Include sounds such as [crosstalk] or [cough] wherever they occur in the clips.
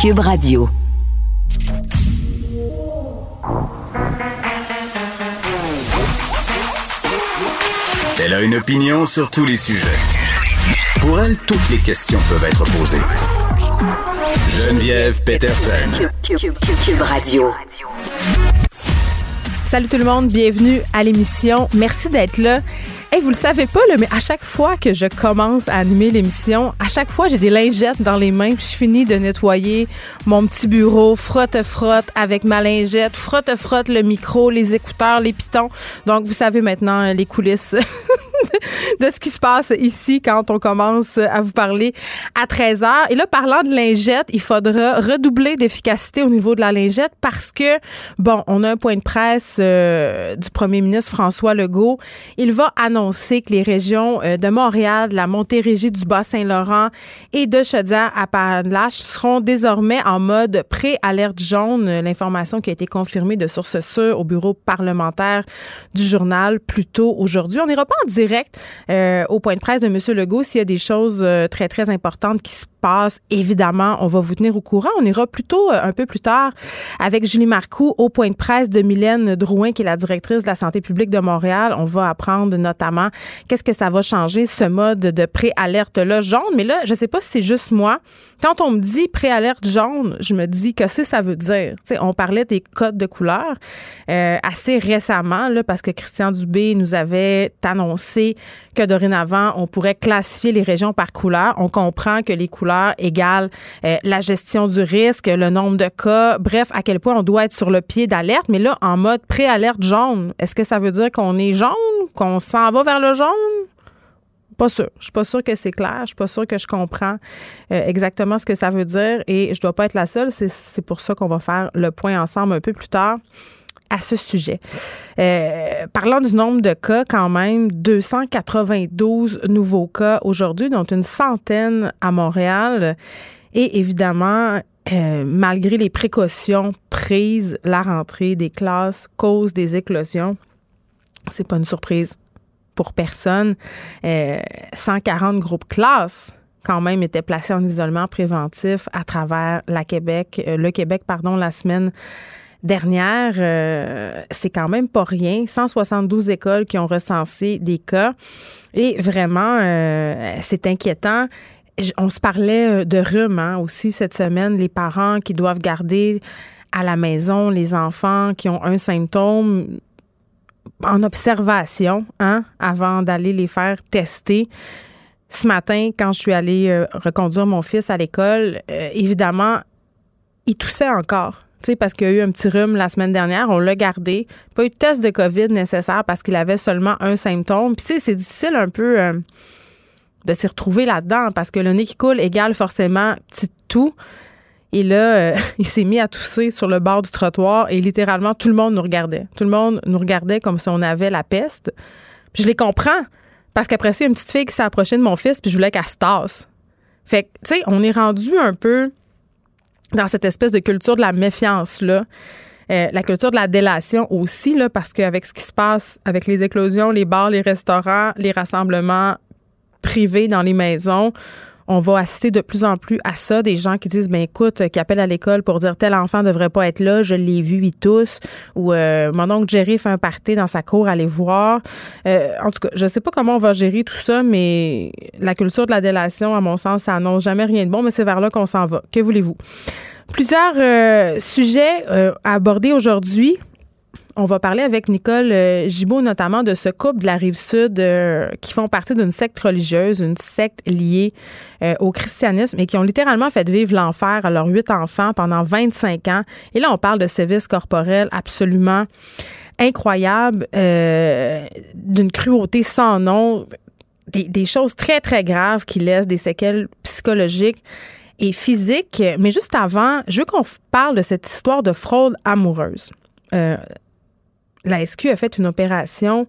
Cube Radio. Elle a une opinion sur tous les sujets. Pour elle, toutes les questions peuvent être posées. Geneviève Peterson. Cube, Radio. Salut tout le monde, bienvenue à l'émission. Merci d'être là. Hey, vous le savez pas, là, mais à chaque fois que je commence à animer l'émission, à chaque fois, j'ai des lingettes dans les mains, puis je finis de nettoyer mon petit bureau, frotte-frotte avec ma lingette, frotte-frotte le micro, les écouteurs, les pitons. Donc, vous savez maintenant les coulisses [laughs] de ce qui se passe ici quand on commence à vous parler à 13 h Et là, parlant de lingette, il faudra redoubler d'efficacité au niveau de la lingette parce que, bon, on a un point de presse euh, du premier ministre François Legault. Il va annoncer que les régions euh, de Montréal, de la Montérégie, du Bas-Saint-Laurent et de Chaudière à Appalaches seront désormais en mode pré-alerte jaune. L'information qui a été confirmée de sources sûres au bureau parlementaire du journal plus tôt aujourd'hui. On n'ira pas en direct euh, au point de presse de M. Legault s'il y a des choses euh, très, très importantes qui se passe. Évidemment, on va vous tenir au courant. On ira plutôt un peu plus tard avec Julie Marcoux au point de presse de Mylène Drouin, qui est la directrice de la santé publique de Montréal. On va apprendre notamment qu'est-ce que ça va changer, ce mode de pré-alerte-là jaune? Mais là, je sais pas si c'est juste moi. Quand on me dit pré-alerte jaune, je me dis que ça veut dire? on parlait des codes de couleur euh, assez récemment, là, parce que Christian Dubé nous avait annoncé que dorénavant, on pourrait classifier les régions par couleur. On comprend que les couleurs égalent euh, la gestion du risque, le nombre de cas, bref, à quel point on doit être sur le pied d'alerte. Mais là, en mode pré-alerte jaune, est-ce que ça veut dire qu'on est jaune, qu'on s'en va vers le jaune? Pas sûr. Je suis pas sûre que c'est clair. Je suis pas sûre que je comprends euh, exactement ce que ça veut dire et je dois pas être la seule. C'est pour ça qu'on va faire le point ensemble un peu plus tard à ce sujet. Euh, parlant du nombre de cas, quand même, 292 nouveaux cas aujourd'hui, dont une centaine à Montréal. Et évidemment, euh, malgré les précautions prises, la rentrée des classes cause des éclosions. C'est pas une surprise pour personne. 140 euh, groupes classes quand même étaient placés en isolement préventif à travers la Québec, le Québec, pardon, la semaine dernière, euh, c'est quand même pas rien. 172 écoles qui ont recensé des cas. Et vraiment, euh, c'est inquiétant. On se parlait euh, de rhume hein, aussi cette semaine, les parents qui doivent garder à la maison les enfants qui ont un symptôme en observation hein, avant d'aller les faire tester. Ce matin, quand je suis allée reconduire mon fils à l'école, évidemment, il toussait encore parce qu'il y a eu un petit rhume la semaine dernière, on l'a gardé. Pas eu de test de COVID nécessaire parce qu'il avait seulement un symptôme. Puis, c'est difficile un peu euh, de s'y retrouver là-dedans parce que le nez qui coule égale forcément petit tout. Et là, euh, [laughs] il s'est mis à tousser sur le bord du trottoir et littéralement, tout le monde nous regardait. Tout le monde nous regardait comme si on avait la peste. Puis je les comprends parce qu'après ça, il une petite fille qui s'est approchée de mon fils puis je voulais qu'elle se tasse. Fait que, tu sais, on est rendu un peu dans cette espèce de culture de la méfiance-là. Euh, la culture de la délation aussi, là, parce qu'avec ce qui se passe avec les éclosions, les bars, les restaurants, les rassemblements privés dans les maisons, on va assister de plus en plus à ça, des gens qui disent, ben écoute, qui appellent à l'école pour dire tel enfant devrait pas être là, je l'ai vu, il tous, ou euh, mon oncle Jerry fait un party dans sa cour, allez voir. Euh, en tout cas, je sais pas comment on va gérer tout ça, mais la culture de la délation, à mon sens, ça annonce jamais rien de bon, mais c'est vers là qu'on s'en va. Que voulez-vous? Plusieurs euh, sujets à aborder aujourd'hui. On va parler avec Nicole euh, Gibault notamment de ce couple de la rive sud euh, qui font partie d'une secte religieuse, une secte liée euh, au christianisme et qui ont littéralement fait vivre l'enfer à leurs huit enfants pendant 25 ans. Et là, on parle de sévices corporels absolument incroyables, d'une cruauté sans nom, des, choses très, très graves qui laissent des séquelles psychologiques et physiques. Mais juste avant, je veux qu'on parle de cette histoire de fraude amoureuse. La SQ a fait une opération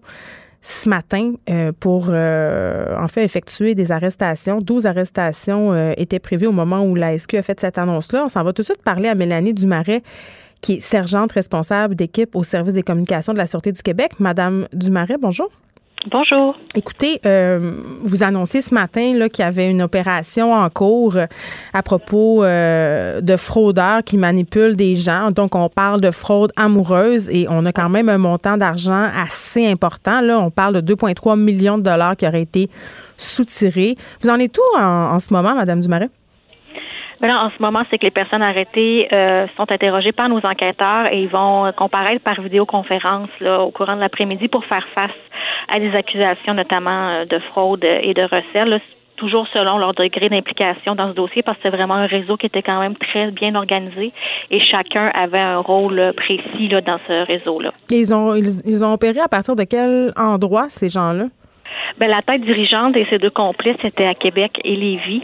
ce matin euh, pour euh, en fait effectuer des arrestations. 12 arrestations euh, étaient prévues au moment où la SQ a fait cette annonce-là. On s'en va tout de suite parler à Mélanie Dumaret, qui est sergente responsable d'équipe au service des communications de la Sûreté du Québec. Madame Dumaret, bonjour. Bonjour. Écoutez, euh, vous annoncez ce matin qu'il y avait une opération en cours à propos euh, de fraudeurs qui manipulent des gens. Donc, on parle de fraude amoureuse et on a quand même un montant d'argent assez important. Là, on parle de 2,3 millions de dollars qui auraient été soutirés. Vous en êtes où en, en ce moment, Madame Dumaret? En ce moment, c'est que les personnes arrêtées euh, sont interrogées par nos enquêteurs et ils vont euh, comparaître par vidéoconférence là, au courant de l'après-midi pour faire face à des accusations, notamment euh, de fraude et de recel. toujours selon leur degré d'implication dans ce dossier, parce que c'est vraiment un réseau qui était quand même très bien organisé et chacun avait un rôle précis là, dans ce réseau-là. Ils ont, ils ont opéré à partir de quel endroit, ces gens-là? Ben, la tête dirigeante et ses deux complices étaient à Québec et Lévis,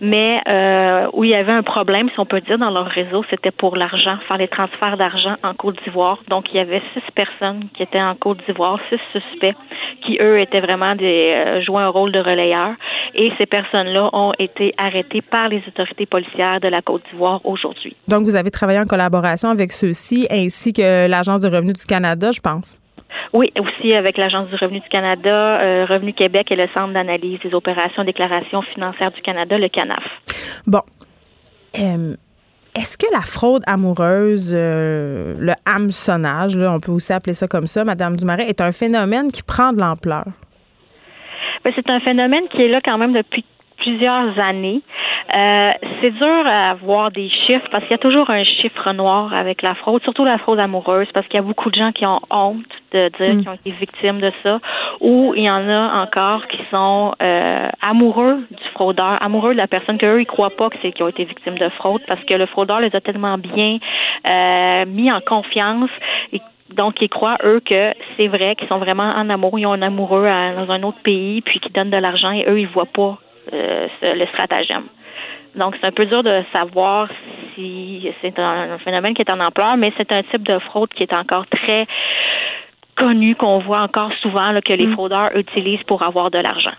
mais euh, où il y avait un problème, si on peut dire, dans leur réseau, c'était pour l'argent, faire les transferts d'argent en Côte d'Ivoire. Donc, il y avait six personnes qui étaient en Côte d'Ivoire, six suspects, qui eux étaient vraiment des euh, jouaient un rôle de relayeur. Et ces personnes-là ont été arrêtées par les autorités policières de la Côte d'Ivoire aujourd'hui. Donc, vous avez travaillé en collaboration avec ceux-ci, ainsi que l'Agence de revenus du Canada, je pense? Oui, aussi avec l'Agence du revenu du Canada, euh, Revenu Québec et le Centre d'analyse des opérations et déclarations financières du Canada, le CANAF. Bon. Euh, est-ce que la fraude amoureuse, euh, le hameçonnage, on peut aussi appeler ça comme ça, Madame Dumaret, est un phénomène qui prend de l'ampleur? Ben, c'est un phénomène qui est là quand même depuis plusieurs années. Euh, c'est dur à voir des chiffres parce qu'il y a toujours un chiffre noir avec la fraude, surtout la fraude amoureuse, parce qu'il y a beaucoup de gens qui ont honte de dire mm. qu'ils ont été victimes de ça, ou il y en a encore qui sont euh, amoureux du fraudeur, amoureux de la personne qu'eux ils croient pas que c'est qui ont été victimes de fraude, parce que le fraudeur les a tellement bien euh, mis en confiance et donc, ils croient, eux, que c'est vrai, qu'ils sont vraiment en amour, ils ont un amoureux dans un autre pays, puis qu'ils donnent de l'argent, et eux, ils voient pas euh, le stratagème. Donc, c'est un peu dur de savoir si c'est un, phénomène qui est en ampleur, mais c'est un type de fraude qui est encore très connu, qu'on voit encore souvent que les mm. fraudeurs utilisent pour avoir de l'argent.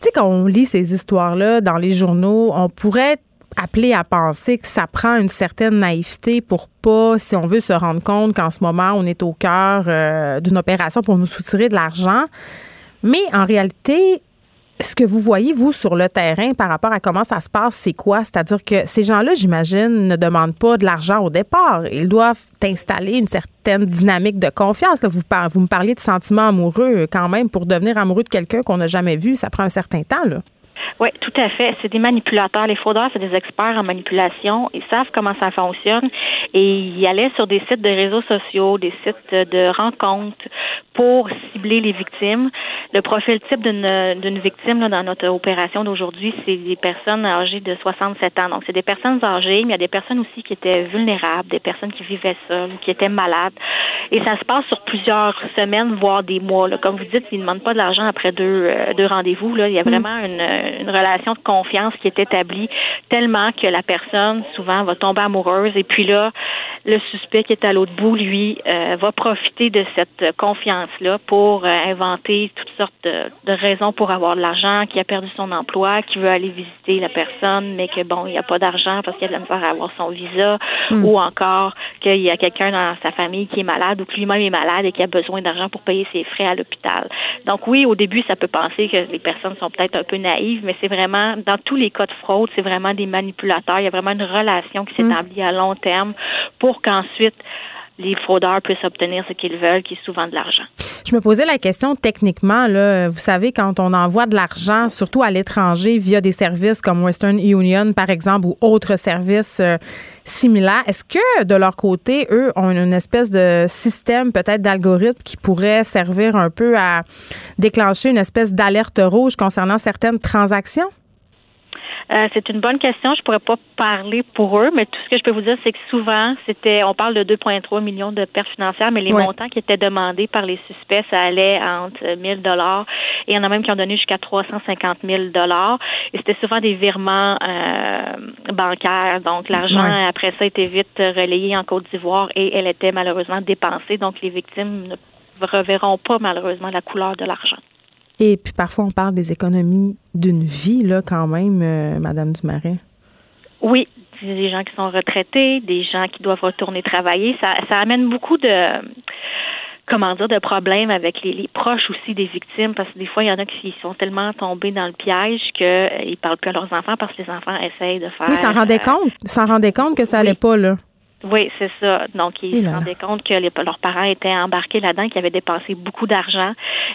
Tu sais, quand on lit ces histoires-là dans les journaux, on pourrait appeler à penser que ça prend une certaine naïveté pour pas, si on veut, se rendre compte qu'en ce moment, on est au cœur euh, d'une opération pour nous soutirer de l'argent. Mais en réalité, ce que vous voyez, vous, sur le terrain par rapport à comment ça se passe, c'est quoi? C'est-à-dire que ces gens-là, j'imagine, ne demandent pas de l'argent au départ. Ils doivent installer une certaine dynamique de confiance. Vous, vous me parliez de sentiments amoureux quand même. Pour devenir amoureux de quelqu'un qu'on n'a jamais vu, ça prend un certain temps. Là. Oui, tout à fait. C'est des manipulateurs. Les fraudeurs, c'est des experts en manipulation. Ils savent comment ça fonctionne et ils allaient sur des sites de réseaux sociaux, des sites de rencontres pour cibler les victimes. Le profil type d'une victime là, dans notre opération d'aujourd'hui, c'est des personnes âgées de 67 ans. Donc, c'est des personnes âgées, mais il y a des personnes aussi qui étaient vulnérables, des personnes qui vivaient seules, qui étaient malades. Et ça se passe sur plusieurs semaines, voire des mois. Là. Comme vous dites, ils ne demandent pas de l'argent après deux, euh, deux rendez-vous. Là. Il y a mm. vraiment une, une relation de confiance qui est établie tellement que la personne, souvent, va tomber amoureuse. Et puis là, le suspect qui est à l'autre bout, lui, euh, va profiter de cette confiance-là pour euh, inventer toutes sortes de, raisons pour avoir de l'argent, qui a perdu son emploi, qui veut aller visiter la personne, mais que bon, il n'y a pas d'argent parce qu'il a de la misère à avoir son visa, hmm. ou encore qu'il y a quelqu'un dans sa famille qui est malade ou que lui-même est malade et qui a besoin d'argent pour payer ses frais à l'hôpital. Donc oui, au début, ça peut penser que les personnes sont peut-être un peu naïves, mais c'est vraiment, dans tous les cas de fraude, c'est vraiment des manipulateurs. Il y a vraiment une relation qui s'établit à long terme pour qu'ensuite les fraudeurs puissent obtenir ce qu'ils veulent, qui est souvent de l'argent. Je me posais la question techniquement, là, vous savez, quand on envoie de l'argent, surtout à l'étranger, via des services comme Western Union, par exemple, ou autres services euh, similaires, est-ce que de leur côté, eux, ont une espèce de système, peut-être d'algorithme, qui pourrait servir un peu à déclencher une espèce d'alerte rouge concernant certaines transactions? Euh, c'est une bonne question. Je pourrais pas parler pour eux, mais tout ce que je peux vous dire, c'est que souvent, c'était, on parle de 2,3 millions de pertes financières, mais les montants qui étaient demandés par les suspects, ça allait entre 1000 dollars et il y en a même qui ont donné jusqu'à 350 000 dollars. Et c'était souvent des virements euh, bancaires. Donc, l'argent, après ça, était vite relayé en Côte d'Ivoire et elle était malheureusement dépensée. Donc, les victimes ne reverront pas malheureusement la couleur de l'argent. Et puis parfois, on parle des économies d'une vie, là, quand même, euh, Madame Dumaret. Oui, des gens qui sont retraités, des gens qui doivent retourner travailler. Ça, ça amène beaucoup de comment dire, de problèmes avec les, proches aussi des victimes, parce que des fois, il y en a qui sont tellement tombés dans le piège qu'ils ne parlent plus à leurs enfants parce que les enfants essayent de faire. Oui, s'en rendaient compte. S'en rendaient compte que ça allait pas, là. Oui, c'est ça. Donc, ils se rendaient compte que leurs parents étaient embarqués là-dedans, qu'ils avaient dépensé beaucoup d'argent.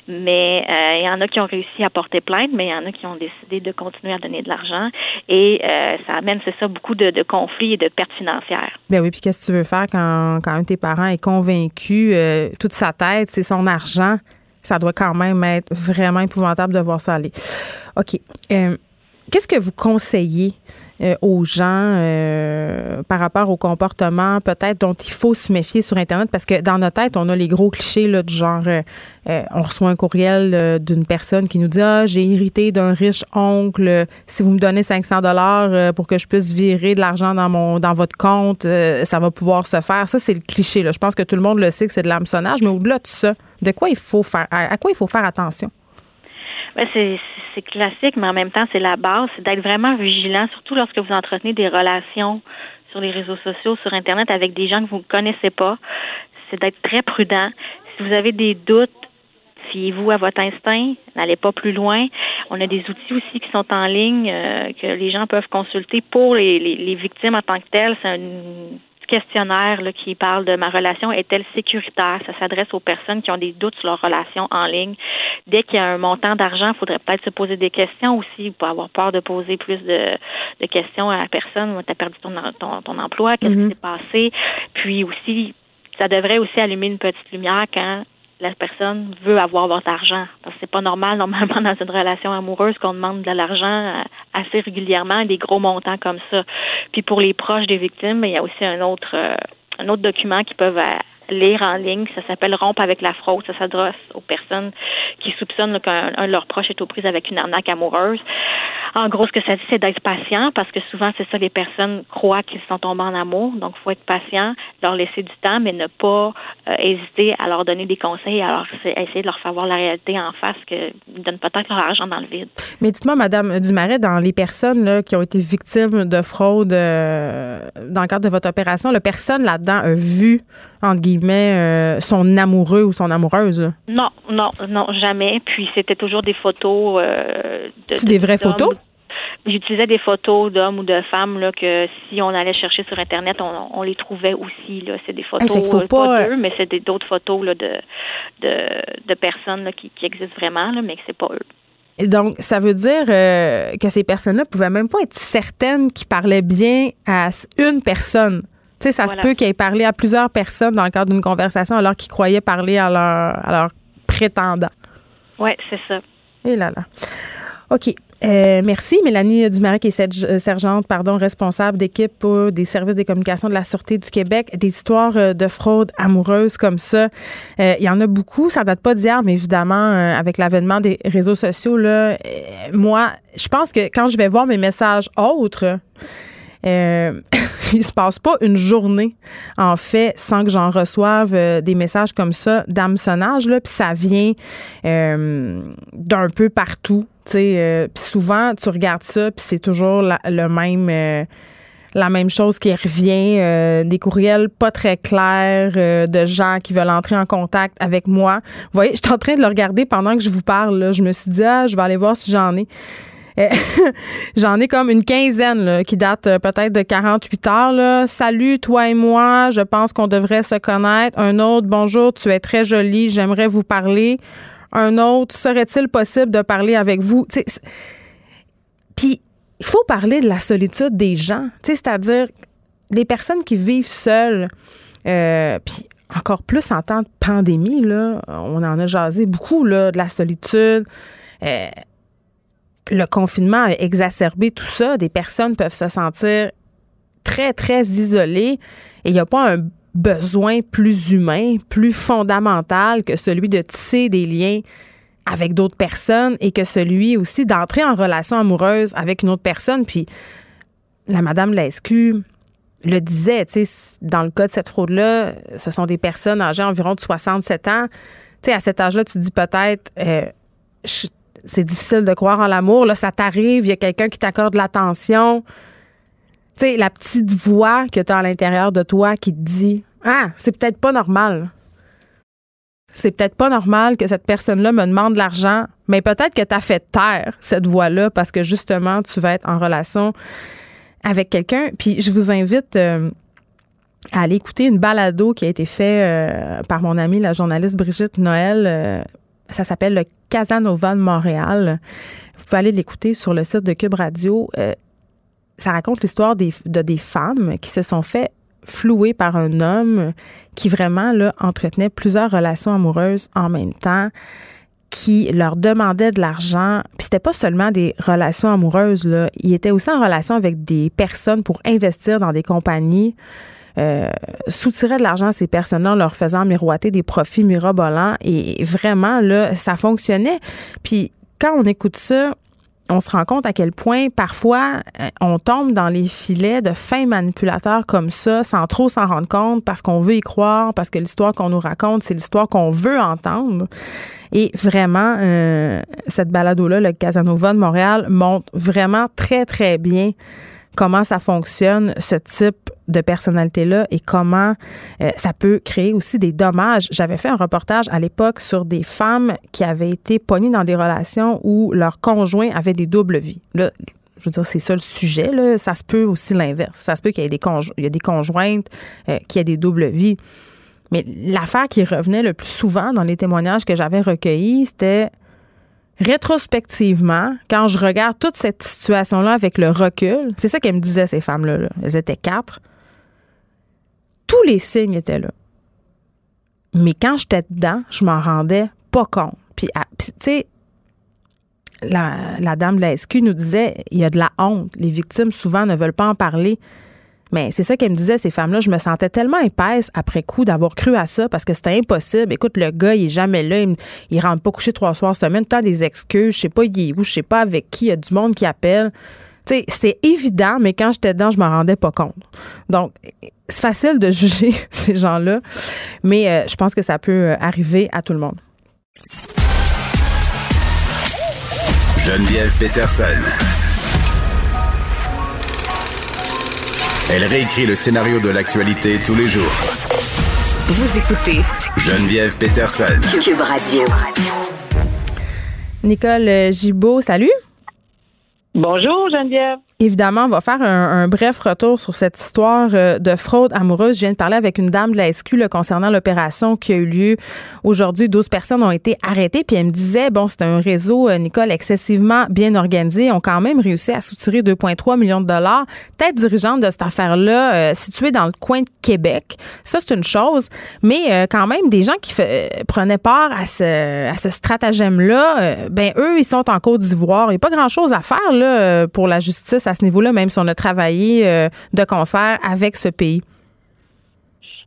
Mais euh, il y en a qui ont réussi à porter plainte, mais il y en a qui ont décidé de continuer à donner de l'argent. Et euh, ça amène, c'est ça, beaucoup de, conflits et de pertes financières. Ben oui, puis qu'est-ce que tu veux faire quand, quand un de tes parents est convaincu, euh, toute sa tête, c'est son argent? Ça doit quand même être vraiment épouvantable de voir ça aller. OK. Qu'est-ce que vous conseillez euh, aux gens euh, par rapport au comportement peut-être dont il faut se méfier sur Internet? Parce que dans notre tête, on a les gros clichés là, du genre euh, on reçoit un courriel d'une personne qui nous dit Ah, j'ai hérité d'un riche oncle. Si vous me donnez 500 dollars pour que je puisse virer de l'argent dans mon dans votre compte, ça va pouvoir se faire. Ça, c'est le cliché. Là. Je pense que tout le monde le sait que c'est de l'hameçonnage, mais au-delà de ça, de quoi il faut faire à quoi il faut faire attention? Ben, c'est c'est classique, mais en même temps, c'est la base, c'est d'être vraiment vigilant, surtout lorsque vous entretenez des relations sur les réseaux sociaux, sur Internet, avec des gens que vous ne connaissez pas. C'est d'être très prudent. Si vous avez des doutes, fiez-vous à votre instinct, n'allez pas plus loin. On a des outils aussi qui sont en ligne euh, que les gens peuvent consulter pour les, les, les victimes en tant que telles. C'est un questionnaire là, qui parle de ma relation est-elle sécuritaire? Ça s'adresse aux personnes qui ont des doutes sur leur relation en ligne. Dès qu'il y a un montant d'argent, il faudrait peut-être se poser des questions aussi pour avoir peur de poser plus de, de questions à la personne. Tu as perdu ton, ton, ton emploi, qu'est-ce qui mm-hmm. s'est passé? Puis aussi, ça devrait aussi allumer une petite lumière quand la personne veut avoir votre argent. Parce que c'est pas normal, normalement, dans une relation amoureuse, qu'on demande de l'argent euh, assez régulièrement, des gros montants comme ça. Puis pour les proches des victimes, il y a aussi un autre, euh, un autre document qui peuvent euh, lire en ligne. Ça s'appelle Rompre avec la fraude. Ça s'adresse aux personnes qui soupçonnent qu'un de leurs proches est aux prises avec une arnaque amoureuse. En gros, ce que ça dit, c'est d'être patient parce que souvent, c'est ça, les personnes croient qu'ils sont tombés en amour. Donc, il faut être patient, leur laisser du temps, mais ne pas euh, hésiter à leur donner des conseils, alors essayer de leur faire voir la réalité en face qu'ils donnent peut-être leur argent dans le vide. Mais dites-moi, Madame Dumaret, dans les personnes là, qui ont été victimes de fraude euh, dans le cadre de votre opération, la personne là-dedans a vu entre guillemets, euh, son amoureux ou son amoureuse? Non, non, non, jamais. Puis c'était toujours des photos. Euh, de, des vraies photos? J'utilisais des photos d'hommes ou de femmes là, que si on allait chercher sur Internet, on, les trouvait aussi. Là. C'est des photos, euh, pas, d'eux, mais c'est d'autres photos là, de, de, personnes qui, existent vraiment, là, mais que c'est pas eux. Et donc, ça veut dire que ces personnes-là pouvaient même pas être certaines qu'ils parlaient bien à une personne ça se peut qu'ils aient parlé à plusieurs personnes dans le cadre d'une conversation alors qu'ils croyaient parler à leur, à leur prétendant. Oui, c'est ça. Et là là. OK. Euh, merci, Mélanie Dumaret, qui est euh, sergente, pardon, responsable d'équipe des services des communications de la Sûreté du Québec. Des histoires euh, de fraude amoureuse comme ça, il y en a beaucoup. Ça date pas d'hier, mais évidemment, avec l'avènement des réseaux sociaux, là, moi, je pense que quand je vais voir mes messages autres, euh, il se passe pas une journée, en fait, sans que j'en reçoive euh, des messages comme ça d'hameçonnage, là, puis ça vient euh, d'un peu partout, tu sais. Euh, puis souvent, tu regardes ça, puis c'est toujours le même la même chose qui revient, des courriels pas très clairs de gens qui veulent entrer en contact avec moi. Vous voyez, je suis en train de le regarder pendant que je vous parle. Là. Je me suis dit, ah, je vais aller voir si j'en ai. Euh, [laughs] j'en ai comme une quinzaine qui datent euh, peut-être de 48 heures. Là. Salut, toi et moi, je pense qu'on devrait se connaître. Un autre, bonjour, tu es très jolie, j'aimerais vous parler. Un autre, serait-il possible de parler avec vous? Puis, il faut parler de la solitude des gens, c'est-à-dire les personnes qui vivent seules. Euh, puis encore plus en temps de pandémie, là, on en a jasé beaucoup là, de la solitude le confinement a exacerbé tout ça. Des personnes peuvent se sentir très, très isolées et il n'y a pas un besoin plus humain, plus fondamental que celui de tisser des liens avec d'autres personnes et que celui aussi d'entrer en relation amoureuse avec une autre personne. Puis la madame Lescu le disait, tu sais, dans le cas de cette fraude-là, ce sont des personnes âgées environ de 67 ans. Tu sais, à cet âge-là, tu dis peut-être, euh, c'est difficile de croire en l'amour. Là, ça t'arrive, il y a quelqu'un qui t'accorde l'attention. Tu sais, la petite voix que tu as à l'intérieur de toi qui te dit Ah, c'est peut-être pas normal. c'est peut-être pas normal que cette personne-là me demande de l'argent, mais peut-être que tu as fait taire cette voix-là parce que justement, tu vas être en relation avec quelqu'un. Puis je vous invite euh, à aller écouter une balado qui a été faite euh, par mon amie, la journaliste Brigitte Noël. Euh, ça s'appelle le Casanova de Montréal. Vous pouvez aller l'écouter sur le site de Cube Radio. ça raconte l'histoire de des femmes qui se sont fait floué par un homme qui vraiment là, entretenait plusieurs relations amoureuses en même temps qui leur demandait de l'argent. Puis c'était pas seulement des relations amoureuses, là. Il était aussi en relation avec des personnes pour investir dans des compagnies. Euh, soutirait de l'argent à ces personnes-là en leur faisant miroiter des profits mirobolants. Et vraiment, là, ça fonctionnait. Puis quand on écoute ça, on se rend compte à quel point parfois euh, on tombe dans les filets de fins manipulateurs comme ça sans trop s'en rendre compte parce qu'on veut y croire, parce que l'histoire qu'on nous raconte, c'est l'histoire qu'on veut entendre. Et vraiment, euh, cette balado-là, le Casanova de Montréal, montre vraiment très, très bien comment ça fonctionne, ce type de personnalité-là et comment euh, ça peut créer aussi des dommages. J'avais fait un reportage à l'époque sur des femmes qui avaient été pognées dans des relations où leur conjoint avait des doubles vies. Là, je veux dire, c'est ça le sujet. Là. Ça se peut aussi l'inverse. Ça se peut qu'il y ait des, des conjointes euh, qui aient des doubles vies. Mais l'affaire qui revenait le plus souvent dans les témoignages que j'avais recueillis, c'était rétrospectivement, quand je regarde toute cette situation-là avec le recul, c'est ça qu'elles me disaient, ces femmes-là. Elles étaient quatre. Tous les signes étaient là. Mais quand j'étais dedans, je m'en rendais pas compte. Puis, ah, tu sais, la, la, dame de la SQ nous disait il y a de la honte. Les victimes, souvent, ne veulent pas en parler. Mais c'est ça qu'elle me disait, ces femmes-là. Je me sentais tellement épaisse après coup d'avoir cru à ça parce que c'était impossible. Écoute, le gars, il est jamais là. Il, il rentre pas coucher trois soirs semaine. T'as des excuses. Je sais pas, il est où. Je sais pas avec qui. Il y a du monde qui appelle. Tu sais, c'est évident, mais quand j'étais dedans, je m'en rendais pas compte. Donc, c'est facile de [laughs] juger ces gens-là, mais euh, je pense que ça peut euh, arriver à tout le monde. Geneviève Peterson. Elle réécrit le scénario de l'actualité tous les jours. Vous écoutez Geneviève Peterson. Cube Radio. Nicole euh, Gibault, salut. Bonjour Geneviève. Évidemment, on va faire un, bref retour sur cette histoire euh, de fraude amoureuse. Je viens de parler avec une dame de la SQ concernant l'opération qui a eu lieu aujourd'hui. 12 personnes ont été arrêtées. Puis elle me disait, bon, c'est un réseau, euh, Nicole, excessivement bien organisé. Ils ont quand même réussi à soutirer 2,3 millions de dollars. Tête dirigeante de cette affaire-là, euh, située dans le coin de Québec. Ça, c'est une chose. Mais quand même, des gens qui prenaient part à ce, stratagème-là, ben eux, ils sont en Côte d'Ivoire. Il n'y a pas grand-chose à faire là, pour la justice ce niveau-là, même si on a travaillé euh, de concert avec ce pays?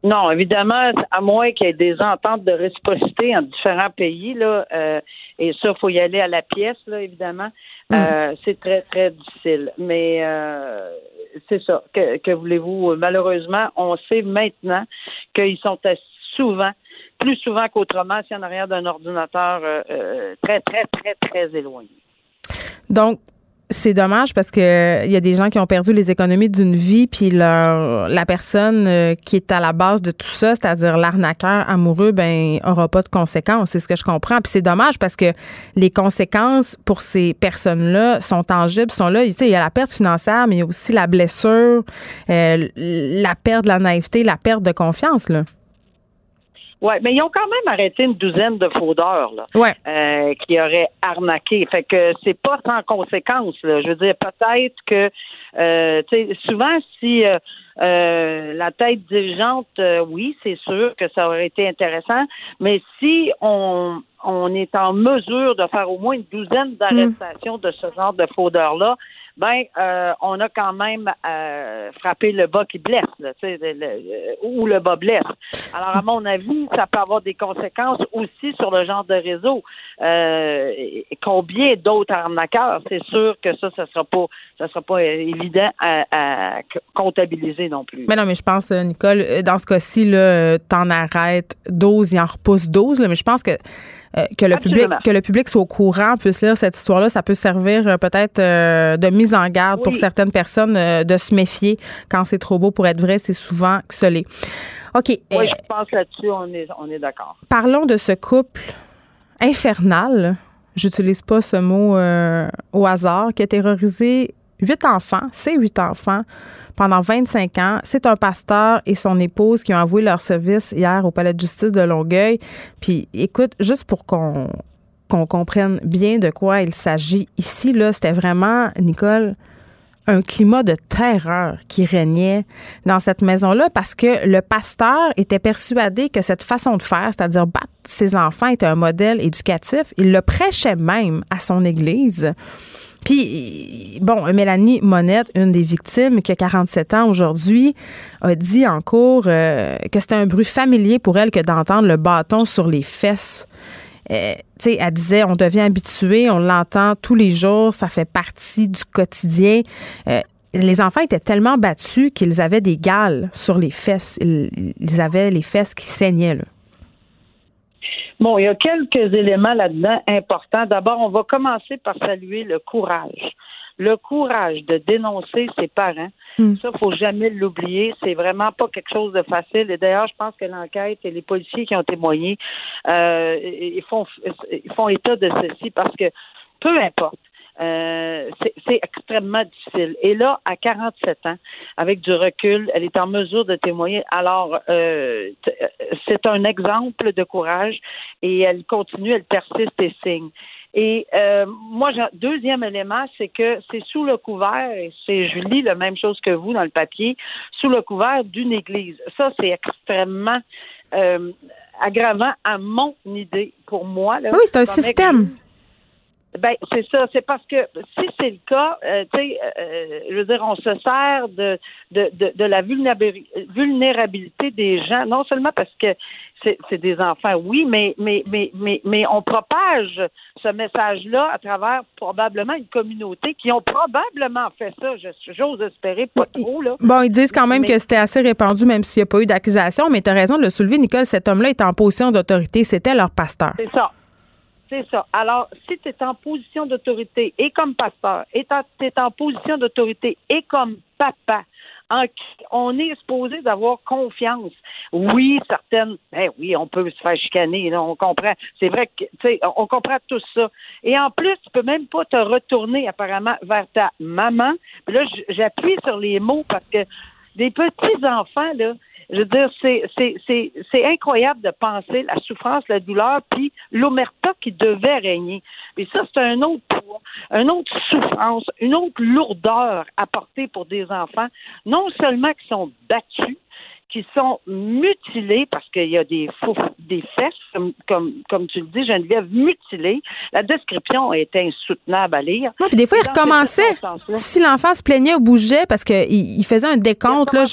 Non, évidemment, à moins qu'il y ait des ententes de réciprocité entre différents pays, là, euh, et ça, il faut y aller à la pièce, là, évidemment. Mm. Euh, c'est très, très difficile. Mais c'est ça. Que, que voulez-vous? Malheureusement, on sait maintenant qu'ils sont souvent, plus souvent qu'autrement, si en arrière d'un ordinateur très, très, très, très éloigné. Donc, c'est dommage parce que il y a des gens qui ont perdu les économies d'une vie puis leur la personne euh, qui est à la base de tout ça, c'est-à-dire l'arnaqueur amoureux ben aura pas de conséquences, c'est ce que je comprends. Puis c'est dommage parce que les conséquences pour ces personnes-là sont tangibles, sont là, tu sais, il y a la perte financière mais il y a aussi la blessure, euh, la perte de la naïveté, la perte de confiance là. Oui, mais ils ont quand même arrêté une douzaine de fraudeurs là, euh, qui auraient arnaqué. Fait que c'est pas sans conséquence. Là. Je veux dire, peut-être que euh, souvent si euh, euh, la tête dirigeante, oui, c'est sûr que ça aurait été intéressant, mais si on on est en mesure de faire au moins une douzaine d'arrestations de ce genre de fraudeurs-là, ben euh, on a quand même euh, frappé le bas qui blesse, là, le, ou le bas blesse. Alors, à mon avis, ça peut avoir des conséquences aussi sur le genre de réseau. Euh, combien d'autres arnaqueurs? C'est sûr que ça, ça sera pas ça sera pas évident à, comptabiliser non plus. Mais non, mais je pense, Nicole, dans ce cas-ci, là, t'en arrêtes 12, il en repousse 12, là, mais je pense que que le public que le public soit au courant, puisse lire cette histoire-là, ça peut servir peut-être de mise en garde pour certaines personnes de se méfier quand c'est trop beau pour être vrai, c'est souvent que ce l'est. OK. Oui, je pense là-dessus, on est, on est d'accord. Parlons de ce couple infernal j'utilise pas ce mot euh, au hasard, qui a terrorisé huit enfants, c'est huit enfants, pendant 25 ans. C'est un pasteur et son épouse qui ont avoué leur service hier au palais de justice de Longueuil. Puis, écoute, juste pour qu'on qu'on comprenne bien de quoi il s'agit ici, là, c'était vraiment, Nicole, un climat de terreur qui régnait dans cette maison-là parce que le pasteur était persuadé que cette façon de faire, c'est-à-dire battre ses enfants, était un modèle éducatif. Il le prêchait même à son église. Puis, bon, Mélanie Monette, une des victimes, qui a 47 ans aujourd'hui, a dit en cours euh, que c'était un bruit familier pour elle que d'entendre le bâton sur les fesses. Euh, elle disait, on devient habitué, on l'entend tous les jours, ça fait partie du quotidien. Euh, les enfants étaient tellement battus qu'ils avaient des gales sur les fesses. Ils, avaient les fesses qui saignaient. Bon, il y a quelques éléments là-dedans importants. D'abord, on va commencer par saluer le courage le courage de dénoncer ses parents, hmm. ça, faut jamais l'oublier. C'est vraiment pas quelque chose de facile. Et d'ailleurs, je pense que l'enquête et les policiers qui ont témoigné, euh, ils font ils font état de ceci parce que peu importe. Euh, c'est extrêmement difficile. Et là, à 47 ans, avec du recul, elle est en mesure de témoigner. Alors, euh, c'est un exemple de courage et elle continue, elle persiste et signe. Et euh, moi, deuxième élément, c'est que c'est sous le couvert, et c'est, je lis la même chose que vous dans le papier, sous le couvert d'une église. Ça, c'est extrêmement euh, aggravant à mon idée, pour moi. oui, c'est un système. Ben, c'est ça. C'est parce que si c'est le cas, euh, tu sais, euh, je veux dire, on se sert de, de, de, de, la vulnérabilité des gens, non seulement parce que c'est des enfants, oui, mais, mais, mais, mais, mais on propage ce message-là à travers probablement une communauté qui ont probablement fait ça. J'ose espérer pas trop. Là. Bon, ils disent quand même que c'était assez répandu, même s'il n'y a pas eu d'accusation, mais tu as raison de le soulever, Nicole. Cet homme-là est en position d'autorité. C'était leur pasteur. C'est ça. C'est ça. Alors, si tu es en position d'autorité et comme pasteur, et tu es en position d'autorité et comme papa, en on est supposé d'avoir confiance. Oui, certaines, ben oui, on peut se faire chicaner, on comprend. C'est vrai que, tu sais, on comprend tout ça. Et en plus, tu peux même pas te retourner apparemment vers ta maman. Là, j'appuie sur les mots parce que des petits enfants là, je veux dire, c'est, incroyable de penser la souffrance, la douleur, puis l'omerta qui devait régner. Et ça, c'est un autre poids, une autre souffrance, une autre lourdeur apportée pour des enfants, non seulement qui sont battus, qui sont mutilés parce qu'il y a des faux, des fesses, comme, comme, comme tu le dis, Geneviève, mutilées. La description est insoutenable à lire. Oui, puis des fois, il recommençait. Si l'enfant se plaignait ou bougeait parce qu'il il faisait un décompte. Là,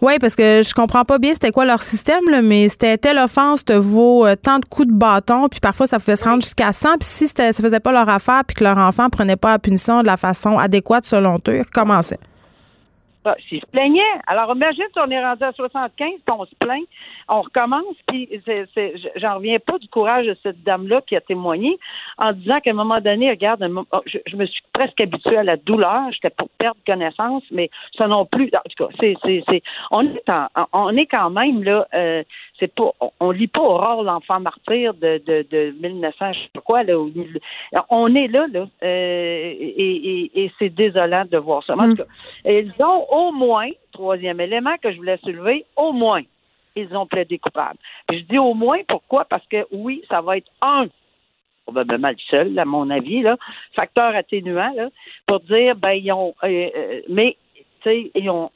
Oui, parce que je comprends pas bien c'était quoi leur système, là, mais c'était telle offense te vaut euh, tant de coups de bâton, puis parfois ça pouvait se rendre jusqu'à 100. Puis si ça faisait pas leur affaire, puis que leur enfant prenait pas la punition de la façon adéquate selon eux, il recommençait. Ah, s'il se plaignait. Alors, imagine si on est rendu à 75, on se plaint, on recommence, puis j'en reviens pas du courage de cette dame-là qui a témoigné en disant qu'à un moment donné, regarde, oh, je, me suis presque habituée à la douleur, j'étais pour perdre connaissance, mais ça non plus. En tout cas, c'est, on est on est quand même là, euh, c'est pas, on, lit pas Aurore l'enfant martyr de, de, de 1900, je sais pas quoi là. on est là, là, euh, et, et, c'est désolant de voir ça. En tout mm. cas, ils ont au moins, troisième élément que je voulais soulever, au moins, ils ont plaidé coupable. je dis au moins pourquoi? Parce que oui, ça va être un probablement le seul, à mon avis, là, facteur atténuant, là, pour dire ben ils ont euh, euh, mais tu sais, ils ont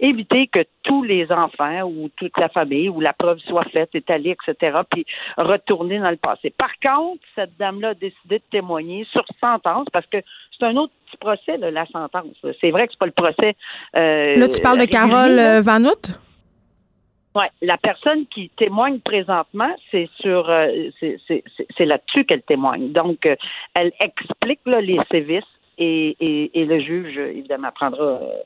évité que tous les enfants ou toute la famille ou la preuve soit faite, étalée, etc., puis retourner dans le passé. Par contre, cette dame-là a décidé de témoigner sur sentence parce que c'est un autre petit procès, la sentence. C'est vrai que c'est pas le procès. Euh, là, tu parles de Carole Vanout? Oui, la personne qui témoigne présentement, c'est sur, euh, c'est là-dessus qu'elle témoigne. Donc, euh, elle explique là, les sévices et, et, et, le juge, évidemment, prendra euh,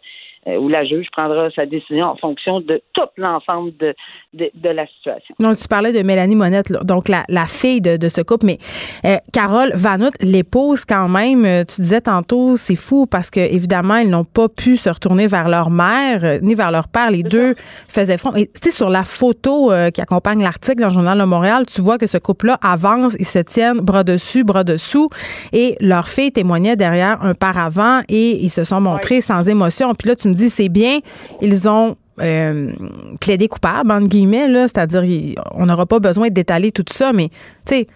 où la juge prendra sa décision en fonction de tout l'ensemble de, de, la situation. Donc, tu parlais de Mélanie Monette, donc la, la fille de, de, ce couple, mais euh, Carole Vanout l'épouse quand même. Euh, tu disais tantôt, c'est fou parce que évidemment, ils n'ont pas pu se retourner vers leur mère ni vers leur père. Les deux faisaient front. Et tu sais, sur la photo qui accompagne l'article dans le Journal de Montréal, tu vois que ce couple-là avance, ils se tiennent bras dessus, bras dessous, et leur fille témoignait derrière un paravent et ils se sont montrés sans émotion. Puis là, tu me dis, c'est bien, ils ont euh, plaidé coupable, entre guillemets, là, c'est-à-dire on n'aura pas besoin d'étaler tout ça, mais tu sais,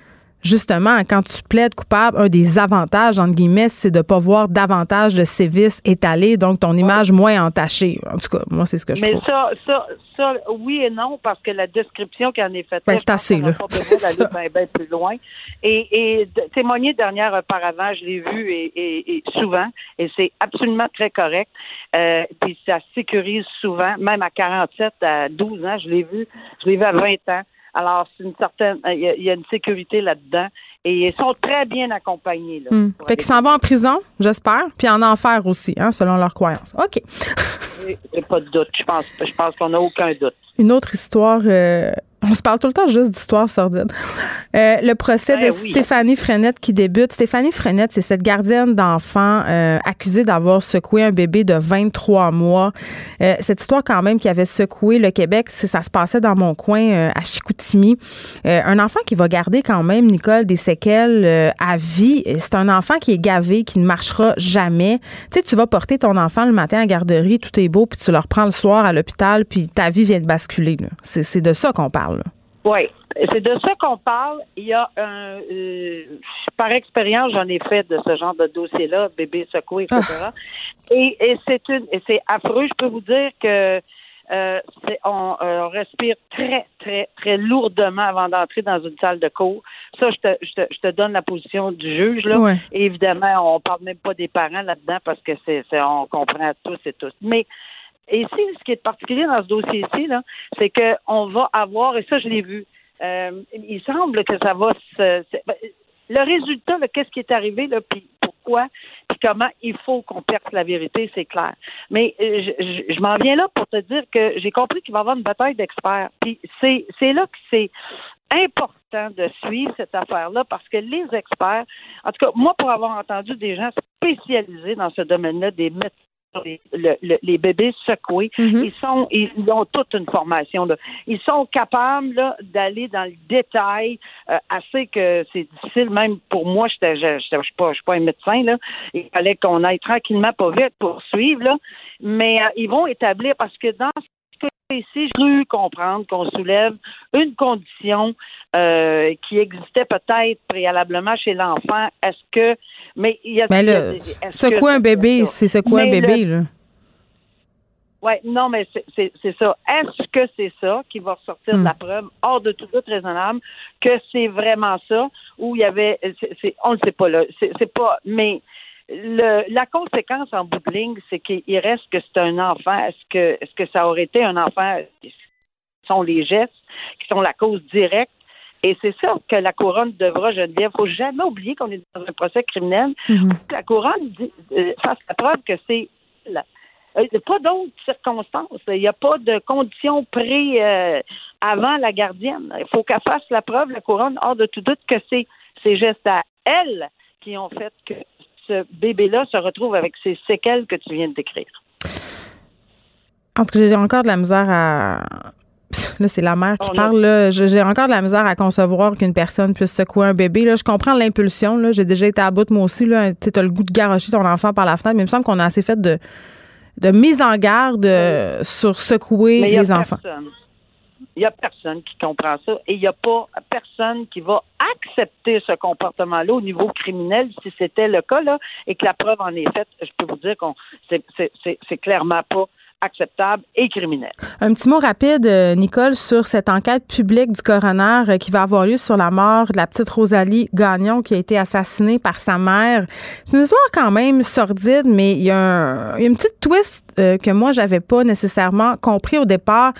justement, quand tu plaides coupable, un des avantages, entre guillemets, c'est de ne pas voir davantage de sévices étalés, donc ton image moins entachée. En tout cas, moi, c'est ce que je Mais trouve. ça, ça, ça, oui et non, parce que la description qui en est faite, ben, c'est assez, là. Pas [laughs] bien, plus loin. Et, et témoigner dernière auparavant, je l'ai vu et, souvent, et c'est absolument très correct. Euh, puis ça sécurise souvent, même à 47, à 12 ans, je l'ai vu, je l'ai vu à 20 ans. Alors, c'est une certaine, il y, a une sécurité là-dedans. Et ils sont très bien accompagnés. Là, hmm. Fait qu'ils s'en vont en prison, j'espère, puis en enfer aussi, hein, selon leurs croyances. OK. J'ai pas de doute. Je pense, je pense qu'on n'a aucun doute. Une autre histoire euh, on se parle tout le temps juste d'histoires sordides. Euh, le procès ben de Stéphanie Frenette qui débute. Stéphanie Frenette, c'est cette gardienne d'enfants euh, accusée d'avoir secoué un bébé de 23 mois. Euh, cette histoire quand même qui avait secoué le Québec, ça se passait dans mon coin à Chicoutimi. un enfant qui va garder quand même, Nicole, des séquelles à vie. C'est un enfant qui est gavé, qui ne marchera jamais. Tu sais, tu vas porter ton enfant le matin à garderie, tout est beau, puis tu le reprends le soir à l'hôpital, puis ta vie vient de basculer. C'est de ça qu'on parle. Oui, c'est de ça qu'on parle. Il y a un, euh, par expérience, j'en ai fait de ce genre de dossier-là, bébé secoué, etc. Ah. Et, et c'est une, c'est affreux. Je peux vous dire que euh, on, euh, on, respire très, très, très lourdement avant d'entrer dans une salle de cours. Ça, je te, je te, je te donne la position du juge. Là. Et évidemment, on parle même pas des parents là-dedans parce que c'est, on comprend tous et tous. Mais et ici, ce qui est particulier dans ce dossier-ci, c'est qu'on va avoir, et ça, je l'ai vu, euh, il semble que ça va se. Ben, le résultat, qu'est-ce qui est arrivé, là, puis pourquoi, puis comment il faut qu'on perce la vérité, c'est clair. Mais euh, je, je, m'en viens là pour te dire que j'ai compris qu'il va y avoir une bataille d'experts. Puis c'est là que c'est important de suivre cette affaire-là parce que les experts, en tout cas, moi, pour avoir entendu des gens spécialisés dans ce domaine-là, des médecins, les bébés secoués. Mhm. Ils sont, ils, ont toute une formation. Ils sont capables d'aller dans le détail, euh, assez que c'est difficile. Même pour moi, je ne suis pas, pas un médecin là. Il fallait qu'on aille tranquillement, pas vite, pour suivre là. Mais euh, ils vont établir parce que dans ici, je veux comprendre qu'on soulève une condition euh, qui existait peut-être préalablement chez l'enfant. Est-ce que. Mais il y a. Mais c'est quoi un bébé? C'est ce quoi un bébé, là? Oui, non, mais c'est ça. Est-ce que c'est ça qui va ressortir de la hmm. preuve, hors de tout doute raisonnable, que c'est vraiment ça, ou il y avait. on ne sait pas, là. C'est pas. Mais le, la conséquence en bout de ligne, c'est qu'il reste que c'est un enfant. Est-ce que, est-ce que ça aurait été un enfant? Ce sont les gestes qui sont la cause directe. Et c'est ça que la couronne devra. Il ne faut jamais oublier qu'on est dans un procès criminel. Mm-hmm. La couronne euh, fasse la preuve que c'est la, euh, pas d'autres circonstances. Il n'y a pas de conditions pré euh, avant la gardienne. Il faut qu'elle fasse la preuve, la couronne, hors de tout doute, que c'est ces gestes à elle qui ont fait que ce bébé-là se retrouve avec ces séquelles que tu viens de décrire. En tout cas, j'ai encore de la misère à. [laughs] Là, c'est la mère qui parle. J'ai encore de la misère à concevoir qu'une personne puisse secouer un bébé. Là, je comprends l'impulsion. J'ai déjà été à bout, moi aussi. Tu as le goût de garocher ton enfant par la fenêtre, mais il me semble qu'on a assez fait de, de mise en garde euh, sur secouer les enfants. Il n'y a personne qui comprend ça et il n'y a pas personne qui va accepter ce comportement-là au niveau criminel si c'était le cas là et que la preuve en est faite. Je peux vous dire qu'on c'est clairement pas acceptable et criminel. Un petit mot rapide, euh, Nicole, sur cette enquête publique du coroner euh, qui va avoir lieu sur la mort de la petite Rosalie Gagnon qui a été assassinée par sa mère. C'est une histoire quand même sordide, mais il y a, une petite twist euh, que moi, j'avais pas nécessairement compris au départ.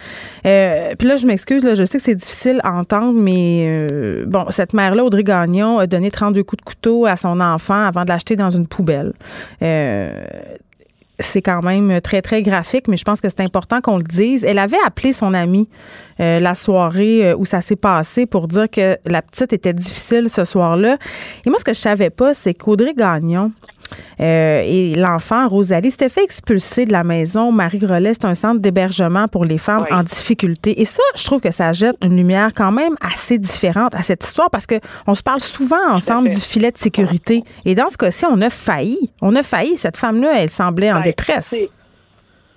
Puis là, je m'excuse, je sais que c'est difficile à entendre, mais bon, cette mère-là, Audrey Gagnon, a donné 32 coups de couteau à son enfant avant de l'acheter dans une poubelle c'est quand même très, très graphique, mais je pense que c'est important qu'on le dise. Elle avait appelé son amie euh, la soirée euh, où ça s'est passé pour dire que la petite était difficile ce soir-là. Et moi, ce que je savais pas, c'est qu'Audrey Gagnon, euh, et l'enfant, Rosalie, s'était fait expulser de la maison. Marie Grelet, c'est un centre d'hébergement pour les femmes en difficulté. Et ça, je trouve que ça jette une lumière quand même assez différente à cette histoire parce qu'on se parle souvent ensemble du filet de sécurité. Et dans ce cas-ci, on a failli. On a failli. Cette femme-là, elle semblait en ben, détresse.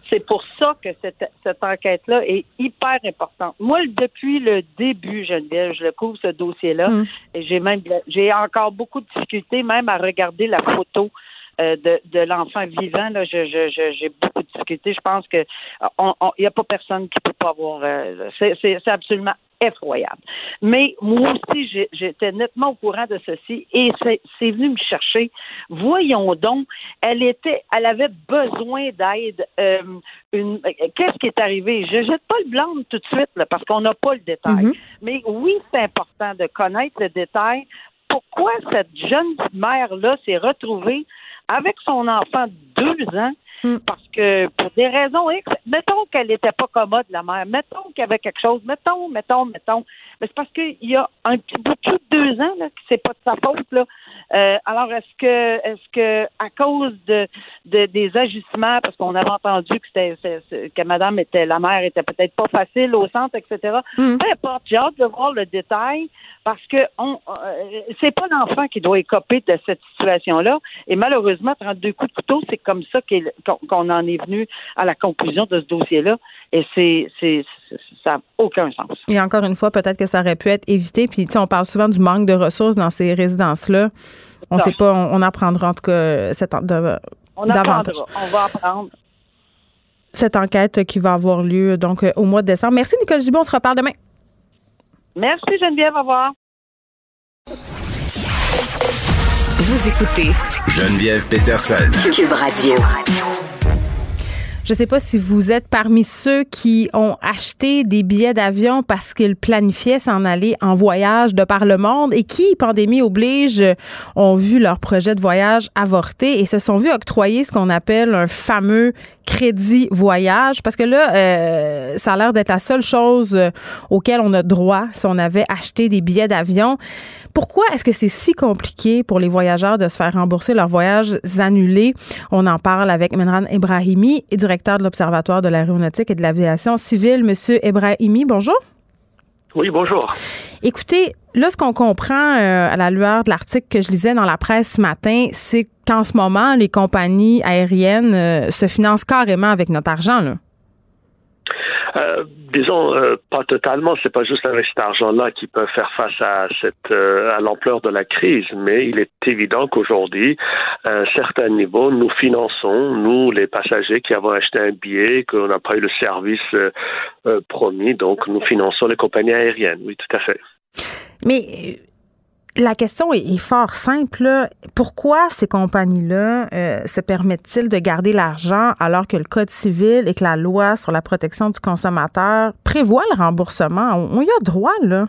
C'est pour ça que cette, cette enquête-là est hyper importante. Moi, depuis le début, Geneviève, je le couvre ce dossier-là, hum. et j'ai même j'ai encore beaucoup de difficultés même à regarder la photo euh, de, de l'enfant vivant, là, je, je, j'ai beaucoup de difficultés. Je pense que il n'y a pas personne qui peut pas avoir. Euh, c'est, c'est, absolument effroyable. Mais moi aussi, j'étais nettement au courant de ceci et c'est, venu me chercher. Voyons donc, elle était, elle avait besoin d'aide. Euh, qu'est-ce qui est arrivé? Je jette pas le blanc tout de suite là, parce qu'on n'a pas le détail. Mm-hmm. Mais oui, c'est important de connaître le détail. Pourquoi cette jeune mère là s'est retrouvée avec son enfant de deux ans, hmm. parce que pour des raisons X, mettons qu'elle n'était pas commode, la mère, mettons qu'il y avait quelque chose, mettons, mettons, mettons, mais c'est parce qu'il y a un petit bout de deux ans, là, que c'est pas de sa faute, là. Euh, alors, est-ce que, est-ce que, à cause de, de des ajustements, parce qu'on avait entendu que c'était, que madame était, la mère était peut-être pas facile au centre, etc. Hmm. Peu importe, j'ai hâte de voir le détail, parce que on, euh, c'est pas l'enfant qui doit écoper de cette situation-là. Et malheureusement, 32 coups de couteau, c'est comme ça qu'on en est venu à la conclusion de ce dossier-là. Et c'est, c'est, ça n'a aucun sens. Et encore une fois, peut-être que ça aurait pu être évité. Puis, on parle souvent du manque de ressources dans ces résidences-là. On ne sait pas, on, apprendra en tout cas cette, de, on davantage. On va apprendre. Cette enquête qui va avoir lieu donc au mois de décembre. Merci Nicole Gibon, on se reparle demain. Merci Geneviève, au revoir. Vous écoutez Geneviève Peterson. Cube Radio. Je ne sais pas si vous êtes parmi ceux qui ont acheté des billets d'avion parce qu'ils planifiaient s'en aller en voyage de par le monde et qui, pandémie oblige, ont vu leur projet de voyage avorter et se sont vus octroyer ce qu'on appelle un fameux crédit voyage parce que là, euh, ça a l'air d'être la seule chose euh, auquel on a droit si on avait acheté des billets d'avion. Pourquoi est-ce que c'est si compliqué pour les voyageurs de se faire rembourser leurs voyages annulés? On en parle avec Menran Ibrahimi, directeur de l'Observatoire de l'aéronautique et de l'aviation civile. Monsieur Ibrahimi, bonjour. Oui, bonjour. Écoutez, là, ce qu'on comprend euh, à la lueur de l'article que je lisais dans la presse ce matin, c'est qu'en ce moment, les compagnies aériennes euh, se financent carrément avec notre argent. Là. Euh, disons euh, pas totalement, c'est pas juste avec cet argent-là qui peut faire face à cette euh, à l'ampleur de la crise, mais il est évident qu'aujourd'hui, à un certain niveau, nous finançons nous les passagers qui avons acheté un billet, qu'on n'a pas eu le service promis, donc nous finançons les compagnies aériennes. Oui, tout à fait. Mais la question est, fort simple. Pourquoi ces compagnies-là euh, se permettent-ils de garder l'argent alors que le Code civil et que la loi sur la protection du consommateur prévoit le remboursement? On, y a droit, là.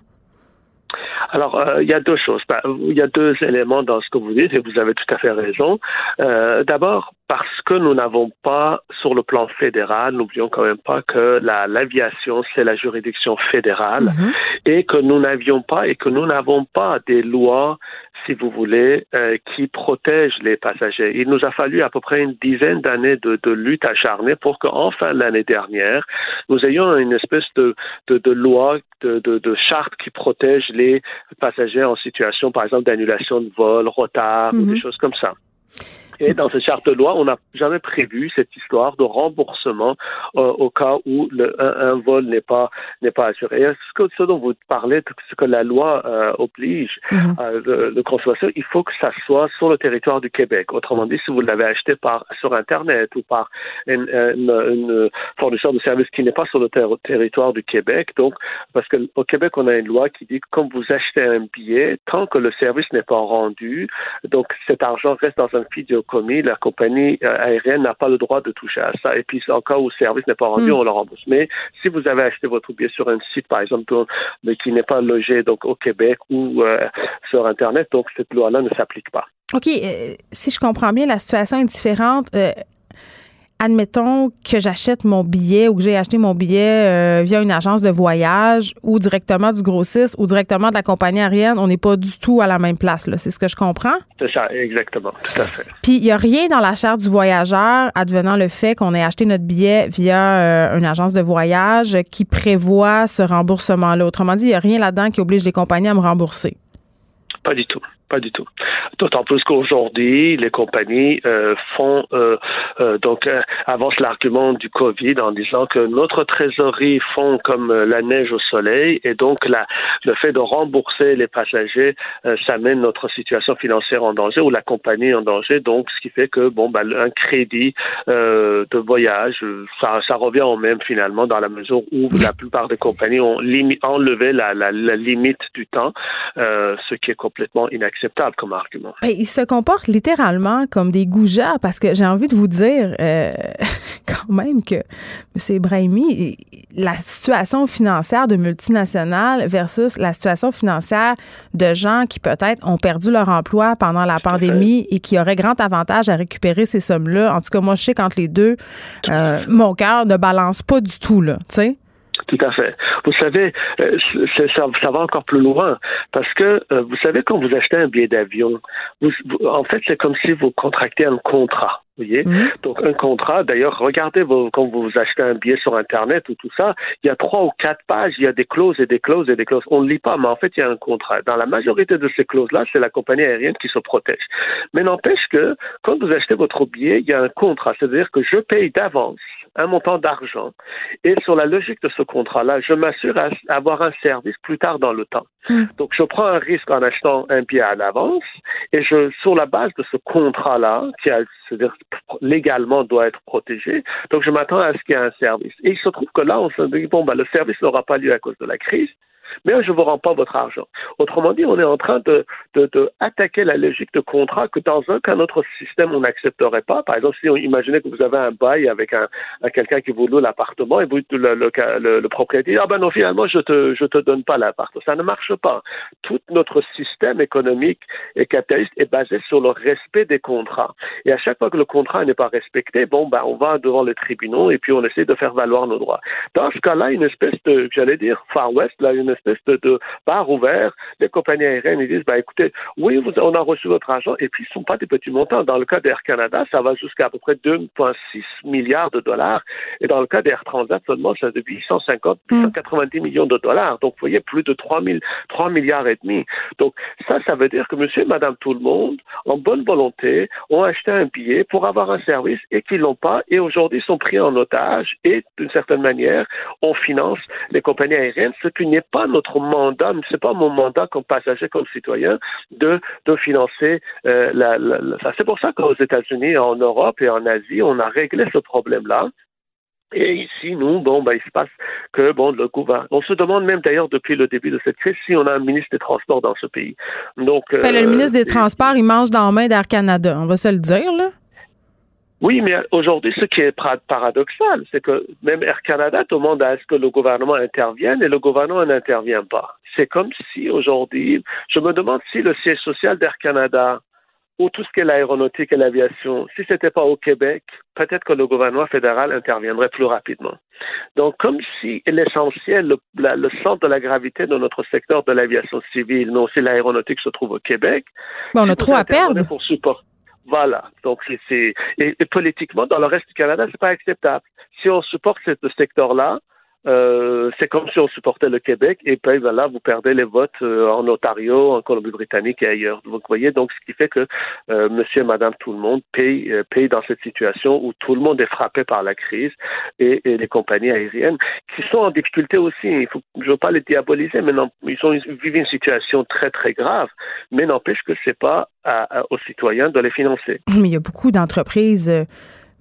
Alors, euh, il y a deux choses. Ben, il y a deux éléments dans ce que vous dites et vous avez tout à fait raison. Euh, d'abord, parce que nous n'avons pas, sur le plan fédéral, n'oublions quand même pas que l'aviation, c'est la juridiction fédérale mhm. et que nous n'avions pas et que nous n'avons pas des lois si vous voulez, euh, qui protègent les passagers. Il nous a fallu à peu près une dizaine d'années de, de, lutte acharnée pour qu'enfin l'année dernière, nous ayons une espèce de, de, de loi, de, de, charte qui protège les passagers en situation, par exemple, d'annulation de vol, retard ou des mhm. choses comme ça. Et dans cette charte de loi, on n'a jamais prévu cette histoire de remboursement euh, au cas où le, un, vol n'est pas n'est pas assuré. Et ce, que, ce dont vous parlez, ce que la loi euh, oblige mhm. euh, le, le, consommateur, il faut que ça soit sur le territoire du Québec. Autrement dit, si vous l'avez acheté par sur Internet ou par une, une, une fournisseur de services qui n'est pas sur le territoire du Québec, donc parce qu'au Québec, on a une loi qui dit que comme vous achetez un billet, tant que le service n'est pas rendu, donc cet argent reste dans un vidéo commis, la compagnie euh, aérienne n'a pas le droit de toucher à ça. Et puis, en cas où le service n'est pas rendu, mm. on le rembourse. Mais si vous avez acheté votre billet sur un site, par exemple, mais qui n'est pas logé donc au Québec ou euh, sur Internet, donc cette loi-là ne s'applique pas. OK. Euh, si je comprends bien, la situation est différente. Admettons que j'achète mon billet ou que j'ai acheté mon billet euh, via une agence de voyage ou directement du grossiste ou directement de la compagnie aérienne, on n'est pas du tout à la même place. Là. C'est ce que je comprends? C'est ça, exactement. Tout à fait. Puis, il n'y a rien dans la charte du voyageur, advenant le fait qu'on ait acheté notre billet via euh, une agence de voyage qui prévoit ce remboursement-là. Autrement dit, il n'y a rien là-dedans qui oblige les compagnies à me rembourser. Pas du tout. Pas du tout. D'autant plus qu'aujourd'hui, les compagnies euh, font euh, euh, donc avancent l'argument du Covid en disant que notre trésorerie fond comme la neige au soleil et donc le fait de rembourser les passagers, ça mène notre situation financière en danger ou la compagnie en danger. Donc, ce qui fait que bon, bah, un crédit de voyage, ça, revient au même finalement dans la mesure où la plupart des compagnies ont enlevé la, limite du temps, ce qui est complètement inacceptable acceptable comme argument. Ben, ils se comportent littéralement comme des goujats parce que j'ai envie de vous dire euh, [laughs] quand même que M. Ibrahimi, la situation financière de multinationales versus la situation financière de gens qui peut-être ont perdu leur emploi pendant la pandémie et qui auraient grand avantage à récupérer ces sommes-là. En tout cas, moi, je sais qu'entre les deux, euh, mon cœur ne balance pas du tout, là, tu sais. Tout à fait. Vous savez, euh, ça, ça, va encore plus loin parce que euh, vous savez quand vous achetez un billet d'avion, en fait c'est comme si vous contractez un contrat. Vous voyez mhm. Donc un contrat, d'ailleurs, regardez quand vous achetez un billet sur Internet ou tout ça, il y a trois ou quatre pages, il y a des clauses et des clauses et des clauses. On ne lit pas, mais en fait, il y a un contrat. Dans la majorité de ces clauses-là, c'est la compagnie aérienne qui se protège. Mais n'empêche que quand vous achetez votre billet, il y a un contrat, c'est-à-dire que je paye d'avance un montant d'argent. Et sur la logique de ce contrat-là, je m'assure d'avoir un service plus tard dans le temps. Hmm. Donc, je prends un risque en achetant un billet à l'avance et je, sur la base de ce contrat-là, qui a, légalement doit être protégé, donc je m'attends à ce qu'il y ait un service. Et il se trouve que là, on se dit, bon, bah, le service n'aura pas lieu à cause de la crise, mais je ne vous rends pas votre argent. Autrement dit, on est en train de, de, de attaquer la logique de contrat que dans un cas notre système, on n'accepterait pas. Par exemple, si on imaginait que vous avez un bail avec un, quelqu'un qui vous loue l'appartement et vous, le, le, le, propriétaire dit, ah ben non, finalement, je te, je te donne pas l'appartement. Ça ne marche pas. Tout notre système économique et capitaliste est basé sur le respect des contrats. Et à chaque fois que le contrat n'est pas respecté, bon, ben, on va devant les tribunaux et puis on essaie de faire valoir nos droits. Dans ce cas-là, une espèce de, j'allais dire, Far West, là, une espèce de, bar ouvert, les compagnies aériennes ils disent bah écoutez, oui, vous, on a reçu votre argent et puis ce ne sont pas des petits montants. Dans le cas d'Air Canada, ça va jusqu'à à peu près 2,6 milliards de dollars et dans le cas d'Air Transat seulement c'est de 850, 890 millions de dollars. Donc vous voyez plus de 3, 3 milliards et demi. Donc ça, ça veut dire que Monsieur et Madame tout le monde, en bonne volonté, ont acheté un billet pour avoir un service et qu'ils l'ont pas et aujourd'hui sont pris en otage et d'une certaine manière on finance les compagnies aériennes, ce qui n'est pas notre mandat, ce n'est pas mon mandat comme passager, comme citoyen, de, de financer euh, la, ça. C'est pour ça qu'aux États-Unis, en Europe et en Asie, on a réglé ce problème-là. Et ici, nous, bon, ben, il se passe que, bon, le gouvernement, on se demande même d'ailleurs depuis le début de cette crise si on a un ministre des Transports dans ce pays. Donc, ben, le ministre des euh, Transports, il mange dans la main d'Air Canada, on va se le dire, là. Oui, mais aujourd'hui, ce qui est paradoxal, c'est que même Air Canada demande à ce que le gouvernement intervienne et le gouvernement n'intervient pas. C'est comme si aujourd'hui, je me demande si le siège social d'Air Canada ou tout ce qui est l'aéronautique et l'aviation, si ce n'était pas au Québec, peut-être que le gouvernement fédéral interviendrait plus rapidement. Donc, comme si l'essentiel, le, centre de la gravité de notre secteur de l'aviation civile, mais aussi l'aéronautique, se trouve au Québec. on a trop à perdre. Pour support, voilà. Donc, c'est, et, politiquement, dans le reste du Canada, c'est pas acceptable. Si on supporte ce secteur-là, euh, c'est comme si on supportait le Québec et puis voilà, vous perdez les votes euh, en Ontario, en Colombie-Britannique et ailleurs. vous voyez, donc ce qui fait que euh, monsieur et madame tout le monde paye, paye dans cette situation où tout le monde est frappé par la crise et, les compagnies aériennes qui sont en difficulté aussi. Il je ne veux pas les diaboliser, mais ils, sont, vivent une situation très très grave, mais n'empêche que c'est pas aux citoyens de les financer. Mais il y a beaucoup d'entreprises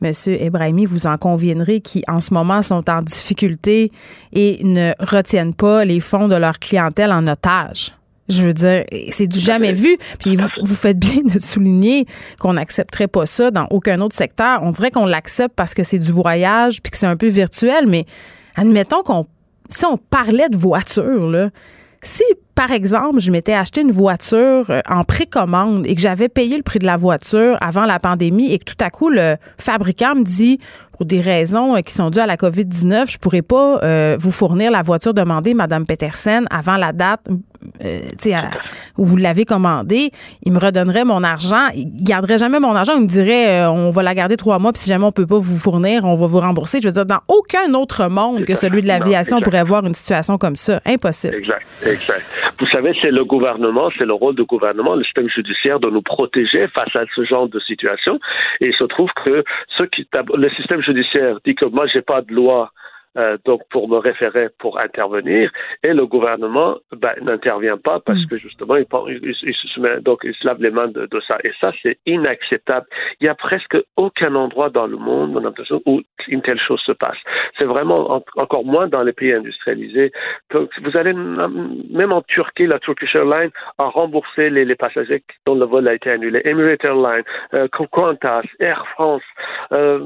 Monsieur Ebrahimi, vous en conviendrez, qui en ce moment sont en difficulté et ne retiennent pas les fonds de leur clientèle en otage. Je veux dire, c'est du jamais vu. Puis vous, faites bien de souligner qu'on n'accepterait pas ça dans aucun autre secteur. On dirait qu'on l'accepte parce que c'est du voyage puis que c'est un peu virtuel, mais admettons qu'on si on parlait de voiture, là, si par exemple, je m'étais acheté une voiture euh, en précommande et que j'avais payé le prix de la voiture avant la pandémie et que tout à coup, le fabricant me dit, pour des raisons euh, qui sont dues à la COVID-19, je pourrais pas euh, vous fournir la voiture demandée, Madame Petersen, avant la date euh, où vous l'avez commandée. Il me redonnerait mon argent. Il garderait jamais mon argent. Il me dirait, on va la garder trois mois, puis si jamais on peut pas vous fournir, on va vous rembourser. Je veux dire, dans aucun autre monde que celui de l'aviation, on pourrait avoir une situation comme ça. Impossible. Exact, exact. Vous savez, c'est le gouvernement, c'est le rôle du gouvernement, le système judiciaire, de nous protéger face à ce genre de situation. Et il se trouve que ceux qui, le système judiciaire dit que moi, j'ai pas de loi euh, donc pour me référer pour intervenir et le gouvernement ben, n'intervient pas parce mm. que justement il, il, il, se met, donc il se lave les mains de, de ça et ça c'est inacceptable. Il y a presque aucun endroit dans le monde où une telle chose se passe. C'est vraiment encore moins dans les pays industrialisés. Donc, vous allez même en Turquie, la Turkish Airlines a remboursé les, les passagers dont le vol a été annulé. Emirates Airlines, euh, Qantas, Air France, euh,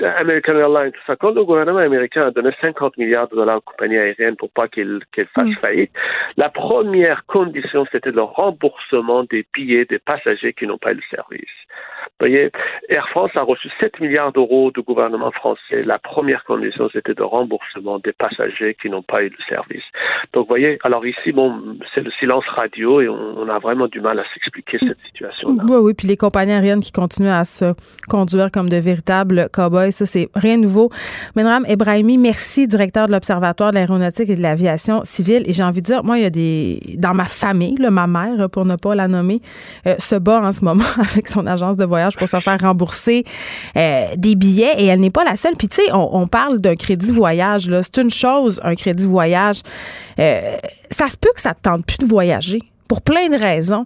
American Airlines, tout ça. Quand le gouvernement américain américain a donné 50 milliards de dollars aux compagnies aériennes pour pas qu'elles fassent mm. faillite. La première condition, c'était le remboursement des billets des passagers qui n'ont pas eu le service. Vous voyez, Air France a reçu 7 milliards d'euros du gouvernement français. La première condition, c'était le remboursement des passagers qui n'ont pas eu le service. Donc, vous voyez, alors ici, bon, c'est le silence radio et on, a vraiment du mal à s'expliquer cette situation-là. Oui, oui, puis les compagnies aériennes qui continuent à se conduire comme de véritables cow-boys, ça, c'est rien de nouveau. Madame Ebrahimi, merci, directeur de l'Observatoire de l'aéronautique et de l'aviation civile. Et j'ai envie de dire, moi, il y a des. Dans ma famille, ma mère, pour ne pas la nommer, euh, se bat en ce moment [laughs] avec son agence de voyage pour se faire rembourser euh, des billets et elle n'est pas la seule. Puis tu sais, on, parle d'un crédit voyage. Là. C'est une chose, un crédit voyage. Euh, ça se peut que ça te tente plus de voyager pour plein de raisons.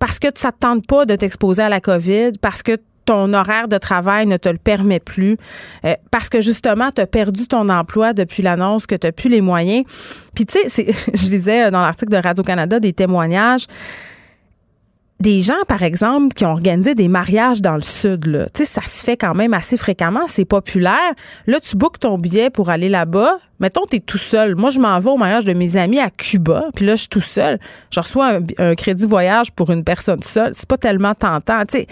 parce que ça te tente pas de t'exposer à la COVID, parce que ton horaire de travail ne te le permet plus, euh, parce que justement, tu as perdu ton emploi depuis l'annonce que tu n'as plus les moyens. Puis tu sais, [laughs] je lisais dans l'article de Radio-Canada des témoignages des gens, par exemple, qui ont organisé des mariages dans le sud, là, tu sais, ça se fait quand même assez fréquemment, c'est populaire. Là, tu bookes ton billet pour aller là-bas. Mettons, tu es tout seul. Moi, je m'en vais au mariage de mes amis à Cuba, puis là, je suis tout seul. Je reçois un, crédit voyage pour une personne seule. C'est pas tellement tentant, tu sais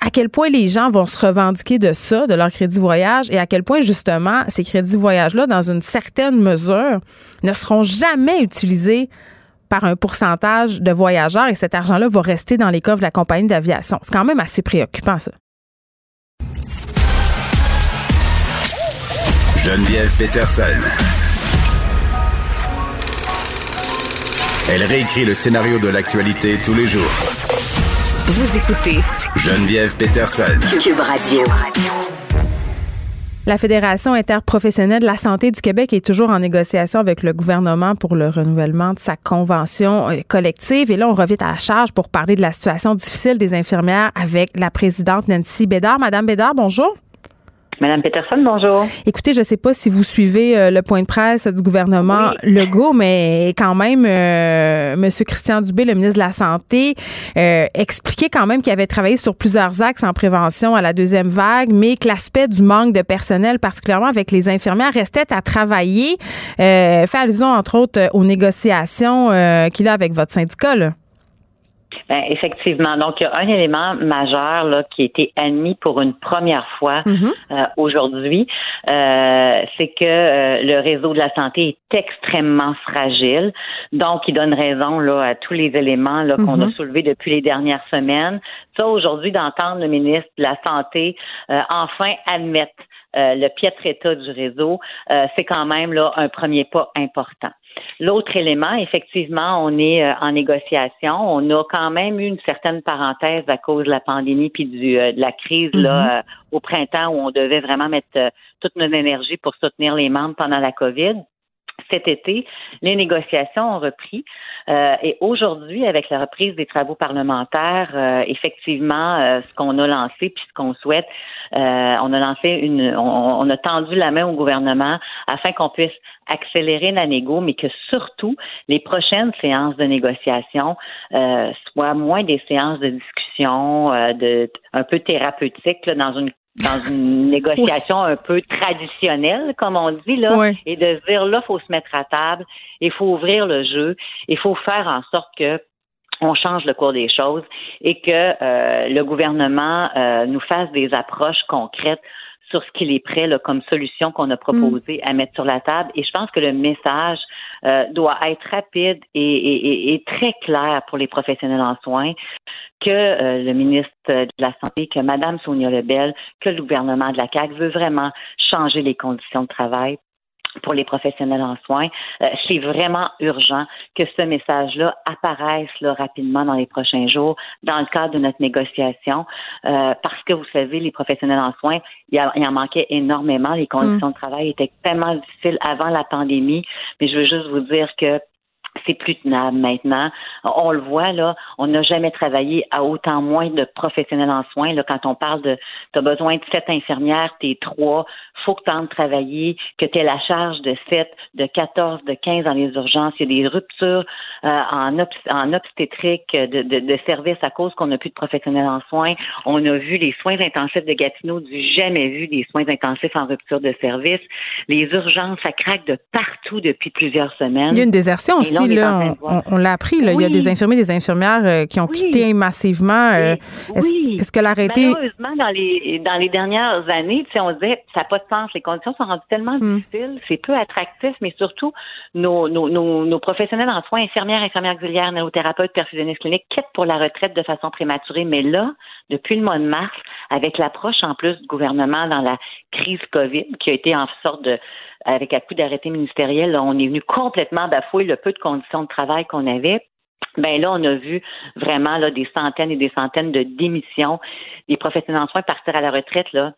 à quel point les gens vont se revendiquer de ça, de leur crédit voyage, et à quel point justement ces crédits voyage-là, dans une certaine mesure, ne seront jamais utilisés par un pourcentage de voyageurs et cet argent-là va rester dans les coffres de la compagnie d'aviation. C'est quand même assez préoccupant, ça. Geneviève Peterson. Elle réécrit le scénario de l'actualité tous les jours vous écoutez Geneviève Peterson. Cube Radio. La Fédération interprofessionnelle de la santé du Québec est toujours en négociation avec le gouvernement pour le renouvellement de sa convention euh, collective. Et là, on revient à la charge pour parler de la situation difficile des infirmières avec la présidente Nancy Bédard. Madame Bédard, bonjour. Madame Peterson, bonjour. Écoutez, je ne sais pas si vous suivez euh, le point de presse du gouvernement Legault, mais quand même, euh, M. Christian Dubé, le ministre de la Santé, euh, expliquait quand même qu'il avait travaillé sur plusieurs axes en prévention à la deuxième vague, mais que l'aspect du manque de personnel, particulièrement avec les infirmières, restait à travailler. fait allusion, entre autres, aux négociations qu'il a avec votre syndicat. Là. Ben, effectivement. Donc, il y a un élément majeur là, qui a été admis pour une première fois mhm. euh, aujourd'hui, euh, c'est que euh, le réseau de la santé est extrêmement fragile. Donc, il donne raison là, à tous les éléments là, qu'on a mhm. soulevés depuis les dernières semaines. Ça, aujourd'hui, d'entendre le ministre de la Santé enfin admettre le piètre état du réseau, c'est quand même là, un premier pas important. L'autre élément, effectivement, on est euh, en négociation. On a quand même eu une certaine parenthèse à cause de la pandémie puis du, euh, de la crise là, mm-hmm. euh, au printemps où on devait vraiment mettre toute notre énergie pour soutenir les membres pendant la COVID cet été, les négociations ont repris. Euh, et aujourd'hui, avec la reprise des travaux parlementaires, euh, effectivement, euh, ce qu'on a lancé puis ce qu'on souhaite, on a lancé une, on, a tendu la main au gouvernement afin qu'on puisse accélérer la négo, mais que surtout les prochaines séances de négociation soient moins des séances de discussion, de un peu thérapeutiques dans une dans une [laughs] négociation un peu traditionnelle, comme on dit, là, et de se dire, là, il faut se mettre à table, il faut ouvrir le jeu, il faut faire en sorte que on change le cours des choses et que euh, le gouvernement euh, nous fasse des approches concrètes sur ce qu'il est prêt comme solution qu'on a proposé à mettre sur la table. Et je pense que le message euh, doit être rapide et, très clair pour les professionnels en soins que euh, le ministre de la Santé, que Mme Sonia Lebel, que le gouvernement de la CAQ veut vraiment changer les conditions de travail pour les professionnels en soins. Euh, c'est vraiment urgent que ce message-là apparaisse là, rapidement dans les prochains jours dans le cadre de notre négociation, euh, parce que vous savez, les professionnels en soins, il, y en manquait énormément. Les conditions mm. de travail étaient tellement difficiles avant la pandémie. Mais je veux juste vous dire que c'est plus tenable maintenant. On le voit, là, on n'a jamais travaillé à autant moins de professionnels en soins. Là, quand on parle de tu as besoin de sept infirmières, t'es trois, faut que tu de travailler, que tu aies la charge de sept, de 14, de 15 dans les urgences. Il y a des ruptures euh, en, en obstétrique de, de, de services à cause qu'on n'a plus de professionnels en soins. On a vu les soins intensifs de Gatineau, du jamais vu des soins intensifs en rupture de service. Les urgences, ça craque de partout depuis plusieurs semaines. Il y a une désertion aussi on, l'a appris, il y a des infirmiers, des infirmières euh, qui ont quitté massivement. Euh, est-ce que l'arrêté. Malheureusement, dans les, dans les dernières années, on disait ça n'a pas de sens. Les conditions sont rendues tellement hmm. difficiles, c'est peu attractif, mais surtout, nos, nos, nos, professionnels en soins, infirmières, infirmières auxiliaires, néothérapeutes, perfusionnistes cliniques, quittent pour la retraite de façon prématurée. Mais là, depuis le mois de mars, avec l'approche en plus du gouvernement dans la crise COVID, qui a été en sorte de avec un coup d'arrêté ministériel, on est venu complètement bafouer le peu de conditions de travail qu'on avait. Ben là, on a vu vraiment là, des centaines et des centaines de démissions. Les professionnels en soins partir à la retraite là,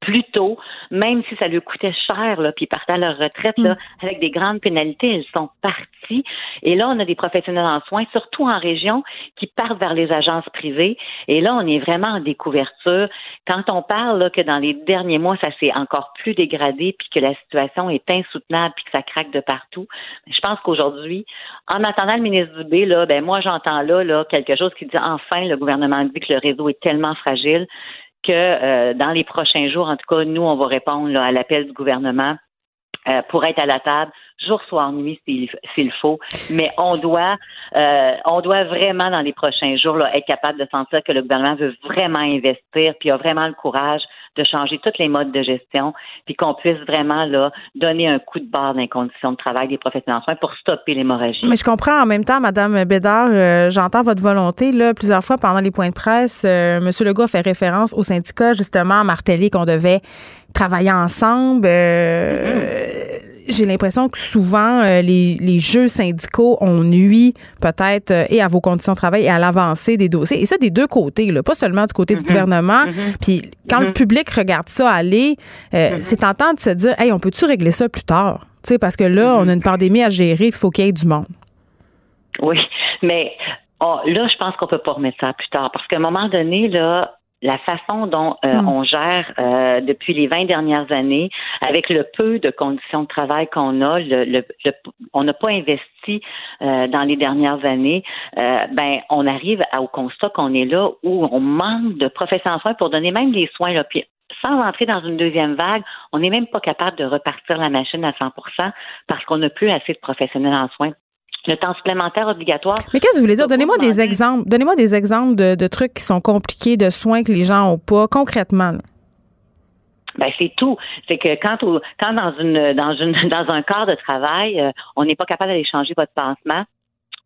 plus tôt, même si ça lui coûtait cher, là, puis ils partaient à leur retraite là, mm. avec des grandes pénalités, ils sont partis. Et là, on a des professionnels en soins, surtout en région, qui partent vers les agences privées. Et là, on est vraiment en découverture. Quand on parle là, que dans les derniers mois, ça s'est encore plus dégradé, puis que la situation est insoutenable, puis que ça craque de partout, je pense qu'aujourd'hui, en attendant le ministre Dubé, là, ben moi, j'entends là, là quelque chose qui dit enfin, le gouvernement dit que le réseau est tellement fragile que euh, dans les prochains jours, en tout cas, nous, on va répondre à l'appel du gouvernement euh, pour être à la table jour, soir, nuit s'il faut. Mais on doit, euh, on doit vraiment dans les prochains jours là, être capable de sentir que le gouvernement veut vraiment investir, puis a vraiment le courage de changer tous les modes de gestion, puis qu'on puisse vraiment là donner un coup de barre dans les conditions de travail des professionnels en soins pour stopper l'hémorragie. Mais je comprends en même temps, Madame Bédard, euh, j'entends votre volonté là plusieurs fois pendant les points de presse. Euh, Monsieur Legault fait référence au syndicat justement martelé qu'on devait travailler ensemble. Euh, j'ai l'impression que souvent, euh, les, jeux syndicaux ont nuit peut-être euh, et à vos conditions de travail et à l'avancée des dossiers. Et ça, des deux côtés, là, pas seulement du côté du mm-hmm. gouvernement. Mm-hmm. Puis quand le mm-hmm. public regarde ça aller, c'est tentant de se dire, hey, on peut-tu régler ça plus tard? sais parce que là, on a une pandémie à gérer, il faut qu'il y ait du monde. Oui, mais oh, là, je pense qu'on peut pas remettre ça plus tard parce qu'à un moment donné, là, la façon dont euh, hmm. on gère euh, depuis les 20 dernières années, avec le peu de conditions de travail qu'on a, le, on n'a pas investi euh, dans les dernières années, ben on arrive au constat qu'on est là où on manque de professionnels en soins pour donner même des soins. Là, puis sans entrer dans une deuxième vague, on n'est même pas capable de repartir la machine à 100% parce qu'on n'a plus assez de professionnels en soins le temps supplémentaire obligatoire. Mais qu'est-ce que vous voulez dire? Donnez-moi des exemples. Donnez-moi des exemples de, trucs qui sont compliqués, de soins que les gens n'ont pas, concrètement. Ben, c'est tout. C'est que quand, quand dans une dans une [laughs] dans un corps de travail, euh, on n'est pas capable d'aller changer votre pansement,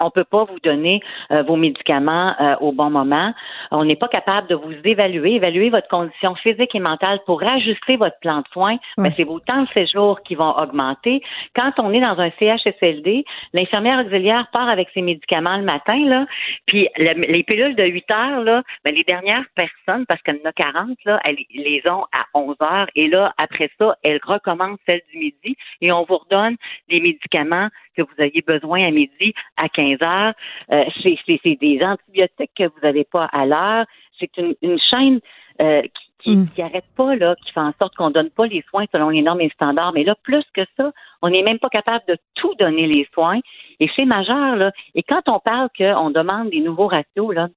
on peut pas vous donner euh, vos médicaments euh, au bon moment. On n'est pas capable de vous évaluer, évaluer votre condition physique et mentale pour ajuster votre plan de soins. Mais c'est vos temps de séjour qui vont augmenter. Quand on est dans un CHSLD, l'infirmière auxiliaire part avec ses médicaments le matin, là, puis les pilules de 8 heures, là, ben, les dernières personnes, parce qu'elle en a 40, là, elles les ont à 11 heures. Et là, après ça, elles recommencent celles du midi et on vous redonne des médicaments que vous aviez besoin à midi à 15 heures. Euh, c'est des antibiotiques que vous n'avez pas à l'heure. C'est une, chaîne euh, qui n'arrête mm. pas, là, qui fait en sorte qu'on ne donne pas les soins selon les normes et les standards. Mais là, plus que ça, on n'est même pas capable de tout donner les soins. Et c'est majeur, là. Et quand on parle qu'on demande des nouveaux ratios, là,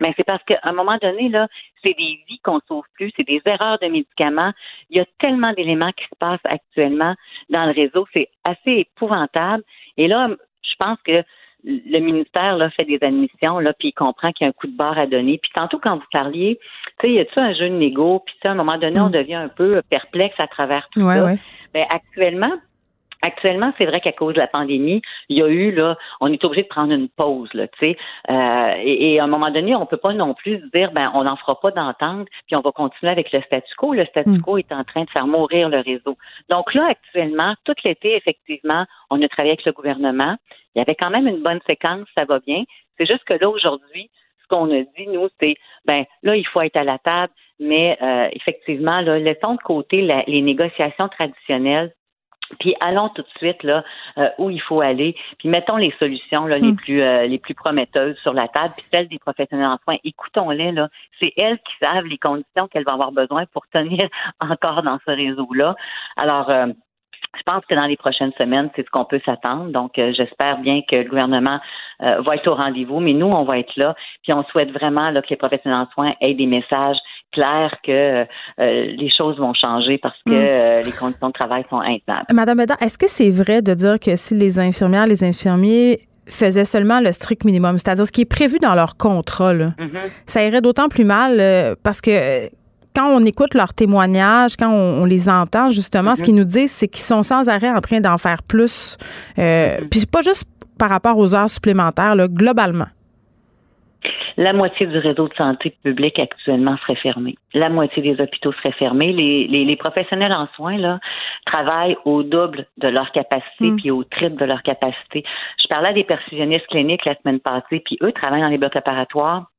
Mais c'est parce qu'à un moment donné, là, c'est des vies qu'on sauve plus, c'est des erreurs de médicaments. Il y a tellement d'éléments qui se passent actuellement dans le réseau, c'est assez épouvantable. Et là, je pense que le ministère là, fait des admissions, là, puis il comprend qu'il y a un coup de barre à donner. Puis tantôt, quand vous parliez, tu sais, y a-tu un jeu de négo, puis à un moment donné, on mm. devient un peu perplexe à travers tout ça. Ben, actuellement, Actuellement, c'est vrai qu'à cause de la pandémie, il y a eu là, on est obligé de prendre une pause là, tu sais, euh, et, à un moment donné, on peut pas non plus dire ben on n'en fera pas d'entente, puis on va continuer avec le statu quo. Le statu hmm. quo est en train de faire mourir le réseau. Donc là, actuellement, tout l'été, effectivement, on a travaillé avec le gouvernement. Il y avait quand même une bonne séquence, ça va bien. C'est juste que là aujourd'hui, ce qu'on a dit nous, c'est ben là, il faut être à la table, mais euh, effectivement, là, laissons de côté les négociations traditionnelles puis allons tout de suite là euh, où il faut aller, puis mettons les solutions là, les hmm. plus euh, les plus prometteuses sur la table, puis celles des professionnels en soins, écoutons-les là, c'est elles qui savent les conditions qu'elles vont avoir besoin pour tenir [laughs] encore dans ce réseau-là. Alors euh, je pense que dans les prochaines semaines, c'est ce qu'on peut s'attendre. Donc, j'espère bien que le gouvernement va être au rendez-vous, mais nous, on va être là. Puis, on souhaite vraiment là, que les professionnels en soins aient des messages clair que euh, les choses vont changer parce que euh, les conditions de travail sont intenables. Madame Beda, est-ce que c'est vrai de dire que si les infirmières, les infirmiers faisaient seulement le strict minimum, c'est-à-dire ce qui est prévu dans leur contrat, mm-hmm. ça irait d'autant plus mal euh, parce que quand on écoute leurs témoignages, quand on, les entend, justement, ce mm-hmm. qu'ils nous disent, c'est qu'ils sont sans arrêt en train d'en faire plus. Mm-hmm. Puis pas juste par rapport aux heures supplémentaires, globalement la moitié du réseau de santé publique actuellement serait fermé. La moitié des hôpitaux seraient fermés. Les, les, professionnels en soins là, travaillent au double de leur capacité, hmm. puis au triple de leur capacité. Je parlais des perfusionnistes cliniques la semaine passée, puis eux travaillent dans les blocs opératoires.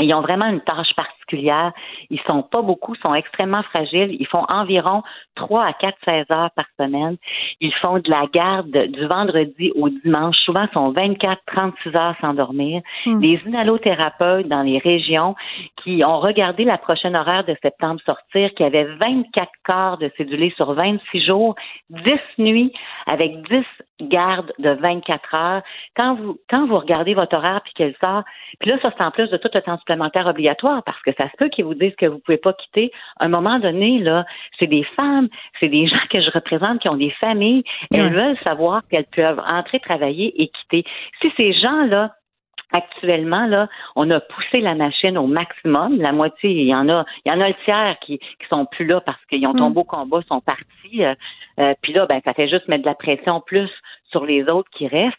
Ils ont vraiment une tâche particulière. Ils sont pas beaucoup, sont extrêmement fragiles. Ils font environ 3 à 4, 16 heures par semaine. Ils font de la garde du vendredi au dimanche. Souvent, sont 24, 36 heures sans dormir. Hmm. Les inhalothérapeutes dans les régions qui ont regardé la prochaine horaire de septembre sortir, qui avait 24 quarts de cédulés sur 26 jours, 10 nuits avec 10 gardes de 24 heures. Quand vous, quand vous regardez votre horaire puis qu'elle sort, puis là, ça c'est en plus de tout le temps supplémentaire obligatoire parce que ça se peut qu'ils vous disent que vous pouvez pas quitter. À un moment donné, là, c'est des femmes c'est des [laughs] gens que je représente qui ont des familles. Elles veulent savoir qu'elles peuvent entrer travailler et quitter. Si ces gens-là actuellement, là, on a poussé la machine au maximum. La moitié, il y en a, il y en a le tiers qui, qui sont plus là parce qu'ils ont tombé mm. au combat, sont partis. Euh, euh, puis là, ben, ça fait juste mettre de la pression plus sur les autres qui restent.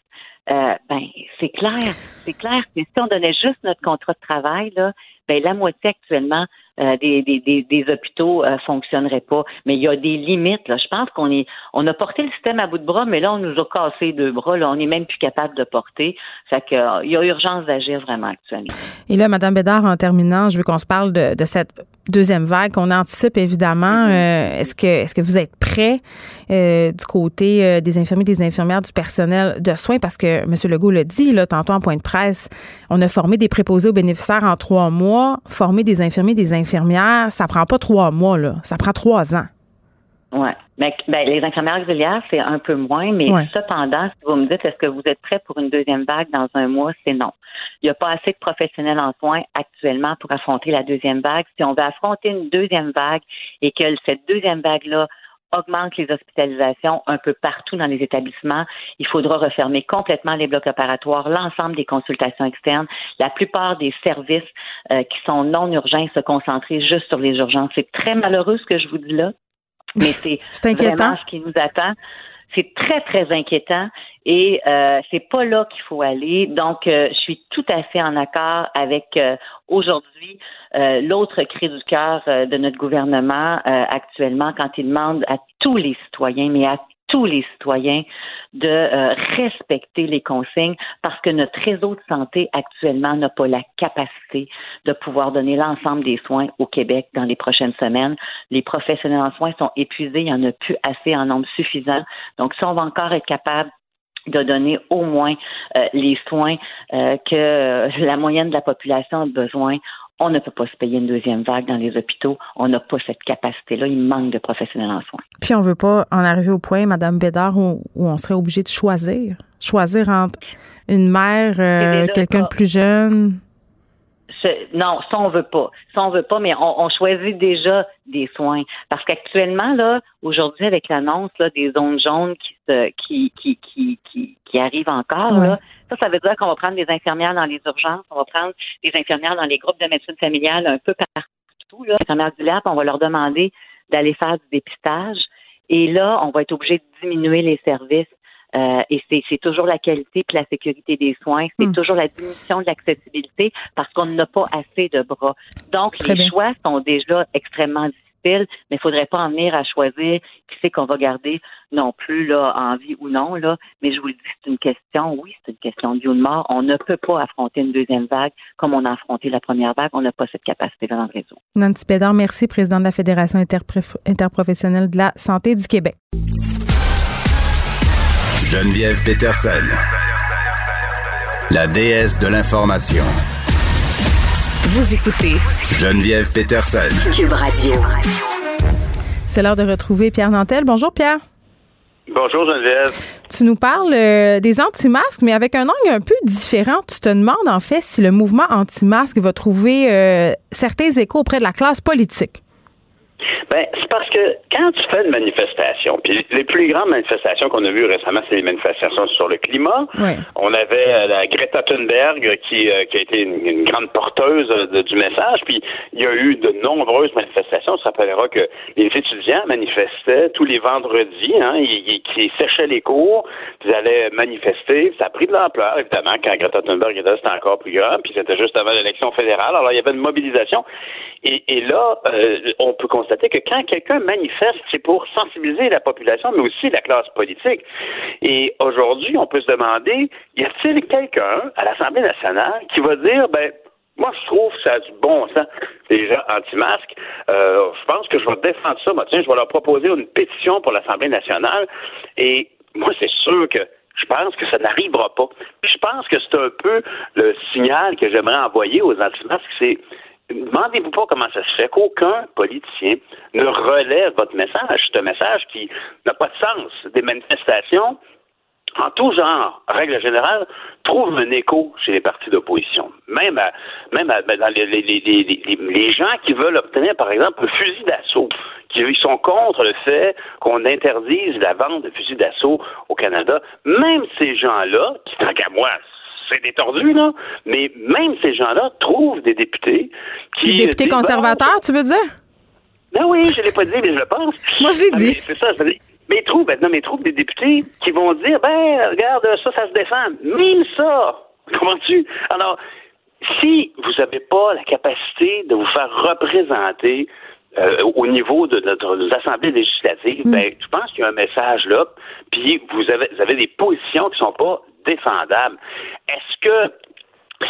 Euh, ben, c'est clair, c'est clair que si on donnait juste notre contrat de travail, là, ben, la moitié actuellement euh, des, des, des, hôpitaux euh, fonctionneraient pas. Mais il y a des limites. Là. Je pense qu'on est on a porté le système à bout de bras, mais là, on nous a cassé deux bras. Là. On n'est même plus capable de porter. Fait que, euh, il y a urgence d'agir vraiment actuellement. Et là, Mme Bédard, en terminant, je veux qu'on se parle de, de cette deuxième vague qu'on anticipe évidemment. Mm-hmm. est-ce que est-ce que vous êtes prêts du côté des infirmiers, des infirmières, du personnel de soins? Parce que M. Legault l'a dit là, tantôt en point de presse, on a formé des préposés aux bénéficiaires en trois mois, formé des infirmiers, des infirmières infirmière, ça prend pas trois mois, là. Ça prend trois ans. Oui. Ben, les infirmières auxiliaires, c'est un peu moins, mais cependant, si vous me dites est-ce que vous êtes prêt pour une deuxième vague dans un mois, c'est non. Il n'y a pas assez de professionnels en soins actuellement pour affronter la deuxième vague. Si on veut affronter une deuxième vague et que cette deuxième vague-là augmente les hospitalisations un peu partout dans les établissements. Il faudra refermer complètement les blocs opératoires, l'ensemble des consultations externes, la plupart des services euh, qui sont non urgents, se concentrer juste sur les urgences. C'est très malheureux ce que je vous dis là, mais c'est vraiment ce qui nous attend. C'est très, très inquiétant et euh, c'est pas là qu'il faut aller. Donc, euh, je suis tout à fait en accord avec euh, aujourd'hui euh, l'autre cri du cœur de notre gouvernement actuellement quand il demande à tous les citoyens, mais à tous les citoyens de euh, respecter les consignes parce que notre réseau de santé actuellement n'a pas la capacité de pouvoir donner l'ensemble des soins au Québec dans les prochaines semaines. Les professionnels en soins sont épuisés, il n'y en a plus assez en nombre suffisant. Donc, si on va encore être capable de donner au moins euh, les soins euh, que la moyenne de la population a besoin, on ne peut pas se payer une deuxième vague dans les hôpitaux. On n'a pas cette capacité-là. Il manque de professionnels en soins. Puis on ne veut pas en arriver au point, Madame Bédard, où, on serait obligé de choisir. Choisir entre une mère, euh, quelqu'un de plus jeune. non, ça on veut pas. Ça on veut pas, mais on, choisit déjà des soins parce qu'actuellement là, aujourd'hui avec l'annonce des zones jaunes qui se, qui, qui, qui, qui, qui arrivent encore là, ça ça veut dire qu'on va prendre des infirmières dans les urgences, on va prendre des infirmières dans les groupes de médecine familiale un peu partout là, les infirmières du LAP, on va leur demander d'aller faire du dépistage et là, on va être obligé de diminuer les services euh, et c'est toujours la qualité et la sécurité des soins. C'est hmm. toujours la diminution de l'accessibilité parce qu'on n'a pas assez de bras. Donc, les choix sont déjà extrêmement difficiles, mais il faudrait pas en venir à choisir qui c'est qu'on va garder non plus là en vie ou non là. Mais je vous le dis, c'est une question. Oui, c'est une question de vie ou de mort. On ne peut pas affronter une deuxième vague comme on a affronté la première vague. On n'a pas cette capacité-là dans le réseau. Nancy Pédard, merci, présidente de la Fédération interprofessionnelle de la santé du Québec. Geneviève Peterson, la déesse de l'information. Vous écoutez Geneviève Peterson, Cube Radio. C'est l'heure de retrouver Pierre Nantel. Bonjour Pierre. Bonjour Geneviève. Tu nous parles euh, des anti-masques, mais avec un angle un peu différent. Tu te demandes en fait si le mouvement anti-masque va trouver euh, certains échos auprès de la classe politique. Ben, c'est parce que quand tu fais une manifestation, puis les plus grandes manifestations qu'on a vues récemment, c'est les manifestations sur le climat. On avait euh, la Greta Thunberg qui, euh, qui a été une, grande porteuse du message, puis il y a eu de nombreuses manifestations. On se rappellera que les étudiants manifestaient tous les vendredis, hein, ils, ils, séchaient les cours, puis ils allaient manifester. Ça a pris de l'ampleur, évidemment, quand Greta Thunberg était, c'était encore plus grand, puis c'était juste avant l'élection fédérale. Alors, il y avait une mobilisation. Et, et là, euh, on peut constater que quand quelqu'un manifeste, c'est pour sensibiliser la population, mais aussi la classe politique. Et aujourd'hui, on peut se demander, y a-t-il quelqu'un à l'Assemblée nationale qui va dire, ben, moi, je trouve que ça a du bon sens, les gens anti-masques. Euh, je pense que je vais défendre ça. Moi, tiens, je vais leur proposer une pétition pour l'Assemblée nationale. Et moi, c'est sûr que je pense que ça n'arrivera pas. Je pense que c'est un peu le signal que j'aimerais envoyer aux anti-masques, c'est Demandez-vous pas comment ça se fait qu'aucun politicien ne relève votre message. C'est un message qui n'a pas de sens. Des manifestations, en tout genre, règle générale, trouvent un écho chez les partis d'opposition. Même, même dans les, les, gens qui veulent obtenir, par exemple, un fusil d'assaut, qui sont contre le fait qu'on interdise la vente de fusils d'assaut au Canada, même ces gens-là, qui, tant qu'à moi, c'est détordu, là. Mais même ces gens-là trouvent des députés qui. Des députés conservateurs, tu veux dire? Ben oui, je ne l'ai pas dit, mais je le pense. [laughs] Moi, je l'ai ah, dit. C'est ça, je. Mais ils trouvent, non, mais trouvent des députés qui vont dire, ben, regarde, ça, ça se défend. Même ça. [laughs] Comprends-tu? Alors, si vous n'avez pas la capacité de vous faire représenter euh, au niveau de notre assemblée législative, mm. ben, je pense qu'il y a un message là, puis vous avez, vous avez des positions qui ne sont pas défendable. Est-ce que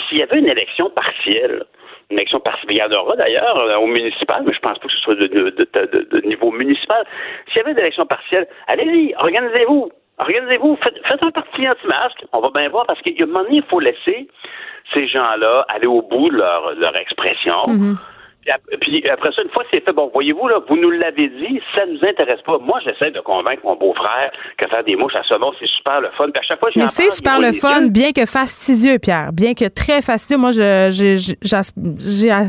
s'il y avait une élection partielle, une élection partielle, il y en aura d'ailleurs euh, au municipal, mais je pense pas que ce soit de, niveau municipal. S'il y avait une élection partielle, allez-y, organisez-vous. Organisez-vous, faites, un parti anti-masque. On va bien voir parce qu'il y a un moment donné, il faut laisser ces gens-là aller au bout de leur, expression. Mm-hmm. Puis après ça, une fois c'est fait, bon, voyez-vous, là, vous nous l'avez dit, ça nous intéresse pas. Moi, j'essaie de convaincre mon beau-frère que faire des mouches à saumon, c'est super le fun. Puis à chaque fois, Mais c'est super le fun, bien que fastidieux, Pierre. Bien que très fastidieux. Moi, je,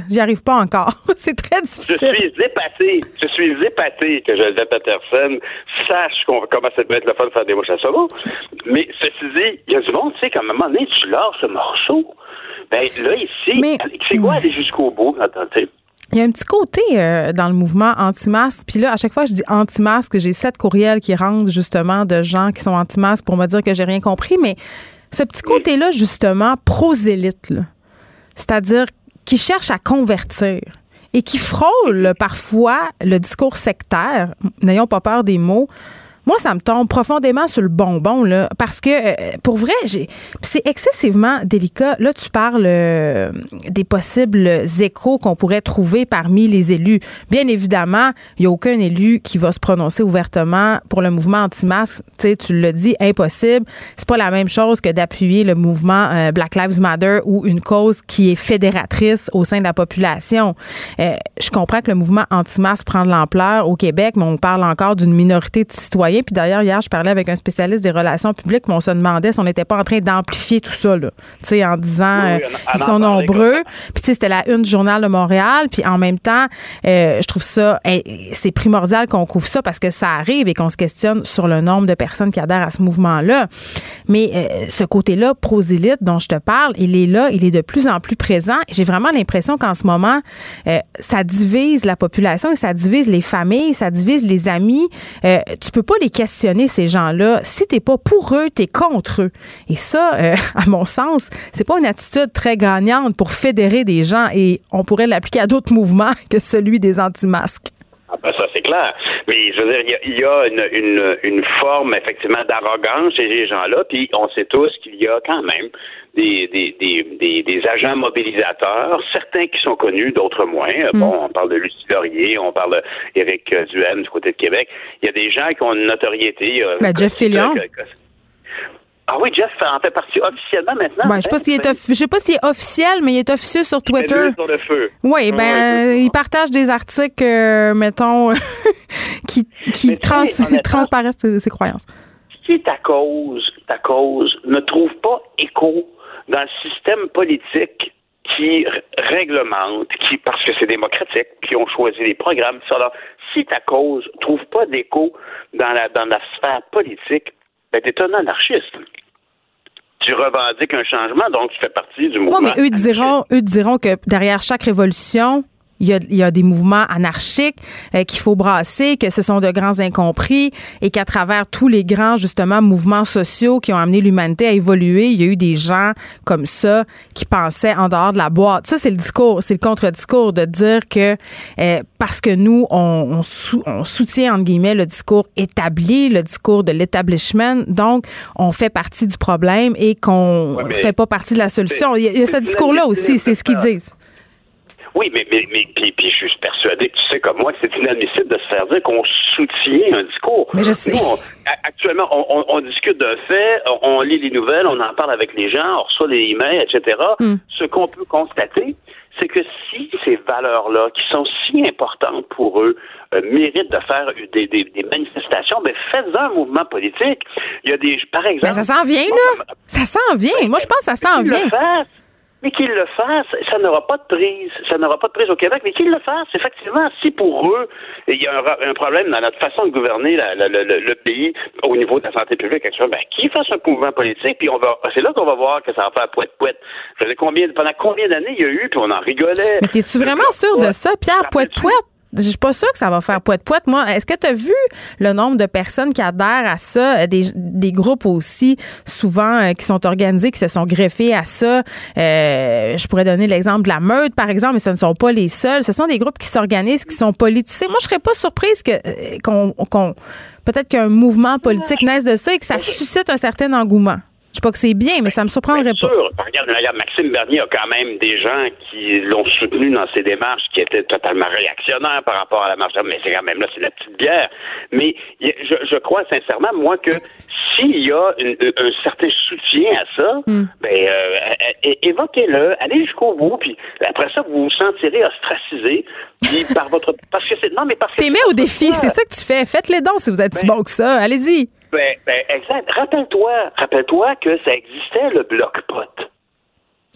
j'y arrive pas encore. [laughs] c'est très difficile. Je suis épaté. Je suis épaté que Joseph Peterson sache comment ça peut être le fun de faire des mouches à saumon. Mais ceci dit, il y a du monde, tu sais, qu'à un moment donné, tu lâches ce morceau. Ben là, ici, c'est quoi aller jusqu'au bout? Attendez. Il y a un petit côté euh, dans le mouvement anti-masque. Puis là, à chaque fois que je dis anti-masque, j'ai sept courriels qui rentrent justement de gens qui sont anti-masque pour me dire que j'ai rien compris. Mais ce petit côté-là, justement, prosélyte, c'est-à-dire qui cherche à convertir et qui frôle parfois le discours sectaire, n'ayons pas peur des mots, moi, ça me tombe profondément sur le bonbon, là, parce que, euh, pour vrai, c'est excessivement délicat. Là, tu parles euh, des possibles échos qu'on pourrait trouver parmi les élus. Bien évidemment, il n'y a aucun élu qui va se prononcer ouvertement pour le mouvement anti-masque. Tu l'as dit, impossible. C'est pas la même chose que d'appuyer le mouvement euh, Black Lives Matter ou une cause qui est fédératrice au sein de la population. je comprends que le mouvement anti-masque prend de l'ampleur au Québec, mais on parle encore d'une minorité de citoyens Puis d'ailleurs, hier, je parlais avec un spécialiste des relations publiques, mais on se demandait si on n'était pas en train d'amplifier tout ça, là. Tu sais, en disant, euh, ils sont nombreux. Puis tu sais, c'était la une du Journal de Montréal. Puis en même temps, euh, je trouve ça, c'est primordial qu'on couvre ça parce que ça arrive et qu'on se questionne sur le nombre de personnes qui adhèrent à ce mouvement-là. Mais euh, ce côté-là, prosélite dont je te parle, il est là, il est de plus en plus présent. J'ai vraiment l'impression qu'en ce moment, ça divise la population et ça divise les familles, ça divise les amis. Euh, tu peux pas les questionner, ces gens-là. Si t'es pas pour eux, t'es contre eux. Et ça, euh, [laughs] à mon sens, c'est pas une attitude très gagnante pour fédérer des gens et on pourrait l'appliquer à d'autres mouvements [laughs] que celui des anti-masques. Ah ben ça, c'est clair. Mais je veux dire, il y a, une, forme, effectivement, d'arrogance chez ces gens-là, puis on sait tous qu'il y a quand même des, des, des, des, agents mobilisateurs, certains qui sont connus, d'autres moins. Mm. Bon, on parle de Lucie Laurier, on parle d'Éric Duhem du côté de Québec. Il y a des gens qui ont une notoriété. Ben, Jeff Fillion. Ah oui, Jeff en fait partie officiellement maintenant. Ben, je sais pas est sais pas s'il est officiel, mais il est officieux sur Twitter. Sur le feu. Oui, ben il partage des articles, euh, mettons, [laughs] qui, qui transparaissent ses, croyances. Si ta cause, ta cause ne trouve pas écho dans le système politique qui réglemente, qui parce que c'est démocratique, qui ont choisi les programmes, alors, si ta cause trouve pas d'écho dans la dans la sphère politique, ben, tu un anarchiste. Tu revendiques un changement, donc tu fais partie du mouvement. Oui, mais eux diront, eux diront que derrière chaque révolution, il y, a, il y a, des mouvements anarchiques euh, qu'il faut brasser, que ce sont de grands incompris et qu'à travers tous les grands, justement, mouvements sociaux qui ont amené l'humanité à évoluer, il y a eu des gens comme ça qui pensaient en dehors de la boîte. Ça, c'est le discours, c'est le contre-discours de dire que euh, parce que nous, on, on, soutient, entre guillemets, le discours établi, le discours de l'établissement, donc on fait partie du problème et qu'on ne fait pas partie de la solution. Il y a, il y a ce discours-là aussi, c'est ce qu'ils disent. Oui, mais, mais, mais puis, puis, je suis persuadé que tu sais comme moi que c'est inadmissible de se faire dire qu'on soutient un discours. Mais je sais. actuellement, on, on, discute d'un fait, on, lit les nouvelles, on en parle avec les gens, on reçoit les emails, etc. Hmm. Ce qu'on peut constater, c'est que si ces valeurs-là, qui sont si importantes pour eux, euh, méritent de faire des, des, des manifestations, ben faites-en un mouvement politique. Il y a des, par exemple. Mais ça s'en vient, là. Ça s'en vient. Moi, je pense que ça s'en vient mais qu'ils le fassent, ça n'aura pas de prise. Ça n'aura pas de prise au Québec, mais qu'ils le fassent. Effectivement, si pour eux, il y a un, problème dans notre façon de gouverner le, pays au niveau de la santé publique, ben, qu'ils fassent un mouvement politique, puis on va, c'est là qu'on va voir que ça va faire poète-poète. Combien, pendant combien d'années il y a eu, puis on en rigolait. Mais t'es-tu vraiment sûr de ça, Pierre? Poète-poète? Je suis pas sûre que ça va faire poète poète. Moi, est-ce que tu as vu le nombre de personnes qui adhèrent à ça, euh, des, des groupes aussi souvent euh, qui sont organisés, qui se sont greffés à ça. Euh, je pourrais donner l'exemple de la meute, par exemple, mais ce ne sont pas les seuls. Ce sont des groupes qui s'organisent, qui sont politisés. Moi, je serais pas surprise que qu'on, peut-être qu'un mouvement politique naisse de ça et que ça suscite un certain engouement. Je sais pas que c'est bien, mais ça me surprendrait pas. Sûr. Regarde, Maxime Bernier a quand même des gens qui l'ont soutenu dans ses démarches qui étaient totalement réactionnaires par rapport à la marche. Mais c'est quand même là, c'est la petite bière. Mais je, crois sincèrement, moi, que s'il y a un certain soutien à ça, hmm. ben euh, évoquez-le, allez jusqu'au bout, puis après ça, vous vous sentirez ostracisé, puis par votre parce que c'est non mais parce que t'aimais au défi, c'est ça que tu fais. Faites les dons si vous êtes si ben bon que ça. Allez-y. Ben, ben, exact. Rappelle-toi, rappelle-toi que ça existait le bloc pot.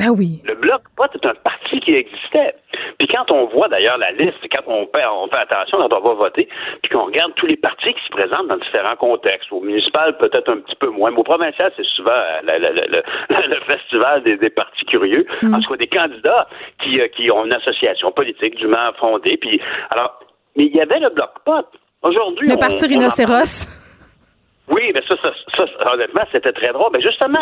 Ah oui. Le bloc pot est un parti qui existait. Puis quand on voit d'ailleurs la liste, quand on fait, on fait attention quand on va voter, puis qu'on regarde tous les partis qui se présentent dans différents contextes, au municipal peut-être un petit peu moins, mais au provincial c'est souvent euh, le, [laughs] festival des, partis curieux, mm. en tout cas des candidats qui, euh, qui ont une association politique dûment fondée. Puis alors, mais il y avait le bloc pot. Aujourd'hui, le parti rhinocéros. [laughs] Oui, mais ça, ça, ça honnêtement, c'était très drôle. Mais justement,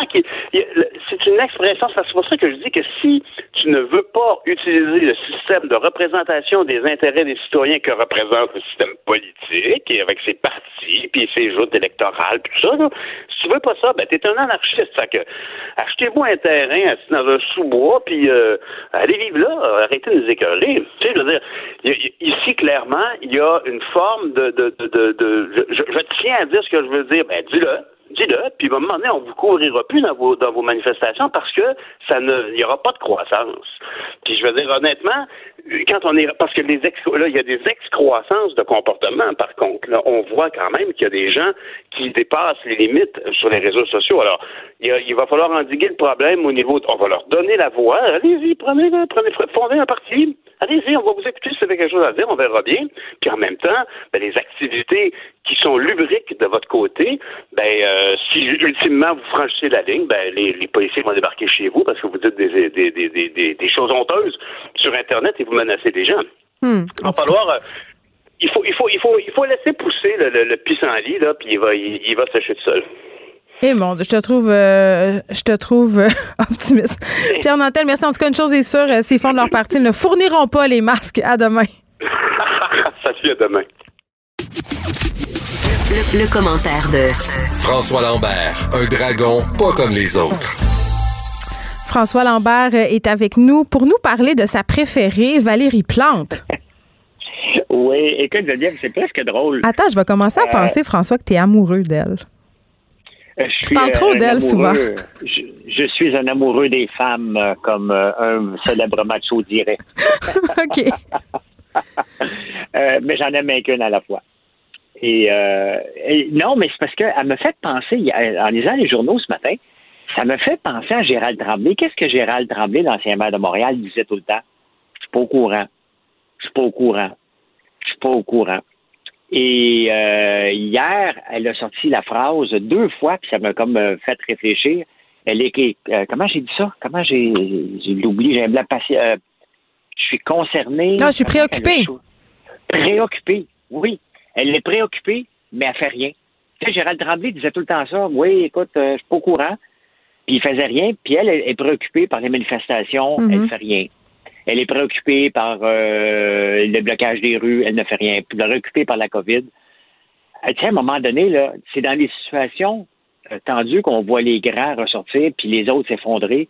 c'est une expression, c'est pour ça que je dis que si tu ne veux pas utiliser le système de représentation des intérêts des citoyens que représente le système politique, et avec ses partis, puis ses joutes électorales, puis tout ça, si tu veux pas ça, ben t'es un anarchiste. Fait que achetez-vous un terrain dans un sous-bois, puis euh, allez vivre là, arrêtez de nous écœurer. Tu sais, je veux dire, ici, clairement, il y a une forme de... de, de, de, je, je tiens à dire ce que je veux dire ben dis-le. Dis-le, puis à un moment donné, on vous couvrira plus dans vos, dans vos manifestations parce que ça ne, il aura pas de croissance. Puis je veux dire, honnêtement, quand on est, parce que les ex, là, il y a des excroissances de comportement, par contre. Là, on voit quand même qu'il y a des gens qui dépassent les limites sur les réseaux sociaux. Alors, il, va falloir endiguer le problème au niveau, on va leur donner la voix. Allez-y, prenez, prenez, fondez un parti. Allez-y, on va vous écouter si vous avez quelque chose à dire, on verra bien. Puis en même temps, ben, les activités qui sont lubriques de votre côté, ben, euh, si ultimement vous franchissez la ligne, ben, les, policiers vont débarquer chez vous parce que vous dites des, des, des, des, choses honteuses sur Internet et vous menacez des gens. Hmm. il va falloir. Euh, il faut, il faut, il faut, il faut laisser pousser le, le, le pissenlit, là, puis il va, il, va sécher tout seul. Eh mon Dieu, je te trouve, euh, je te trouve [laughs] optimiste. Pierre Nantel, merci. En tout cas, une chose est sûre, ces fonds de leur parti ne fourniront pas les masques. À demain. [laughs] Salut, à demain. Le, commentaire de François Lambert, un dragon pas comme les autres. François Lambert est avec nous pour nous parler de sa préférée, Valérie Plante. Oui, écoute, dire, c'est presque drôle. Attends, je vais commencer à euh, penser, François, que tu es amoureux d'elle. Euh, je tu parles trop d'elle souvent. Je, suis un amoureux des femmes, euh, comme un célèbre macho dirait. [laughs] OK. [laughs] mais j'en aime qu'une à la fois. Euh, et, non, mais c'est parce qu'elle me fait penser, en lisant les journaux ce matin, ça me fait penser à Gérald Tremblay. Qu'est-ce que Gérald Tremblay, l'ancien maire de Montréal, disait tout le temps? Je suis pas au courant. Je suis pas au courant. Je suis pas au courant. Et euh, hier, elle a sorti la phrase deux fois, puis ça m'a comme euh, fait réfléchir. Elle est comment j'ai dit ça? Comment j'ai oublié? J'ai un blanc je suis concerné. Non, je suis préoccupé. Préoccupé, oui. Elle est préoccupée, mais elle fait rien. Tu sais, Gérald Tremblay disait tout le temps ça. Oui, écoute, euh, je suis pas au courant. Puis il faisait rien. Puis elle, est préoccupée par les manifestations. Elle ne mhm. fait rien. Elle est préoccupée par euh, le blocage des rues. Elle ne fait rien. Puis préoccupée par la COVID. Euh, tu sais, à un moment donné, là, c'est dans les situations tendues qu'on voit les grands ressortir puis les autres s'effondrer.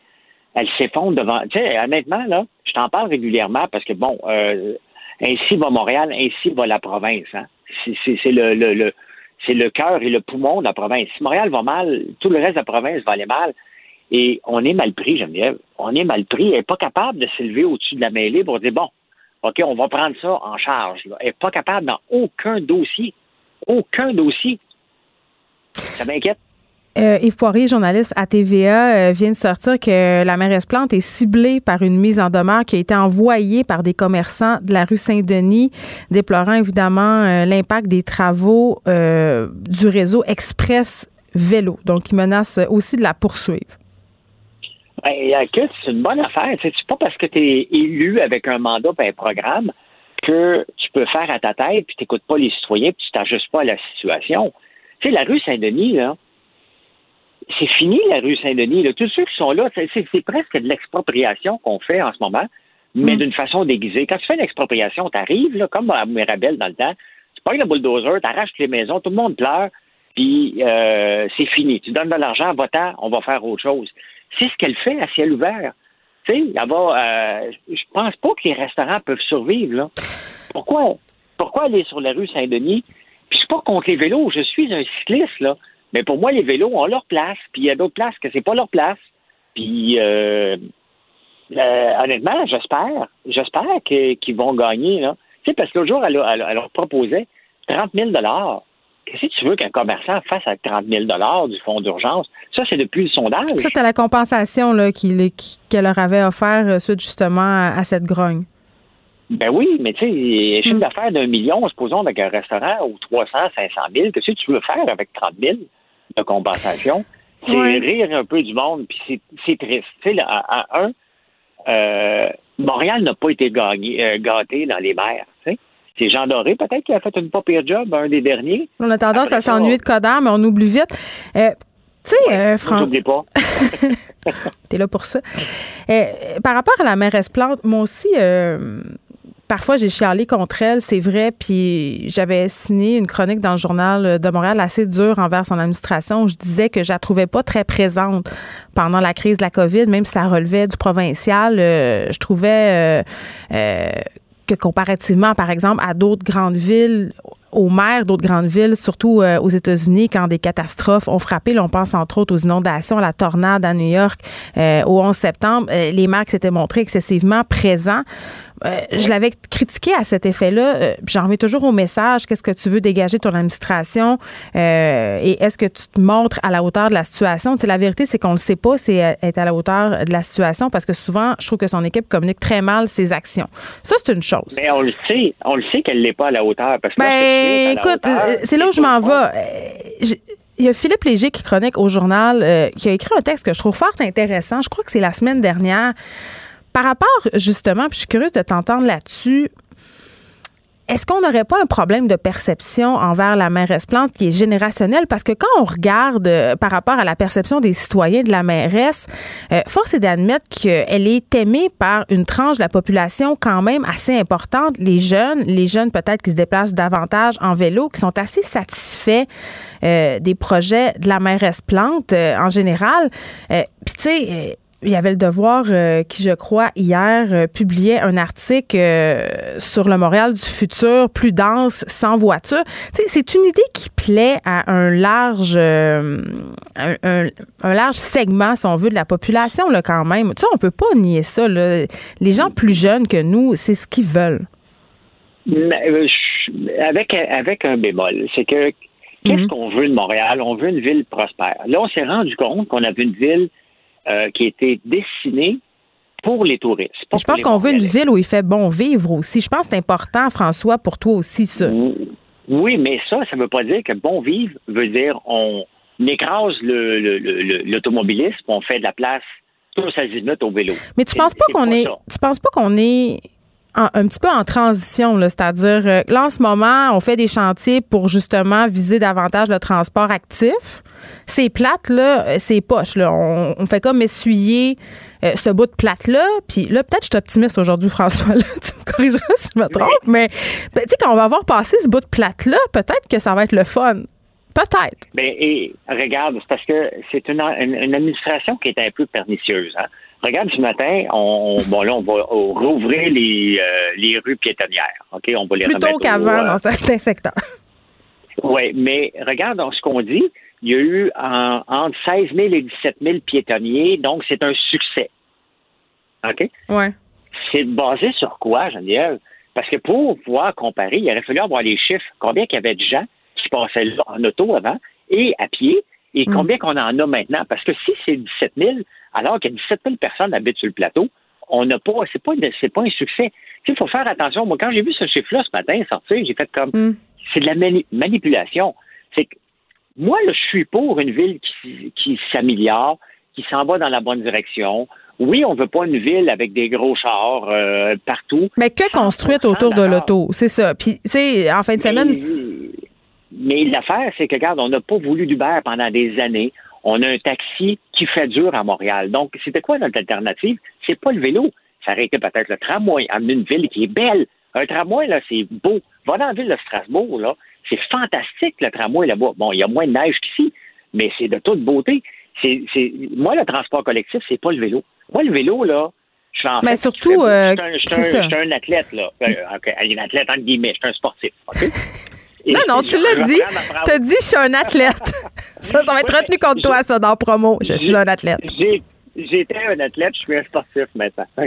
Elle s'effondre devant. Tu sais, honnêtement, là, je t'en parle régulièrement parce que, bon, ainsi va Montréal, ainsi va la province. Hein? C'est le, le, c'est le cœur et le poumon de la province. Si Montréal va mal, tout le reste de la province va aller mal. Et on est mal pris, Geneviève. On est mal pris. Elle n'est pas capable de s'élever au-dessus de la mêlée pour dire bon, OK, on va prendre ça en charge. Elle n'est pas capable dans aucun dossier. Aucun dossier. Ça m'inquiète. Euh, Yves Poirier, journaliste à TVA, euh, vient de sortir que la mairesse Plante est ciblée par une mise en demeure qui a été envoyée par des commerçants de la rue Saint-Denis, déplorant évidemment euh, l'impact des travaux du réseau Express Vélo. Donc, il menace aussi de la poursuivre. Ben, c'est une bonne affaire. C'est pas parce que tu es élu avec un mandat et un programme que tu peux faire à ta tête puis tu n'écoutes pas les citoyens puis tu t'ajustes pas à la situation. Tu sais, la rue Saint-Denis, là, c'est fini la rue Saint-Denis. Tous ceux qui sont là, c'est presque de l'expropriation qu'on fait en ce moment, mais mm. d'une façon déguisée. Quand tu fais une expropriation, tu arrives, comme à Mirabel dans le temps, tu prends le bulldozer, tu arraches les maisons, tout le monde pleure, puis euh, c'est fini. Tu donnes de l'argent, va on va faire autre chose. C'est ce qu'elle fait à ciel ouvert. Tu sais, euh, je pense pas que les restaurants peuvent survivre. Là. Pourquoi? Pourquoi aller sur la rue Saint-Denis? Puis je suis pas contre les vélos, je suis un cycliste, là. Mais pour moi, les vélos ont leur place, puis il y a d'autres places que c'est pas leur place. Puis euh, euh, honnêtement, j'espère, j'espère qu'ils vont gagner. Là. Tu sais, parce que l'autre jour, elle, leur proposait 30 000 Qu'est-ce que tu veux qu'un commerçant fasse avec 30 000 du fonds d'urgence? Ça, c'est depuis le sondage. Ça, c'était la compensation qu'elle leur avait offert euh, suite justement à, cette grogne. Ben oui, mais tu sais, chiffre mm. d'affaires d'un million, supposons, avec un restaurant ou 300, 500 000, qu'est-ce que tu veux faire avec 30 000? De compensation. C'est rire un peu du monde, puis c'est triste. Tu sais, à, un, euh, Montréal n'a pas été gagné, euh, gâté dans les mers. C'est Jean Doré, peut-être, qui a fait une pas pire job, un des derniers. On a tendance à s'ennuyer de Coder, mais on oublie vite. Euh, tu sais, Franck. pas. [laughs] T'es là pour ça. par rapport à la mairesse Plante, moi aussi, parfois j'ai chialé contre elle, c'est vrai, puis j'avais signé une chronique dans le journal de Montréal assez dure envers son administration où je disais que je la trouvais pas très présente pendant la crise de la COVID, même si ça relevait du provincial, euh, je trouvais euh, euh, que comparativement, par exemple, à d'autres grandes villes aux maires d'autres grandes villes, surtout euh, aux États-Unis, quand des catastrophes ont frappé. Là, on pense entre autres aux inondations, à la tornade à New York euh, au 11 septembre. Euh, les maires s'étaient montrés excessivement présents. Euh, je l'avais critiqué à cet effet-là. Euh, j'en reviens toujours au message. Qu'est-ce que tu veux dégager de ton administration? Euh, et est-ce que tu te montres à la hauteur de la situation? Tu la vérité, c'est qu'on ne le sait pas, c'est être à la hauteur de la situation parce que souvent, je trouve que son équipe communique très mal ses actions. Ça, c'est une chose. Mais on le sait. On le sait qu'elle n'est pas à la hauteur. Parce que ben, écoute, c'est là où je m'en vais. Il y a Philippe Léger qui chronique au journal, qui a écrit un texte que je trouve fort intéressant. Je crois que c'est la semaine dernière par rapport, justement, puis je suis curieuse de t'entendre là-dessus. Est-ce qu'on n'aurait pas un problème de perception envers la mairesse Plante qui est générationnel? Parce que quand on regarde euh, par rapport à la perception des citoyens de la mairesse, euh, force est d'admettre qu'elle est aimée par une tranche de la population quand même assez importante, les jeunes, les jeunes peut-être qui se déplacent davantage en vélo, qui sont assez satisfaits euh, des projets de la mairesse Plante en général. Puis tu sais il y avait le devoir euh, qui, je crois, hier euh, publiait un article euh, sur le Montréal du futur, plus dense, sans voiture. C'est une idée qui plaît à un large, un, large segment, si on veut, de la population, là, quand même. Tu sais, on peut pas nier ça. Là. Les gens plus jeunes que nous, c'est ce qu'ils veulent. avec, avec un bémol, c'est que qu'est-ce mhm. qu'on veut de Montréal? On veut une ville prospère. Là, on s'est rendu compte qu'on avait une ville euh, qui a été dessinée pour les touristes. Je pense qu'on veut une ville où il fait bon vivre aussi. Je pense que c'est important, François, pour toi aussi, ça. Oui, mais ça, ça ne veut pas dire que bon vivre veut dire on écrase l'automobilisme, on fait de la place tous azimuts au vélo. Mais tu penses pas qu'on est, tu penses pas qu'on est un petit peu en transition, c'est-à-dire euh, là en ce moment, on fait des chantiers pour justement viser davantage le transport actif. C'est plate là, euh, c'est poche là. On, fait comme essuyer euh, ce bout de plate là. Puis là, peut-être je suis optimiste aujourd'hui, François. [laughs] tu me corrigeras si je me trompe, mais ben, tu sais quand on va avoir passé ce bout de plate là, peut-être que ça va être le fun. Peut-être. Ben, et regarde, c'est parce que c'est une, administration qui est un peu pernicieuse. Hein? Regarde, ce matin, on, bon, là, on va rouvrir les, euh, les rues piétonnières. OK? On va les Plutôt qu'avant dans certains secteurs. Oui, mais regarde ce qu'on dit il y a eu entre 16 000 et 17 000 piétonniers, donc c'est un succès. OK? Ouais. C'est basé sur quoi, Geneviève? Parce que pour pouvoir comparer, il aurait fallu avoir les chiffres. Combien il y avait de gens qui passaient là en auto avant et à pied, et mm. combien qu'on en a maintenant? Parce que si c'est 17 000, alors que 17 000 personnes habitent sur le plateau, on n'a pas, c'est pas, c'est pas un succès. Il faut faire attention. Moi, quand j'ai vu ce chiffre-là ce matin sortir, j'ai fait comme, mm. c'est de la manipulation. C'est que moi, je suis pour une ville qui, s'améliore, qui s'en va dans la bonne direction. Oui, on veut pas une ville avec des gros chars euh, partout. Mais que construite autour de l'auto, c'est ça. Puis, tu sais, en fin de semaine. Mais, l'affaire, c'est que, regarde, on n'a pas voulu d'Uber pendant des années. On a un taxi qui fait dur à Montréal. Donc, c'était quoi notre alternative? C'est pas le vélo. Ça aurait été peut-être le tramway, amener une ville qui est belle. Un tramway, là, c'est beau. Va dans la ville de Strasbourg, là, c'est fantastique, le tramway là-bas. Bon, il y a moins de neige qu'ici, mais c'est de toute beauté. C'est, Moi, le transport collectif, c'est pas le vélo. Moi, le vélo, là, je suis en Mais surtout, euh, je suis un, athlète, là. Euh, un athlète, entre guillemets, je suis un sportif. [laughs] non, non, tu l'as dit. Tu as dit, je suis un athlète. [laughs] ça, ça va être retenu contre toi, ça, dans promo. Je suis un athlète. J'étais un athlète, je suis un sportif maintenant. [laughs]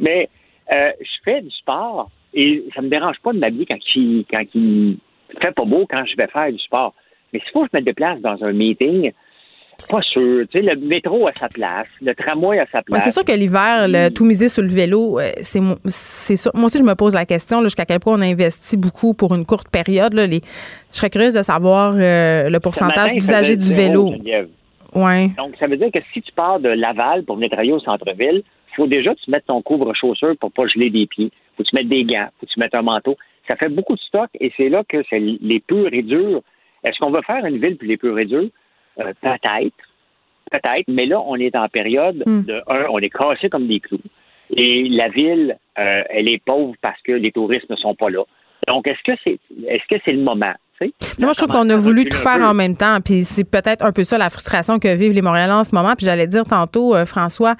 Mais euh, je fais du sport et ça me dérange pas de m'habiller quand il, quand il fait pas beau, quand je vais faire du sport. Mais s'il faut que je me déplace dans un meeting, pas sûr. Tu sais, le métro a sa place, le tramway a sa place. c'est sûr que l'hiver, tout miser sur le vélo, euh, c'est c'est sûr. Moi aussi, je me pose la question jusqu'à quel point on investit beaucoup pour une courte période. Là, les, je serais curieuse de savoir euh, le pourcentage d'usagers du vélo. Ouais. Donc, ça veut dire que si tu pars de Laval pour venir travailler au centre-ville, il faut déjà que tu mettes ton couvre-chaussure pour pas geler des pieds faut que tu mettes des gants, faut que tu mettes un manteau. Ça fait beaucoup de stock et c'est là que c'est les purs et durs. Est-ce qu'on va faire une ville pour les purs et durs? Euh, peut-être. Peut-être. Mais là, on est en période hmm. de un, on est cassé comme des clous. Et la ville, euh, elle est pauvre parce que les touristes ne sont pas là. Donc, est-ce que c'est est-ce que c'est le moment? Moi, je trouve qu'on a voulu tout faire en même temps. Puis c'est peut-être un peu ça la frustration que vivent les Montréalais en ce moment. Puis j'allais dire tantôt, euh, François,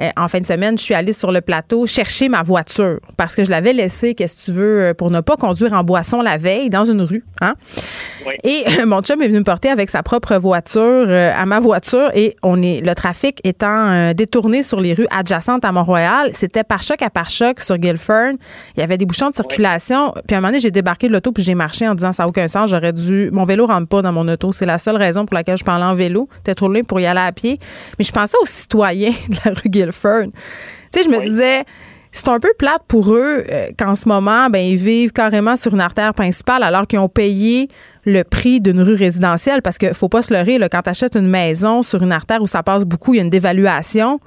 euh, en fin de semaine, je suis allée sur le plateau chercher ma voiture parce que je l'avais laissée, qu'est-ce que tu veux, euh, pour ne pas conduire en boisson la veille dans une rue. Hein? Et mon chum est venu me porter avec sa propre voiture à ma voiture et on est le trafic étant détourné sur les rues adjacentes à Mont-Royal. C'était par choc à par choc sur Guilford. Il y avait des bouchons de circulation. Puis à un moment donné, j'ai débarqué de l'auto puis j'ai marché en disant ça n'a aucun sens. J'aurais dû. Mon vélo rentre pas dans mon auto. C'est la seule raison pour laquelle je parlais en vélo. C'était trop loin pour y aller à pied. Mais je pensais aux citoyens [laughs] de la rue Guilford. Tu sais, je me disais, c'est un peu plate pour eux euh, qu'en ce moment, ben, ils vivent carrément sur une artère principale alors qu'ils ont payé le prix d'une rue résidentielle parce qu'il faut pas se leurrer, là, quand tu achètes une maison sur une artère où ça passe beaucoup, il y a une dévaluation.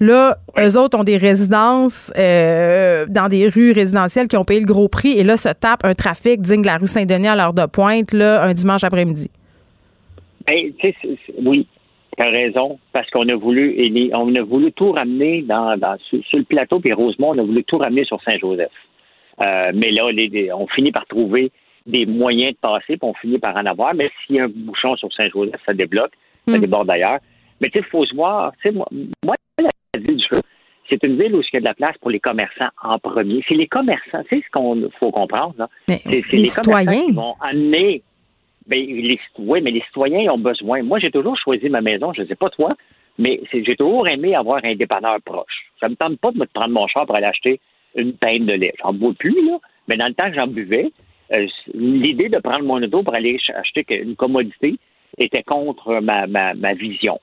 Là, eux autres ont des résidences euh, dans des rues résidentielles qui ont payé le gros prix et là, se tapent un trafic digne de la rue Saint-Denis à l'heure de pointe, là, un dimanche après-midi. Ben, oui, tu as raison, parce qu'on a voulu on a voulu tout ramener dans, sur, le plateau, puis Rosemont, on a voulu tout ramener sur Saint-Joseph. Euh, mais là, on finit par trouver des moyens de passer, puis on finit par en avoir. Mais s'il y a un bouchon sur Saint-Joseph, ça débloque, ça hmm. déborde d'ailleurs. Mais tu sais, il faut se voir. Moi, moi, la ville du c'est une ville où il y a de la place pour les commerçants en premier. C'est les commerçants, c'est ce qu'on faut comprendre. C'est les, citoyens qui vont amener ben, les, oui, mais les citoyens ont besoin. Moi, j'ai toujours choisi ma maison, je ne sais pas toi, mais j'ai toujours aimé avoir un dépanneur proche. Ça ne me tente pas de me prendre mon char pour aller acheter une peine de lait. J'en bois plus, là, mais dans le temps que j'en buvais, euh, l'idée de prendre mon auto pour aller acheter une commodité était contre ma, ma, ma vision.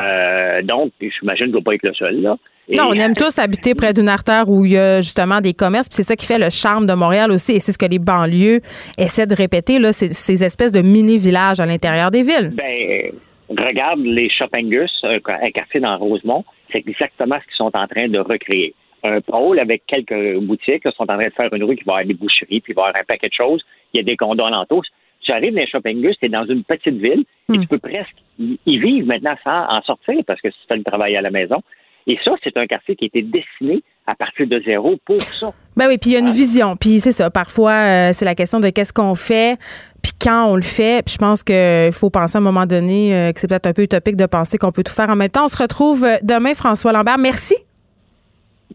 Euh, donc, j'imagine que je ne dois pas être le seul, là. Non, on aime tous habiter près d'une artère où il y a justement des commerces. C'est ça qui fait le charme de Montréal aussi. Et c'est ce que les banlieues essaient de répéter, là, ces espèces de mini-villages à l'intérieur des villes. Ben, regarde les Shoppingus, un quartier dans Rosemont. C'est exactement ce qu'ils sont en train de recréer. Un pôle avec quelques boutiques. Ils sont en train de faire une rue qui va avoir des boucheries, puis il va avoir un paquet de choses. Il y a des condos alentours. Tu arrives dans les Shoppingus, tu es dans une petite ville et hmm. tu peux presque y vivre maintenant sans en sortir parce que tu fais le travail à la maison. Et ça, c'est un quartier qui a été dessiné à partir de zéro pour ça. Ben oui, puis il y a une vision. Puis c'est ça. Parfois, euh, c'est la question de qu'est-ce qu'on fait, puis quand on le fait. Puis je pense qu'il faut penser à un moment donné euh, que c'est peut-être un peu utopique de penser qu'on peut tout faire en même temps. On se retrouve euh, demain, François Lambert. Merci.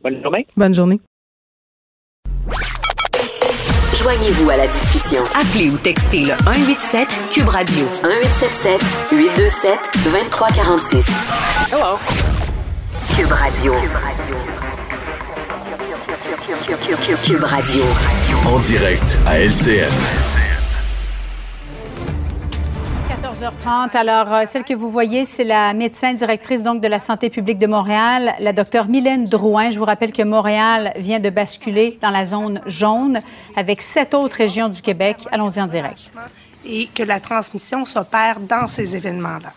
Bonne journée. Bonne journée. Joignez-vous à la discussion. Appelez ou textez le 187 Cube Radio 1877 827 2346. Hello. Cube Radio. Cube Radio. En direct à LCN. 14h30. Alors, euh, celle que vous voyez, c'est la médecin directrice donc de la santé publique de Montréal, la docteure Mylène Drouin. Je vous rappelle que Montréal vient de basculer dans la zone jaune avec sept autres régions du Québec. Allons-y en direct. Et que la transmission s'opère dans ces événements-là.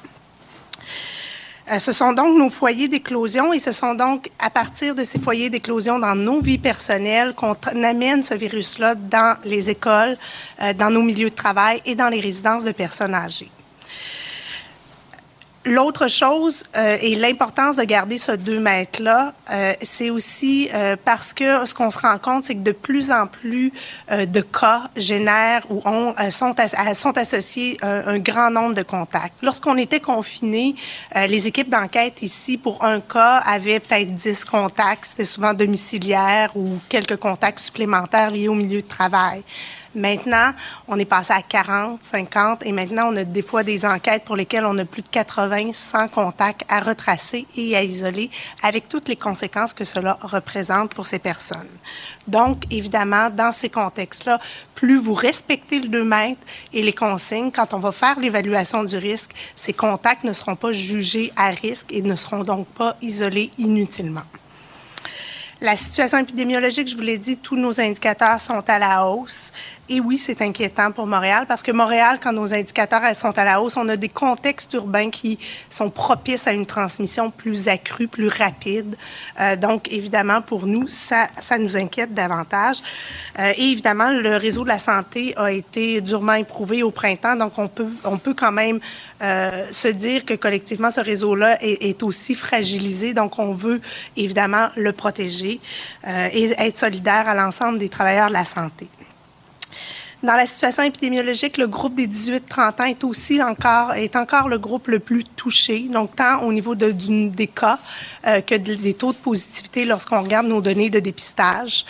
Euh, ce sont donc nos foyers d'éclosion et ce sont donc à partir de ces foyers d'éclosion dans nos vies personnelles qu'on amène ce virus-là dans les écoles, euh, dans nos milieux de travail et dans les résidences de personnes âgées. L'autre chose euh, et l'importance de garder ce 2 mètres-là, euh, c'est aussi euh, parce que ce qu'on se rend compte, c'est que de plus en plus de cas génèrent ou ont, sont, sont associés un, grand nombre de contacts. Lorsqu'on était confinés, les équipes d'enquête ici, pour un cas, avaient peut-être 10 contacts. C'était souvent domiciliaire ou quelques contacts supplémentaires liés au milieu de travail. Maintenant, on est passé à 40, 50 et maintenant, on a des fois des enquêtes pour lesquelles on a plus de 80, 100 contacts à retracer et à isoler avec toutes les conséquences que cela représente pour ces personnes. Donc, évidemment, dans ces contextes-là, plus vous respectez le 2 mètres et les consignes, quand on va faire l'évaluation du risque, ces contacts ne seront pas jugés à risque et ne seront donc pas isolés inutilement. La situation épidémiologique, je vous l'ai dit, tous nos indicateurs sont à la hausse. Et oui, c'est inquiétant pour Montréal parce que Montréal, quand nos indicateurs sont à la hausse, on a des contextes urbains qui sont propices à une transmission plus accrue, plus rapide. Euh, donc, évidemment, pour nous, ça, nous inquiète davantage. Euh, et évidemment, le réseau de la santé a été durement éprouvé au printemps. Donc, on peut, quand même euh, se dire que collectivement, ce réseau-là est, aussi fragilisé. Donc, on veut évidemment le protéger et être solidaire à l'ensemble des travailleurs de la santé. Dans la situation épidémiologique, le groupe des 18-30 ans est aussi encore, est encore le groupe le plus touché, donc tant au niveau de, des cas euh, que des taux de positivité lorsqu'on regarde nos données de dépistage.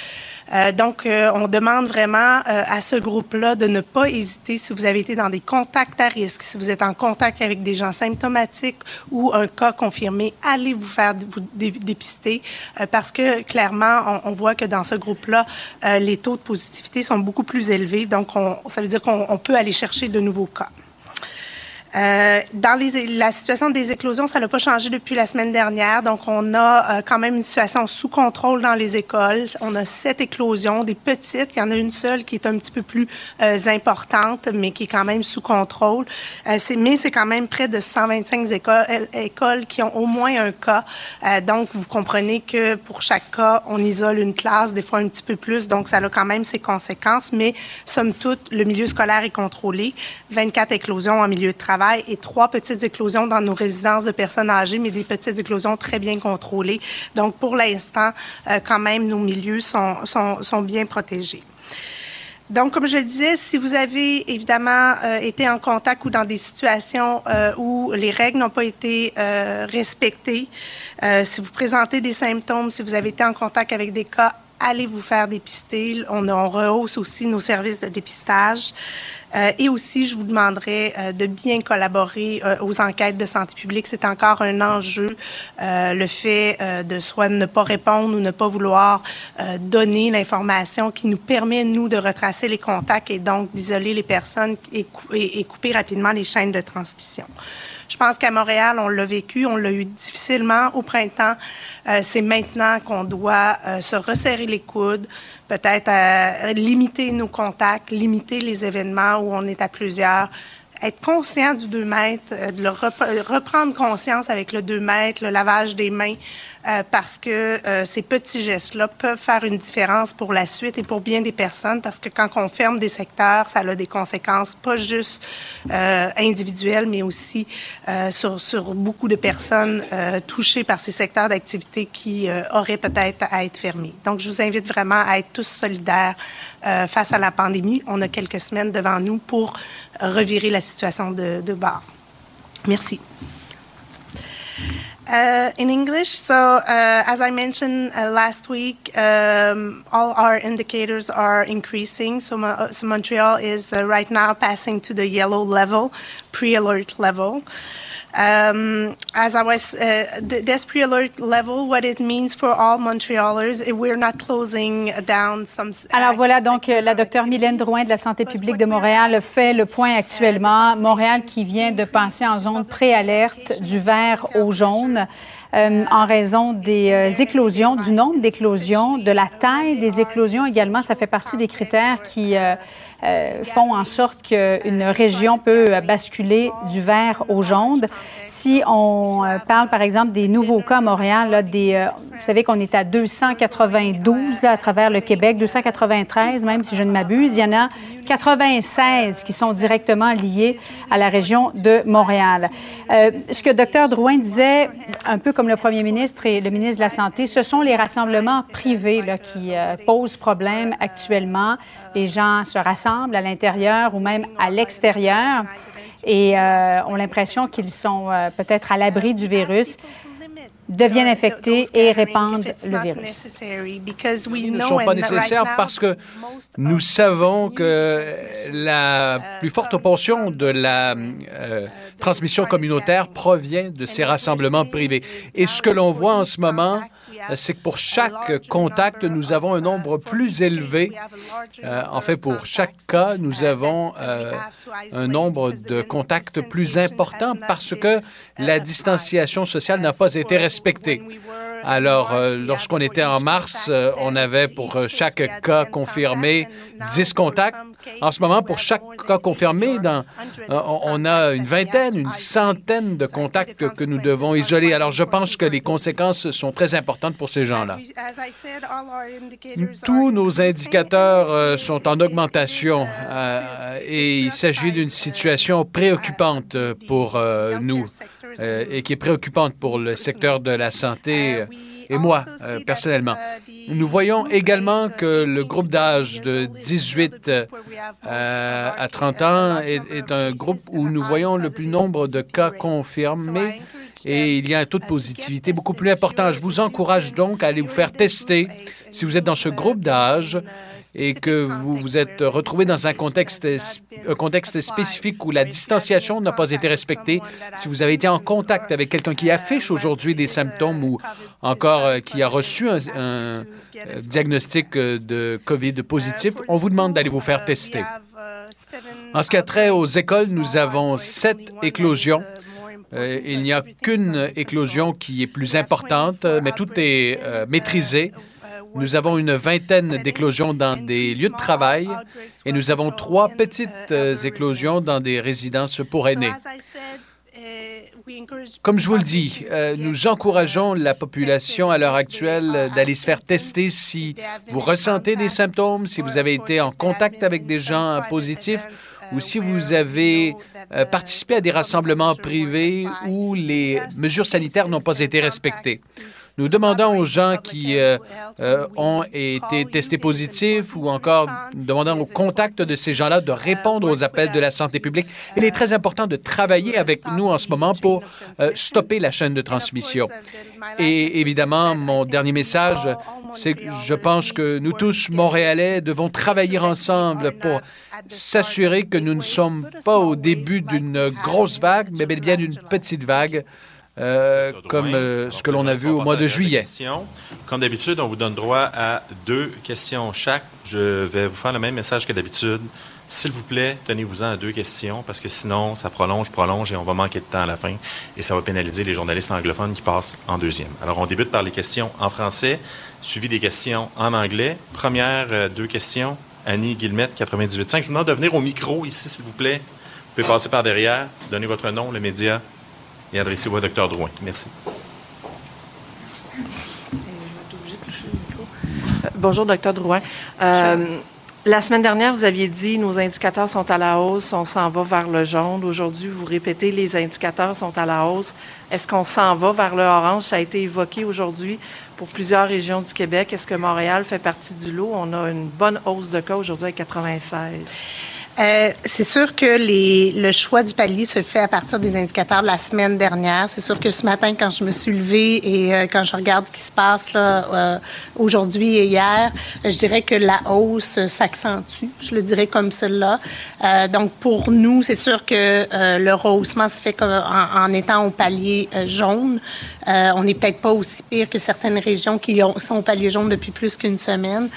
Euh, donc, euh, on demande vraiment à ce groupe-là de ne pas hésiter si vous avez été dans des contacts à risque, si vous êtes en contact avec des gens symptomatiques ou un cas confirmé, allez vous faire vous dépister parce que clairement, on, on, voit que dans ce groupe-là, les taux de positivité sont beaucoup plus élevés. Donc, on, ça veut dire qu'on peut aller chercher de nouveaux cas. Euh, dans les, la situation des éclosions, ça n'a pas changé depuis la semaine dernière. Donc, on a euh, quand même une situation sous contrôle dans les écoles. On a sept éclosions, des petites. Il y en a une seule qui est un petit peu plus euh, importante, mais qui est quand même sous contrôle. c'est, mais c'est quand même près de 125 écoles, écoles qui ont au moins un cas. donc, vous comprenez que pour chaque cas, on isole une classe, des fois un petit peu plus. Donc, ça a quand même ses conséquences. Mais, somme toute, le milieu scolaire est contrôlé. 24 éclosions en milieu de travail et trois petites éclosions dans nos résidences de personnes âgées, mais des petites éclosions très bien contrôlées. Donc, pour l'instant, euh, quand même, nos milieux sont, sont, sont bien protégés. Donc, comme je le disais, si vous avez évidemment euh, été en contact ou dans des situations euh, où les règles n'ont pas été respectées, si vous présentez des symptômes, si vous avez été en contact avec des cas allez vous faire dépister. On, rehausse aussi nos services de dépistage. Euh, et aussi, je vous demanderai euh, de bien collaborer euh, aux enquêtes de santé publique. C'est encore un enjeu, le fait de soit ne pas répondre ou ne pas vouloir donner l'information qui nous permet, nous, de retracer les contacts et donc d'isoler les personnes et, couper rapidement les chaînes de transmission. Je pense qu'à Montréal, on l'a vécu, on l'a eu difficilement au printemps. C'est maintenant qu'on doit se resserrer les coudes, peut-être à limiter nos contacts, limiter les événements où on est à plusieurs, être conscient du 2 mètres, euh, reprendre conscience avec le 2 mètres, le lavage des mains, euh, parce que euh, ces petits gestes-là peuvent faire une différence pour la suite et pour bien des personnes, parce que quand on ferme des secteurs, ça a des conséquences pas juste individuelles, mais aussi sur, beaucoup de personnes touchées par ces secteurs d'activité qui auraient peut-être à être fermés. Donc, je vous invite vraiment à être tous solidaires face à la pandémie. On a quelques semaines devant nous pour revirer la situation de, de. Merci. Uh, in English, so uh, as I mentioned uh, last week, um, all our indicators are increasing. So, so Montreal is uh, right now passing to the yellow level, pre-alert level. Um, as I was, uh, this pre-alert level, what it means for all Montrealers, we're not closing down some. Alors voilà donc euh, la docteure Mylène Drouin de la santé publique de Montréal fait le point actuellement. Montréal qui vient de passer en zone préalerte du vert au jaune. Euh, en raison des euh, éclosions, du nombre d'éclosions, de la taille des éclosions également. Ça fait partie des critères qui euh, euh, font en sorte qu'une région peut basculer du vert au jaune. Si on euh, parle, par exemple, des nouveaux cas à Montréal, là, euh, vous savez qu'on est à 292 là, à travers le Québec, 293 même si je ne m'abuse. Il y en a 96 qui sont directement liés à la région de Montréal. ce que Dr. Drouin disait, un peu comme le premier ministre et le ministre de la Santé, ce sont les rassemblements privés qui posent problème actuellement. Les gens se rassemblent à l'intérieur ou même à l'extérieur et euh, ont l'impression qu'ils sont euh, peut-être à l'abri du virus deviennent infectés et répandent le virus. Ils ne sont pas nécessaires parce que nous savons que la plus forte portion de la euh, transmission communautaire provient de ces rassemblements privés. Et ce que l'on voit en ce moment, c'est que pour chaque contact, nous avons un nombre plus élevé. Euh, en fait, pour chaque cas, nous avons euh, un nombre de contacts plus important parce que la distanciation sociale n'a pas été respectée. Alors, euh, lorsqu'on était en mars, on avait pour chaque cas confirmé 10 contacts. En ce moment, pour chaque cas confirmé, dans, on a une vingtaine, une centaine de contacts que nous devons isoler. Alors, je pense que les conséquences sont très importantes pour ces gens-là. Tous nos indicateurs sont en augmentation et il s'agit d'une situation préoccupante pour nous et qui est préoccupante pour le secteur de la santé et moi, euh, personnellement. Nous voyons également que le groupe d'âge de 18 à 30 ans est, est, un groupe où nous voyons le plus nombre de cas confirmés et il y a un taux de positivité beaucoup plus important. Je vous encourage donc à aller vous faire tester si vous êtes dans ce groupe d'âge et que vous vous êtes retrouvé dans un contexte, un contexte spécifique où la distanciation n'a pas été respectée, si vous avez été en contact avec quelqu'un qui affiche aujourd'hui des symptômes ou encore euh, qui a reçu un, un diagnostic de COVID positif, on vous demande d'aller vous faire tester. En ce qui a trait aux écoles, nous avons sept éclosions. euh, il n'y a qu'une éclosion qui est plus importante, mais tout est euh, maîtrisé. Nous avons une vingtaine d'éclosions dans des lieux de travail et nous avons trois petites euh, éclosions dans des résidences pour aînés. Comme je vous le dis, nous encourageons la population à l'heure actuelle d'aller se faire tester si vous ressentez des symptômes, si vous avez été en contact avec des gens positifs ou si vous avez euh, participé à des rassemblements privés où les mesures sanitaires n'ont pas été respectées. Nous demandons aux gens qui euh, euh, ont été testés positifs ou encore demandons aux contacts de ces gens-là de répondre aux appels de la santé publique. Il est très important de travailler avec nous en ce moment pour stopper la chaîne de transmission. Et évidemment, mon dernier message, c'est que je pense que nous tous, Montréalais, devons travailler ensemble pour s'assurer que nous ne sommes pas au début d'une grosse vague, mais bien d'une petite vague. Euh, comme euh, ce que l'on a vu au mois de juillet. Comme d'habitude, on vous donne droit à deux questions chaque. Je vais vous faire le même message que d'habitude. S'il vous plaît, tenez-vous-en à deux questions parce que sinon, ça prolonge, prolonge et on va manquer de temps à la fin et ça va pénaliser les journalistes anglophones qui passent en deuxième. Alors, on débute par les questions en français, suivi des questions en anglais. Première euh, deux questions. Annie Guillemette, 98.5. Je vous demande de venir au micro ici, s'il vous plaît. Vous pouvez passer par derrière, donner votre nom, le média et adressez-vous au docteur Drouin. Merci. Bonjour, docteur Drouin. Euh, la semaine dernière, vous aviez dit nos indicateurs sont à la hausse, on s'en va vers le jaune. Aujourd'hui, vous répétez les indicateurs sont à la hausse. Est-ce qu'on s'en va vers le orange? Ça a été évoqué aujourd'hui pour plusieurs régions du Québec. Est-ce que Montréal fait partie du lot? On a une bonne hausse de cas aujourd'hui à 96. Euh, c'est sûr que les, le choix du palier se fait à partir des indicateurs de la semaine dernière. C'est sûr que ce matin, quand je me suis levée et euh, quand je regarde ce qui se passe là, euh, aujourd'hui et hier, je dirais que la hausse s'accentue. Je le dirais comme cela. donc, pour nous, c'est sûr que le rehaussement se fait en, en étant au palier jaune. On n'est peut-être pas aussi pire que certaines régions qui sont au palier jaune depuis plus qu'une semaine,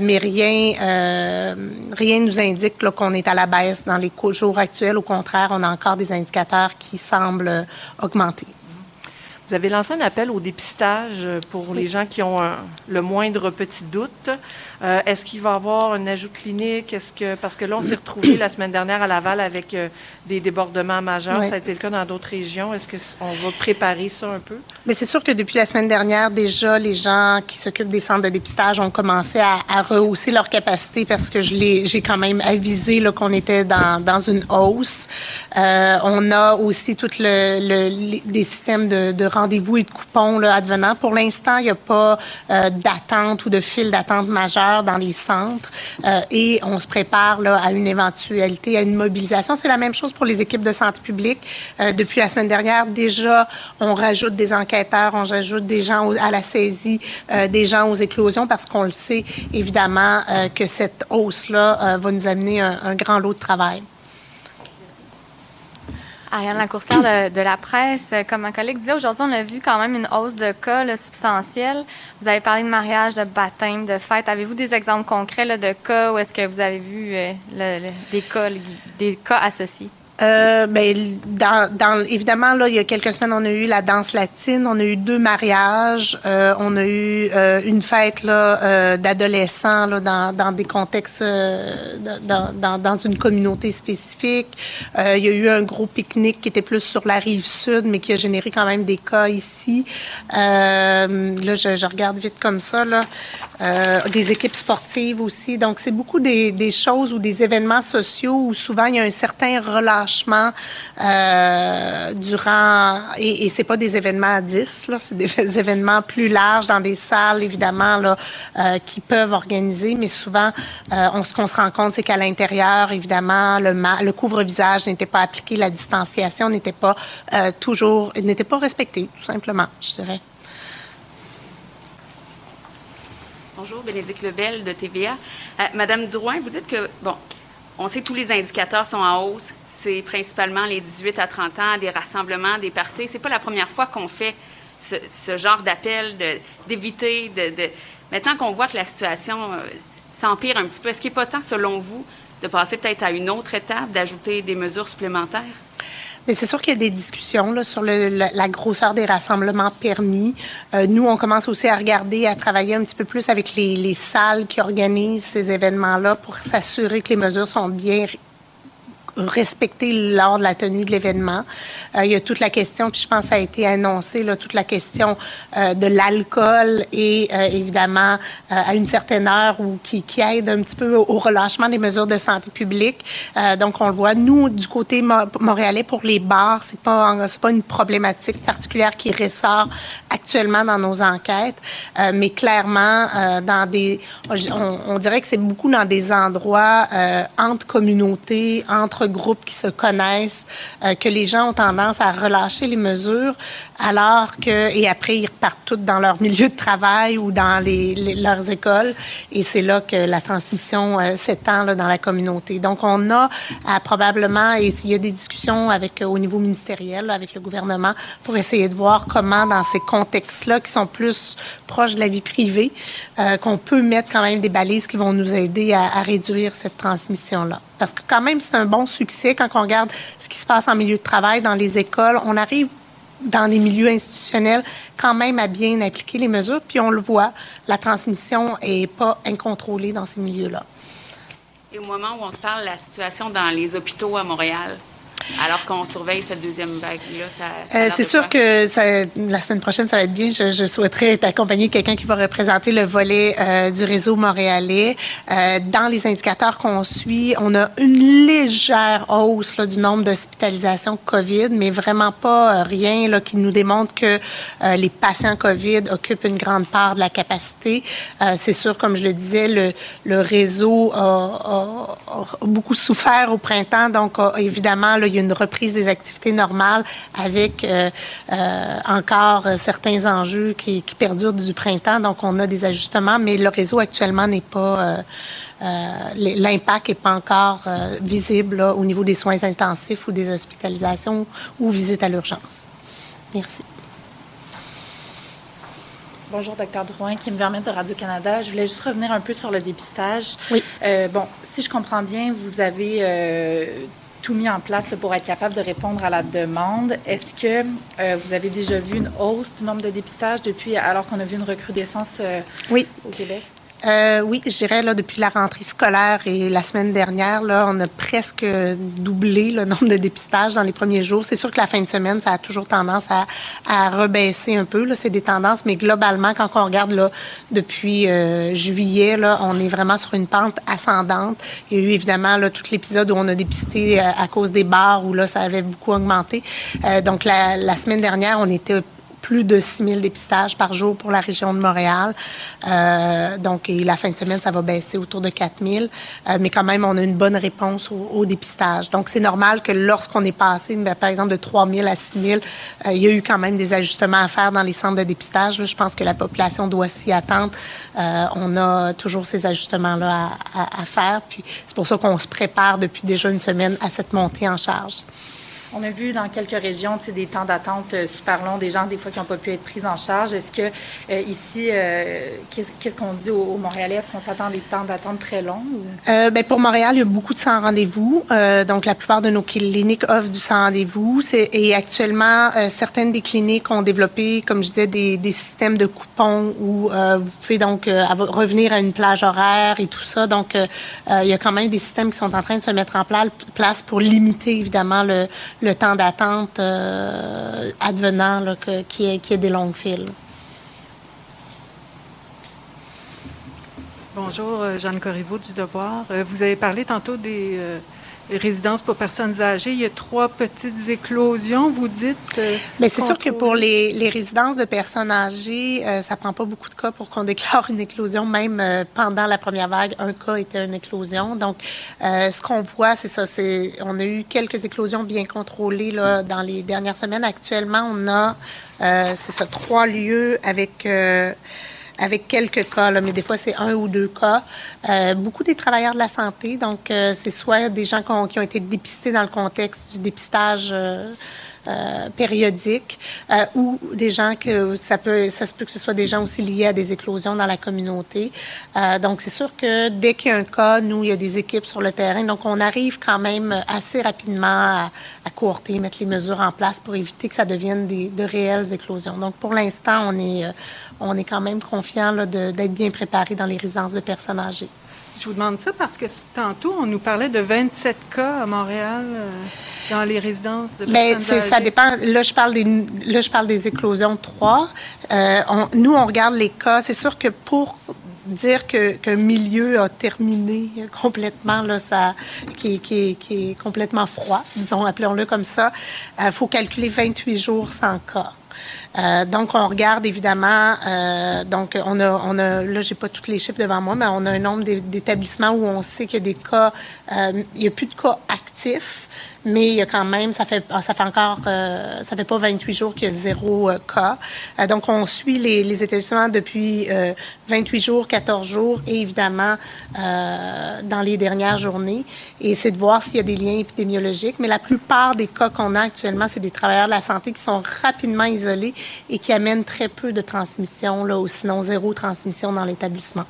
mais rien, rien nous indique qu'on on est à la baisse dans les jours actuels. Au contraire, on a encore des indicateurs qui semblent augmenter. Vous avez lancé un appel au dépistage pour les gens qui ont le moindre petit doute. Euh, est-ce qu'il va y avoir un ajout clinique? Est-ce que, parce que là, on s'est retrouvé la semaine dernière à Laval avec euh, des débordements majeurs. Ça a été le cas dans d'autres régions. Est-ce qu'on va préparer ça un peu? Mais c'est sûr que depuis la semaine dernière, déjà, les gens qui s'occupent des centres de dépistage ont commencé à, rehausser leur capacité parce que j'ai quand même avisé qu'on était dans, dans, une hausse. Euh, on a aussi tout le, des systèmes de, de rendez-vous et de coupons là, advenant. Pour l'instant, il n'y a pas d'attente ou de fil d'attente dans les centres euh, et on se prépare là, à une éventualité, à une mobilisation. C'est la même chose pour les équipes de santé publique. Euh, depuis la semaine dernière, déjà, on rajoute des enquêteurs, on rajoute des gens à la saisie, euh, des gens aux éclosions parce qu'on le sait évidemment que cette hausse-là va nous amener un grand lot de travail. Ariane Lacourcière de, de la presse. Comme ma collègue disait, aujourd'hui, on a vu quand même une hausse de cas substantielle. Vous avez parlé de mariage, de baptême, de fête. Avez-vous des exemples concrets de cas où est-ce que vous avez vu euh, des, cas, des cas associés? Euh, ben, dans, dans, évidemment, là, il y a quelques semaines, on a eu la danse latine, on a eu deux mariages, euh, on a eu euh, une fête là, euh, d'adolescents là, dans, dans des contextes, euh, dans, dans, une communauté spécifique. il y a eu un gros pique-nique qui était plus sur la rive sud, mais qui a généré quand même des cas ici. là, je, je, regarde vite comme ça, là. des équipes sportives aussi. Donc, c'est beaucoup des, des choses ou des événements sociaux où souvent il y a un certain relâchement relâchement euh, durant et, et c'est pas des événements à 10 là, c'est des [laughs] événements plus larges dans des salles évidemment là euh, qui peuvent organiser, mais souvent euh, on, ce qu'on se rend compte c'est qu'à l'intérieur évidemment le, le couvre-visage n'était pas appliqué, la distanciation n'était pas euh, toujours n'était pas respectée tout simplement, je dirais. Bonjour, Bénédicte Lebel de TVA. Madame Drouin, vous dites que, bon, on sait que tous les indicateurs sont en hausse. C'est principalement les 18 à 30 ans, des rassemblements, des parties. C'est pas la première fois qu'on fait ce, genre d'appel, d'éviter, Maintenant qu'on voit que la situation euh, s'empire un petit peu, est-ce qu'il n'est pas temps, selon vous, de passer peut-être à une autre étape, d'ajouter des mesures supplémentaires? Mais c'est sûr qu'il y a des discussions sur la, grosseur des rassemblements permis. Euh, nous, on commence aussi à regarder, à travailler un petit peu plus avec les, les salles qui organisent ces événements-là pour s'assurer que les mesures sont bien respecter lors de la tenue de l'événement. Euh, il y a toute la question, puis je pense a été annoncé, là, toute la question euh, de l'alcool et euh, évidemment à une certaine heure ou qui, qui, aide un petit peu au, relâchement des mesures de santé publique. donc on le voit. Nous, du côté montréalais, pour les bars, c'est pas c'est pas une problématique particulière qui ressort actuellement dans nos enquêtes, mais clairement dans des, on, on dirait que c'est beaucoup dans des endroits entre communautés, entre groupes qui se connaissent, euh, que les gens ont tendance à relâcher les mesures, alors que, et après, ils repartent tous dans leur milieu de travail ou dans les, leurs écoles, et c'est là que la transmission euh, s'étend dans la communauté. Donc, on a probablement, et s'il y a des discussions avec, au niveau ministériel, avec le gouvernement, pour essayer de voir comment, dans ces contextes-là, qui sont plus proches de la vie privée, euh, qu'on peut mettre quand même des balises qui vont nous aider à, à réduire cette transmission-là. Parce que quand même, c'est un bon succès quand on regarde ce qui se passe en milieu de travail, dans les écoles. On arrive dans les milieux institutionnels quand même à bien appliquer les mesures. Puis on le voit, la transmission n'est pas incontrôlée dans ces milieux-là. Et au moment où on se parle, la situation dans les hôpitaux à Montréal, alors qu'on surveille cette deuxième vague-là, ça. Euh, c'est sûr que la semaine prochaine, ça va être bien. Je, souhaiterais être accompagné de quelqu'un qui va représenter le volet euh, du réseau montréalais. Euh, dans les indicateurs qu'on suit, on a une légère hausse là, du nombre d'hospitalisations COVID, mais vraiment pas rien là, qui nous démontre que les patients COVID occupent une grande part de la capacité. c'est sûr, comme je le disais, le, le réseau a, a, beaucoup souffert au printemps, donc évidemment, là, il y a une reprise des activités normales avec euh, euh, encore certains enjeux qui, perdurent du printemps. Donc, on a des ajustements, mais le réseau actuellement n'est pas... Euh, l'impact n'est pas encore visible au niveau des soins intensifs ou des hospitalisations ou visites à l'urgence. Merci. Bonjour, docteur Drouin, qui me permet de Radio-Canada. Je voulais juste revenir un peu sur le dépistage. Oui. bon, si je comprends bien, vous avez tout mis en place pour être capable de répondre à la demande. Est-ce que euh, vous avez déjà vu une hausse du nombre de dépistages depuis, alors qu'on a vu une recrudescence euh, oui. au Québec? Euh, oui, je dirais là, depuis la rentrée scolaire et la semaine dernière, là, on a presque doublé le nombre de dépistages dans les premiers jours. C'est sûr que la fin de semaine, ça a toujours tendance à, à rebaisser un peu. C'est des tendances, mais globalement, quand on regarde là, depuis euh, juillet, là, on est vraiment sur une pente ascendante. Il y a eu évidemment là, tout l'épisode où on a dépisté euh, à cause des bars où là, ça avait beaucoup augmenté. Euh, donc la, la semaine dernière, on était plus de 6 000 dépistages par jour pour la région de Montréal. Euh, donc, et la fin de semaine, ça va baisser autour de 4 000. Euh, mais quand même, on a une bonne réponse au, dépistage. Donc, c'est normal que lorsqu'on est passé, ben, par exemple, de 3 000 à 6 000, euh, il y a eu quand même des ajustements à faire dans les centres de dépistage. je pense que la population doit s'y attendre. on a toujours ces ajustements-là à, à faire. Puis, c'est pour ça qu'on se prépare depuis déjà une semaine à cette montée en charge. On a vu dans quelques régions des temps d'attente euh, super longs, des gens des fois qui n'ont pas pu être pris en charge. Est-ce que euh, ici, euh, qu'est-ce qu'on dit aux, Montréalais? Est-ce qu'on s'attend à des temps d'attente très longs? Ben, pour Montréal, il y a beaucoup de sans rendez-vous. donc, la plupart de nos cliniques offrent du sans rendez-vous. Et actuellement, certaines des cliniques ont développé, comme je disais, des, systèmes de coupons où vous pouvez donc revenir à une plage horaire et tout ça. Donc, il y a quand même des systèmes qui sont en train de se mettre en place pour limiter, évidemment, le, le temps d'attente euh, advenant qui, est, qui est des longues files. Bonjour, euh, Jeanne Corriveau du Devoir. Euh, vous avez parlé tantôt des, résidences pour personnes âgées, il y a trois petites éclosions, vous dites? Euh, Mais c'est sûr que pour les, les, résidences de personnes âgées, euh, ça prend pas beaucoup de cas pour qu'on [laughs] déclare une éclosion. Même euh, pendant la première vague, un cas était une éclosion. Donc, ce qu'on voit, c'est ça. C'est, on a eu quelques éclosions bien contrôlées là, dans les dernières semaines. Actuellement, on a, c'est ça, trois lieux avec avec quelques cas, là, mais des fois c'est un ou deux cas. Euh, beaucoup des travailleurs de la santé, donc euh, c'est soit des gens qui ont, qui ont, été dépistés dans le contexte du dépistage. Euh, euh, périodiques euh, ou des gens que ça peut, ça se peut que ce soit des gens aussi liés à des éclosions dans la communauté. Euh, donc, c'est sûr que dès qu'il y a un cas, nous, il y a des équipes sur le terrain. Donc, on arrive quand même assez rapidement à, à courter, mettre les mesures en place pour éviter que ça devienne des, de réelles éclosions. Donc, pour l'instant, on est, on est quand même confiant d'être bien préparé dans les résidences de personnes âgées. Je vous demande ça parce que tantôt, on nous parlait de 27 cas à Montréal euh, dans les résidences de Bien, ça dépend. Là, je parle des, là, je parle des éclosions 3. Euh, nous, on regarde les cas. C'est sûr que pour dire qu'un milieu a terminé complètement, là, ça, qui, qui, qui est complètement froid, disons, appelons-le comme ça, il euh, faut calculer 28 jours sans cas. Euh, donc, on regarde évidemment, euh, donc on a, on a, là, j'ai pas tous les chiffres devant moi, mais on a un nombre d'établissements où on sait qu'il y a des cas, euh, il n'y a plus de cas actifs mais il y a quand même, ça fait, ça fait encore, euh, ça fait pas 28 jours qu'il y a zéro euh, cas. Euh, donc, on suit les, les établissements depuis 28 jours, 14 jours et évidemment dans les dernières journées. Et c'est de voir s'il y a des liens épidémiologiques. Mais la plupart des cas qu'on a actuellement, c'est des travailleurs de la santé qui sont rapidement isolés et qui amènent très peu de transmission, là, ou sinon zéro transmission dans l'établissement.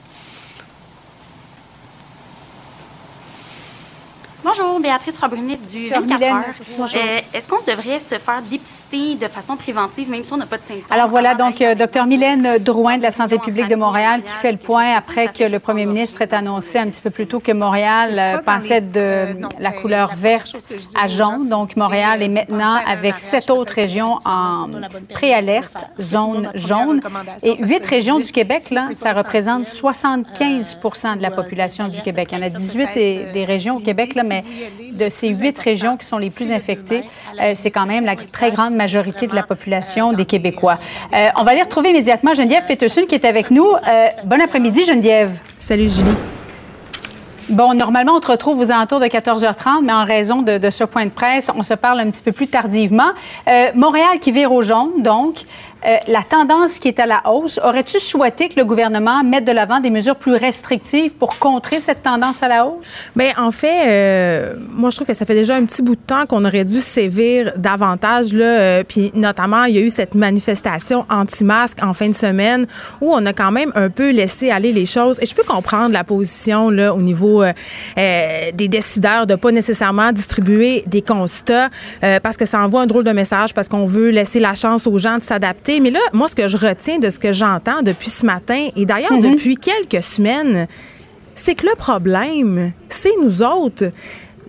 Bonjour, Béatrice Fabrunet du 24 heures. Euh, Est-ce qu'on devrait se faire dépister de façon préventive, même si on n'a pas de symptômes? Alors voilà, donc, euh, Dr Mylène Drouin de la Santé publique de Montréal qui fait le point après que le premier ministre ait annoncé un petit peu plus tôt que Montréal euh, passait de euh, la couleur verte à jaune. Donc, Montréal est maintenant avec sept autres régions en préalerte, zone jaune. Et huit régions du Québec, là, ça représente 75% de la population du Québec. Il y en a 18 des, des régions au Québec, là, mais de ces huit régions qui sont les plus infectées, euh, c'est quand même la très grande majorité de la population des Québécois. Euh, on va aller retrouver immédiatement Geneviève Peterson qui est avec nous. Euh, bon après-midi, Geneviève. Salut, Julie. Bon, normalement, on te retrouve aux alentours de 14h30, mais en raison de, ce point de presse, on se parle un petit peu plus tardivement. Montréal qui vire au jaune, donc. Euh, la tendance qui est à la hausse, aurais-tu souhaité que le gouvernement mette de l'avant des mesures plus restrictives pour contrer cette tendance à la hausse? Bien, en fait, euh, moi, je trouve que ça fait déjà un petit bout de temps qu'on aurait dû sévir davantage. Là, euh, puis notamment, il y a eu cette manifestation anti-masque en fin de semaine où on a quand même un peu laissé aller les choses. Et je peux comprendre la position là, au niveau des décideurs de pas nécessairement distribuer des constats parce que ça envoie un drôle de message, parce qu'on veut laisser la chance aux gens de s'adapter mais là, moi, ce que je retiens de ce que j'entends depuis ce matin, et d'ailleurs mhm. depuis quelques semaines, c'est que le problème, c'est nous autres.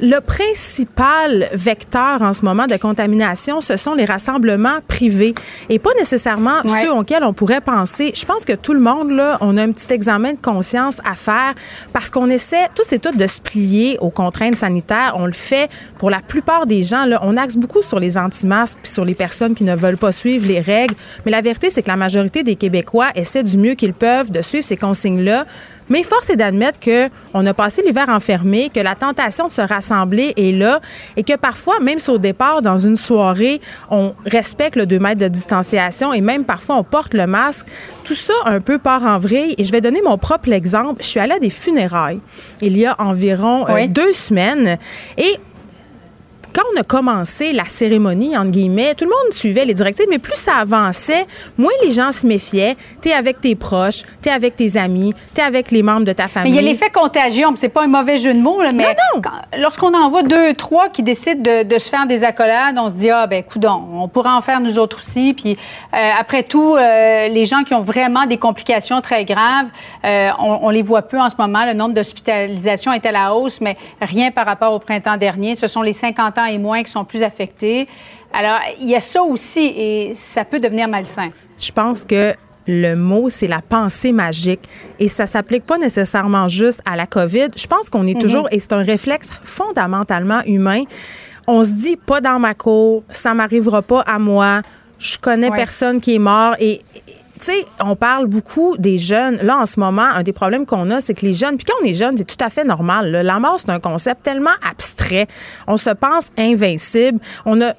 Le principal vecteur en ce moment de contamination, ce sont les rassemblements privés et pas nécessairement ceux auxquels on pourrait penser. Je pense que tout le monde, là, on a un petit examen de conscience à faire parce qu'on essaie tous et toutes de se plier aux contraintes sanitaires. On le fait pour la plupart des gens. Là, on axe beaucoup sur les anti-masques puis sur les personnes qui ne veulent pas suivre les règles. Mais la vérité, c'est que la majorité des Québécois essaient du mieux qu'ils peuvent de suivre ces consignes-là mais force est d'admettre qu'on a passé l'hiver enfermé, que la tentation de se rassembler est là et que parfois, même si au départ, dans une soirée, on respecte le 2 mètres de distanciation et même parfois on porte le masque, tout ça un peu part en vrille. Et je vais donner mon propre exemple. Je suis allée à des funérailles il y a environ euh, deux semaines et quand on a commencé la cérémonie, entre guillemets, tout le monde suivait les directives, mais plus ça avançait, moins les gens se méfiaient. T'es avec tes proches, t'es avec tes amis, t'es avec les membres de ta famille. Mais il y a l'effet contagion, c'est pas un mauvais jeu de mots, là, mais lorsqu'on en voit deux, trois qui décident de, se faire des accolades, on se dit, ah, ben, coudon, on pourra en faire nous autres aussi. Puis, euh, après tout, euh, les gens qui ont vraiment des complications très graves, euh, on, on, les voit peu en ce moment. Le nombre d'hospitalisations est à la hausse, mais rien par rapport au printemps dernier. Ce sont les 50 ans et moins qui sont plus affectés. Alors, il y a ça aussi et ça peut devenir malsain. Je pense que le mot, c'est la pensée magique. Et ça s'applique pas nécessairement juste à la COVID. Je pense qu'on est mhm. toujours, et c'est un réflexe fondamentalement humain, on se dit pas dans ma cour, ça m'arrivera pas à moi, je connais personne qui est mort et on parle beaucoup des jeunes. Là, en ce moment, un des problèmes qu'on a, c'est que les jeunes, puis quand on est jeune, c'est tout à fait normal. La mort, c'est un concept tellement abstrait. On se pense invincible. On a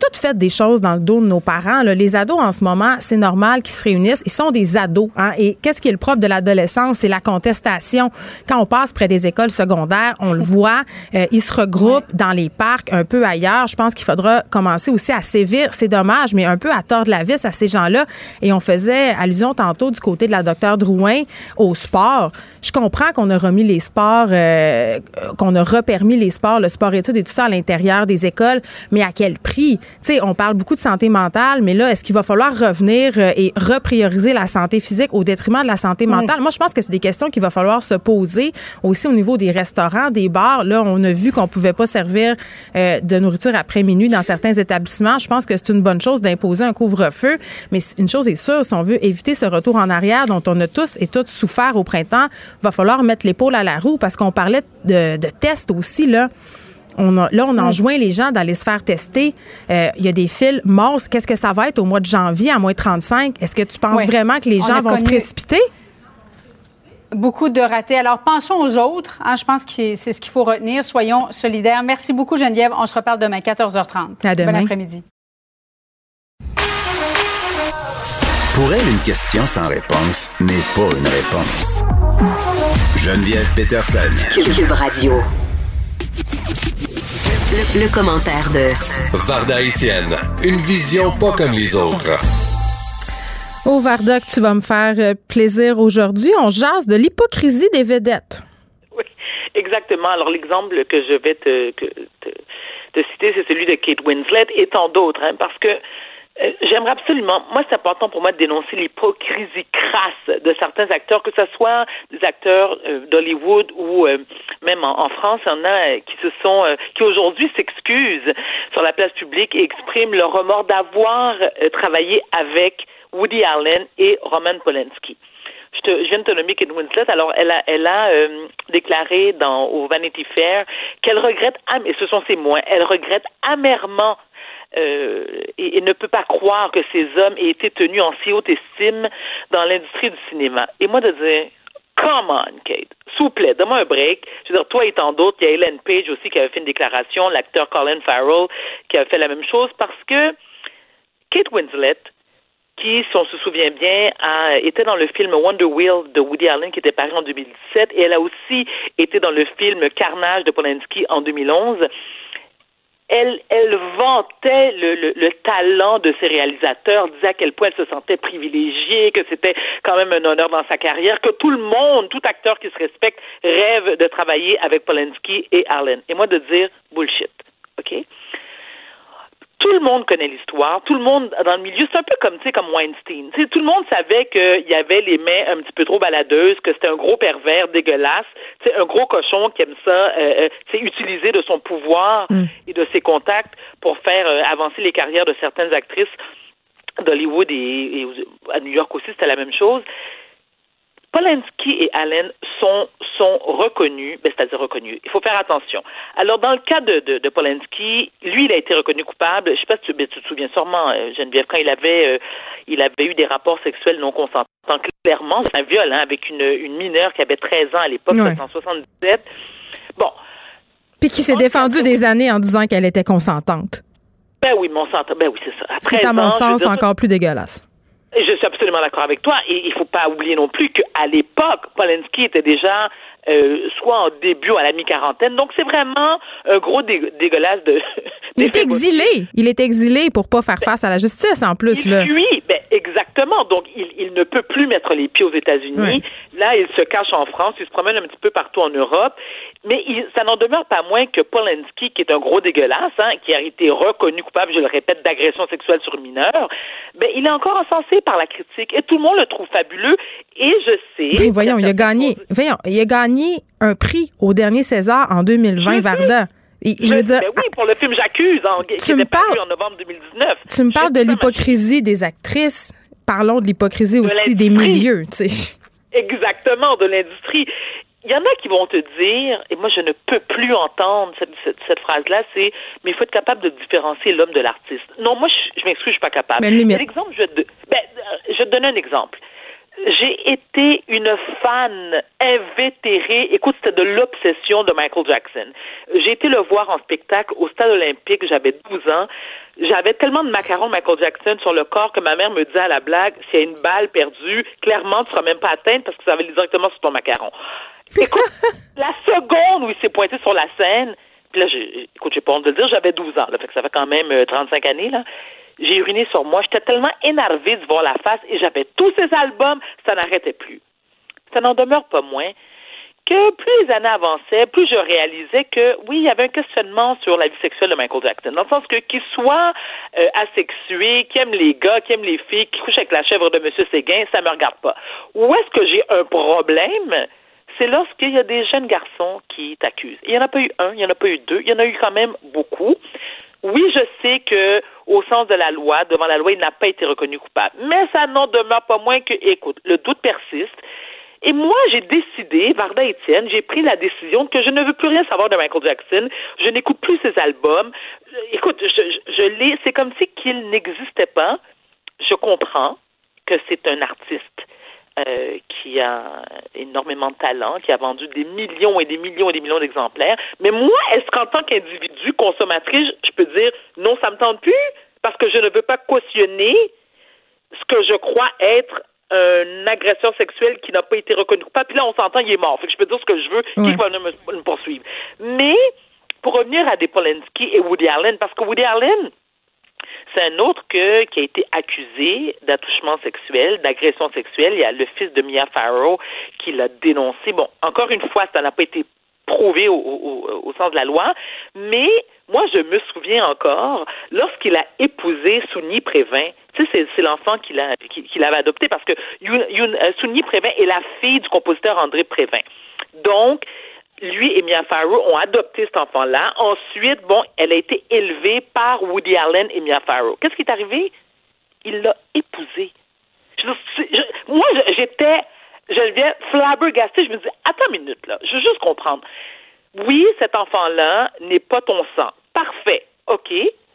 toutes fait des choses dans le dos de nos parents. Les ados, en ce moment, c'est normal qu'ils se réunissent. Ils sont des ados. Hein? Et qu'est-ce qui est le propre de l'adolescence? C'est la contestation. Quand on passe près des écoles secondaires, on le voit, euh, ils se regroupent dans les parcs un peu ailleurs. Je pense qu'il faudra commencer aussi à sévir. C'est dommage, mais un peu à tordre la vis à ces gens-là. Et on faisait allusion tantôt du côté de la docteure Drouin au sport. Je comprends qu'on a remis les sports, euh, qu'on a repermis les sports, le sport études et tout ça à l'intérieur des écoles, mais à quel prix? Tu sais, on parle beaucoup de santé mentale, mais là, est-ce qu'il va falloir revenir euh, et reprioriser la santé physique au détriment de la santé mentale? Moi, je pense que c'est des questions qu'il va falloir se poser aussi au niveau des restaurants, des bars. Là, on a vu qu'on pouvait pas servir euh, de nourriture après minuit dans certains établissements. Je pense que c'est une bonne chose d'imposer un couvre-feu, mais une chose est sûre, si on veut éviter ce retour en arrière dont on a tous et toutes souffert au printemps, va falloir mettre l'épaule à la roue parce qu'on parlait de, de tests aussi, là. On là, on enjoint les gens d'aller se faire tester. Euh, il y a des fils morts. Qu'est-ce que ça va être au mois de janvier à moins 35? Est-ce que tu penses vraiment que les gens vont se précipiter? Beaucoup de ratés. Alors, pensons aux autres. Hein. je pense que c'est ce qu'il faut retenir. Soyons solidaires. Merci beaucoup, Geneviève. On se reparle demain, 14h30. À demain. Bon après-midi. Pour elle, une question sans réponse n'est pas une réponse. Geneviève Peterson. Cube Radio. Le, commentaire de Varda Etienne. Une vision pas comme les autres. Au Varda, tu vas me faire euh, plaisir aujourd'hui. On jase de l'hypocrisie des vedettes. Oui, exactement. Alors, l'exemple que je vais te, te, citer, c'est celui de Kate Winslet et tant d'autres, hein, parce que euh, j'aimerais absolument, moi c'est important pour moi de dénoncer l'hypocrisie crasse de certains acteurs, que ce soit des acteurs euh, d'Hollywood ou euh, même en, France, il y en a qui se sont, qui aujourd'hui s'excusent sur la place publique et expriment leur remords d'avoir travaillé avec Woody Allen et Roman Polanski. Je, te, je, viens de te nommer Kate Winslet. Alors, elle a, elle a déclaré dans, au Vanity Fair qu'elle regrette, et ce sont ses mots, elle regrette amèrement euh, et, ne peut pas croire que ces hommes aient été tenus en si haute estime dans l'industrie du cinéma. Et moi de dire, come on, Kate, s'il vous plaît, donne-moi un break. Je veux dire, toi et tant d'autres, il y a Ellen Page aussi qui avait fait une déclaration, l'acteur Colin Farrell qui avait fait la même chose parce que Kate Winslet, qui, si on se souvient bien, a été dans le film Wonder Wheel de Woody Allen qui était paru en 2017 et elle a aussi été dans le film Carnage de Polanski en 2011 elle, elle vantait le, le, le, talent de ses réalisateurs, disait à quel point elle se sentait privilégiée, que c'était quand même un honneur dans sa carrière, que tout le monde, tout acteur qui se respecte, rêve de travailler avec Polanski et Allen. Et moi de dire bullshit. Tout le monde connaît l'histoire, tout le monde dans le milieu, c'est un peu comme tu sais comme Weinstein. tout le monde savait qu'il y avait les mains un petit peu trop baladeuses, que c'était un gros pervers dégueulasse, un gros cochon qui aime ça, euh, euh utiliser de son pouvoir mm. et de ses contacts pour faire euh, avancer les carrières de certaines actrices d'Hollywood et, et, à New York aussi, c'était la même chose. Polanski et Allen sont, sont reconnus, ben, c'est-à-dire reconnus. Il faut faire attention. Alors, dans le cas de, de, de Polanski, lui, il a été reconnu coupable. Je ne sais pas si tu, ben, tu, te souviens sûrement, euh, Geneviève, quand il avait, euh, il avait eu des rapports sexuels non consentants. Clairement, c'est un viol hein, avec une, une mineure qui avait 13 ans à l'époque, ouais. 1977. Bon. Puis qui s'est défendu des années en disant qu'elle était consentante. Ben oui, mon sang, ben oui, c'est ça. C'est à mon sens encore plus dégueulasse. Je suis absolument d'accord avec toi. Et il faut pas oublier non plus qu'à l'époque, Polanski était déjà euh, soit en début ou à la mi-quarantaine. Donc, c'est vraiment un gros dégueulasse de... [laughs] Il est exilé. Il est exilé pour pas faire face à la justice, en plus. Il là. fuit, ben, exactement. Donc, il, il, ne peut plus mettre les pieds aux États-Unis. Là, il se cache en France. Il se promène un petit peu partout en Europe. Mais il, ça n'en demeure pas moins que Polanski, qui est un gros dégueulasse, hein, qui a été reconnu coupable, je le répète, d'agression sexuelle sur mineur, ben, il est encore encensé par la critique. Et tout le monde le trouve fabuleux. Et je sais... Mais voyons, il a gagné... Voyons, il a gagné un prix au dernier César en 2020, Varda. je, veux dire, ben oui, pour le film J'accuse, en, qui me parles, en novembre 2019. Tu me parles de l'hypocrisie des actrices parlons de l'hypocrisie aussi des milieux, tu sais. [laughs] Exactement, de l'industrie. Il y en a qui vont te dire, et moi je ne peux plus entendre cette, cette, phrase-là, c'est mais il faut être capable de différencier l'homme de l'artiste. Non, moi je, je m'excuse, je suis pas capable. Mais l'exemple, je, ben, je vais te donner un exemple j'ai été une fan invétérée. Écoute, c'était de l'obsession de Michael Jackson. J'ai été le voir en spectacle au stade olympique, j'avais 12 ans. J'avais tellement de macarons Michael Jackson sur le corps que ma mère me disait à la blague, s'il y a une balle perdue, clairement, tu seras même pas atteinte parce que ça va directement sur ton macaron. Écoute, [laughs] la seconde où il s'est pointé sur la scène, puis là, écoute, j'ai pas honte de le dire, j'avais 12 ans, là, fait que ça fait quand même 35 euh, années, là j'ai uriné sur moi. J'étais tellement énervée de voir la face et j'avais tous ces albums, ça n'arrêtait plus. Ça n'en demeure pas moins que plus les années avançaient, plus je réalisais que oui, il y avait un questionnement sur la vie sexuelle de Michael Jackson. Dans le sens que qu'il soit euh, asexué, qu'il aime les gars, qu'il aime les filles, qu'il couche avec la chèvre de M. Séguin, ça me regarde pas. Où est-ce que j'ai un problème? C'est lorsqu'il y a des jeunes garçons qui t'accusent. Il n'y en a pas eu un, il n'y en a pas eu deux, il y en a eu quand même beaucoup. Oui, je sais que au sens de la loi, devant la loi, il n'a pas été reconnu coupable. Mais ça n'en demeure pas moins que, écoute, le doute persiste. Et moi, j'ai décidé, Varda Étienne, j'ai pris la décision que je ne veux plus rien savoir de Michael Jackson. Je n'écoute plus ses albums. Écoute, je, je, l'ai, c'est comme si qu'il n'existait pas. Je comprends que c'est un artiste euh, qui a énormément de talent, qui a vendu des millions et des millions et des millions d'exemplaires. Mais moi, est-ce qu'en tant qu'individu consommatrice, je peux dire non, ça me tente plus parce que je ne veux pas cautionner ce que je crois être un agresseur sexuel qui n'a pas été reconnu coupable? Puis là, on s'entend, il est mort. Fait que je peux dire ce que je veux, qui va venir me, poursuivre. Mais pour revenir à des Polanski et Woody Allen, parce que Woody Allen, c'est un autre que, qui a été accusé d'attouchement sexuel, d'agression sexuelle. Il y a le fils de Mia Farrow qui l'a dénoncé. Bon, encore une fois, ça n'a pas été prouvé au, sens de la loi, mais moi, je me souviens encore, lorsqu'il a épousé Souni Prévin, tu sais, c'est l'enfant qu'il avait adopté parce que euh, Souni Prévin est la fille du compositeur André Prévin. Donc, lui et Mia Farrow ont adopté cet enfant-là. Ensuite, bon, elle a été élevée par Woody Allen et Mia Farrow. Qu'est-ce qui est arrivé? Il l'a épousée. moi, j'étais, je viens flabbergastée. Je me dis, attends une minute, là. Je veux juste comprendre. Oui, cet enfant-là n'est pas ton sang. Parfait. OK.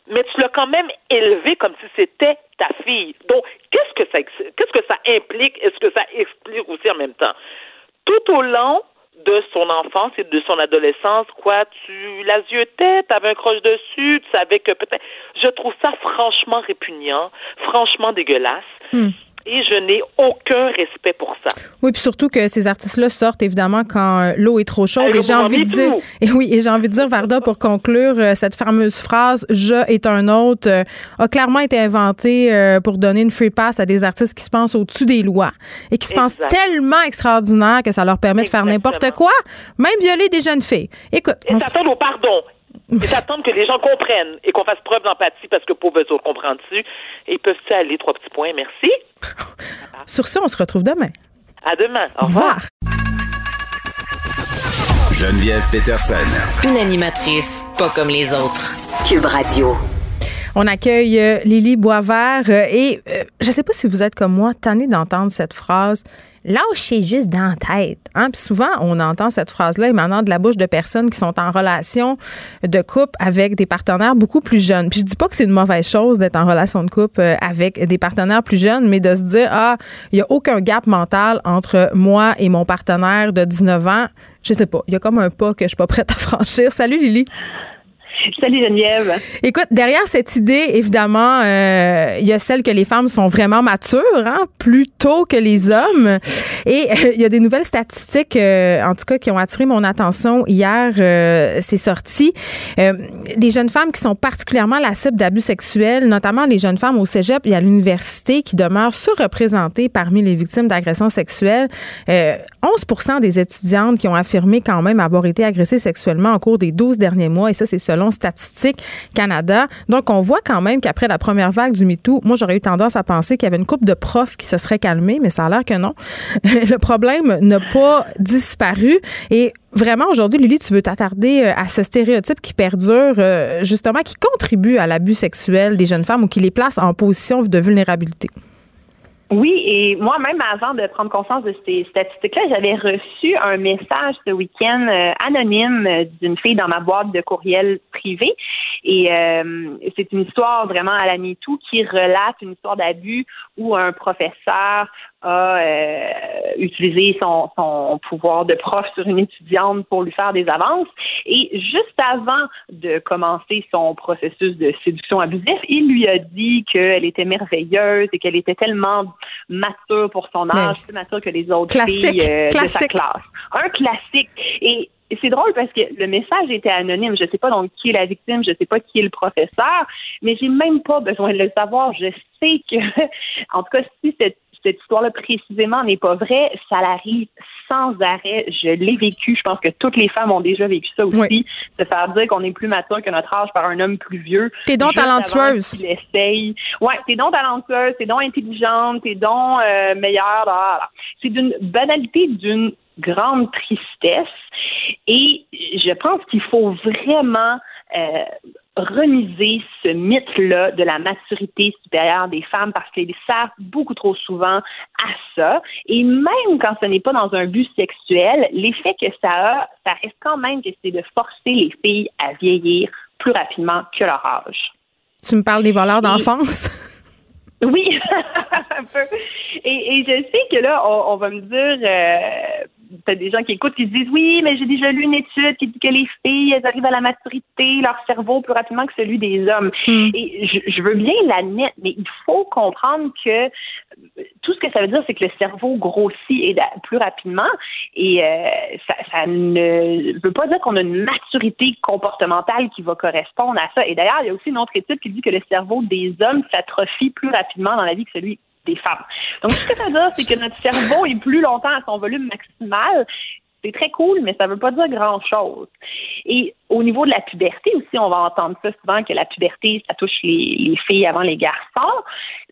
Mais tu l'as quand même élevé comme si c'était ta fille. Donc, qu'est-ce que ça, qu'est-ce que ça implique? Est-ce que ça explique aussi en même temps? Tout au long de son enfance et de son adolescence, quoi, tu la tête, t'avais un croche dessus, tu savais que peut-être. Je trouve ça franchement répugnant, franchement dégueulasse. Hmm et je n'ai aucun respect pour ça. Oui, puis surtout que ces artistes-là sortent évidemment quand euh, l'eau est trop chaude. et j'ai envie de dire, et [laughs] oui, et j'ai envie de dire, Varda, pour conclure, euh, cette fameuse phrase "je est un autre" euh, a clairement été inventée pour donner une free pass à des artistes qui se pensent au-dessus des lois et qui se pensent tellement extraordinaires que ça leur permet de faire n'importe quoi, même violer des jeunes filles. Écoute, et s'attendre au pardon et s'attendre que les gens comprennent et qu'on fasse preuve d'empathie parce que pauvres autres comprennent-tu. Et peuvent-tu aller? Trois petits points? Merci. [laughs] Sur ce, on se retrouve demain. À demain. Au, revoir. Geneviève Peterson. Une animatrice pas comme les autres. Cube Radio. On accueille euh, Lily Boisvert euh, et euh, je ne sais pas si vous êtes comme moi, tanné d'entendre cette phrase lâchez juste dans la tête. Hein? Souvent, on entend cette phrase-là émanant de la bouche de personnes qui sont en relation de couple avec des partenaires beaucoup plus jeunes. Puis je dis pas que c'est une mauvaise chose d'être en relation de couple euh, avec des partenaires plus jeunes, mais de se dire, ah, il y a aucun gap mental entre moi et mon partenaire de 19 ans. Je sais pas. Il y a comme un pas que je suis pas prête à [laughs] franchir. Salut Lily. Salut Geneviève. Écoute, derrière cette idée, évidemment, euh, il y a celle que les femmes sont vraiment matures, hein, plus tôt que les hommes. Et euh, il y a des nouvelles statistiques, euh, en tout cas, qui ont attiré mon attention hier. c'est sorti. des jeunes femmes qui sont particulièrement la cible d'abus sexuels, notamment les jeunes femmes au cégep et à l'université qui demeurent surreprésentées parmi les victimes d'agressions sexuelles. 11% des étudiantes qui ont affirmé quand même avoir été agressées sexuellement au cours des 12 derniers mois, et ça, c'est selon Statistique Canada. Donc, on voit quand même qu'après la première vague du MeToo, moi, j'aurais eu tendance à penser qu'il y avait une couple de profs qui se seraient calmés, mais ça a l'air que non. [laughs] Le problème n'a pas disparu. Et vraiment, aujourd'hui, Lily, tu veux t'attarder euh, à ce stéréotype qui perdure, euh, justement, qui contribue à l'abus sexuel des jeunes femmes ou qui les place en position de vulnérabilité? Oui, et moi-même, avant de prendre conscience de ces statistiques-là, j'avais reçu un message ce week-end euh, anonyme euh, d'une fille dans ma boîte de courriel privé. Et euh, c'est une histoire vraiment à la MeToo qui relate une histoire d'abus où un professeur a euh, utilisé son, son, pouvoir de prof sur une étudiante pour lui faire des avances. Et juste avant de commencer son processus de séduction abusif, il lui a dit qu'elle était merveilleuse et qu'elle était tellement mature pour son âge, plus mature que les autres filles euh, de sa classe. Un classique. Et c'est drôle parce que le message était anonyme. Je ne sais pas donc qui est la victime, je ne sais pas qui est le professeur, mais j'ai même pas besoin de le savoir. Je sais que, [laughs] en tout cas, si cette cette histoire-là précisément n'est pas vraie, ça l'arrive sans arrêt. Je l'ai vécu. Je pense que toutes les femmes ont déjà vécu ça aussi. Se faire dire qu'on est plus mature que notre âge par un homme plus vieux. T'es donc talentueuse. Essaye. Ouais, t'es donc talentueuse, t'es donc intelligente, t'es donc euh, meilleure. C'est d'une banalité, d'une grande tristesse. Et je pense qu'il faut vraiment euh, remiser ce mythe-là de la maturité supérieure des femmes parce qu'ils servent beaucoup trop souvent à ça. Et même quand ce n'est pas dans un but sexuel, l'effet que ça a, ça reste quand même que c'est de forcer les filles à vieillir plus rapidement que leur âge. Tu me parles des voleurs d'enfance? [laughs] Oui, [laughs] un peu. Et, je sais que là, on, va me dire, euh, t'as des gens qui écoutent qui se disent oui, mais j'ai déjà lu une étude qui dit que les filles, elles arrivent à la maturité, leur cerveau plus rapidement que celui des hommes. Hmm. Et je, veux bien l'admettre, mais il faut comprendre que tout ce que ça veut dire, c'est que le cerveau grossit et plus rapidement. Et euh, ça, ça, ne veut pas dire qu'on a une maturité comportementale qui va correspondre à ça. Et d'ailleurs, il y a aussi une autre étude qui dit que le cerveau des hommes s'atrophie plus rapidement dans la vie que celui des femmes. Donc, ce que ça veut dire, c'est que notre cerveau est plus longtemps à son volume maximal. C'est très cool, mais ça ne veut pas dire grand-chose. Et au niveau de la puberté aussi, on va entendre ça souvent que la puberté, ça touche les, filles avant les garçons.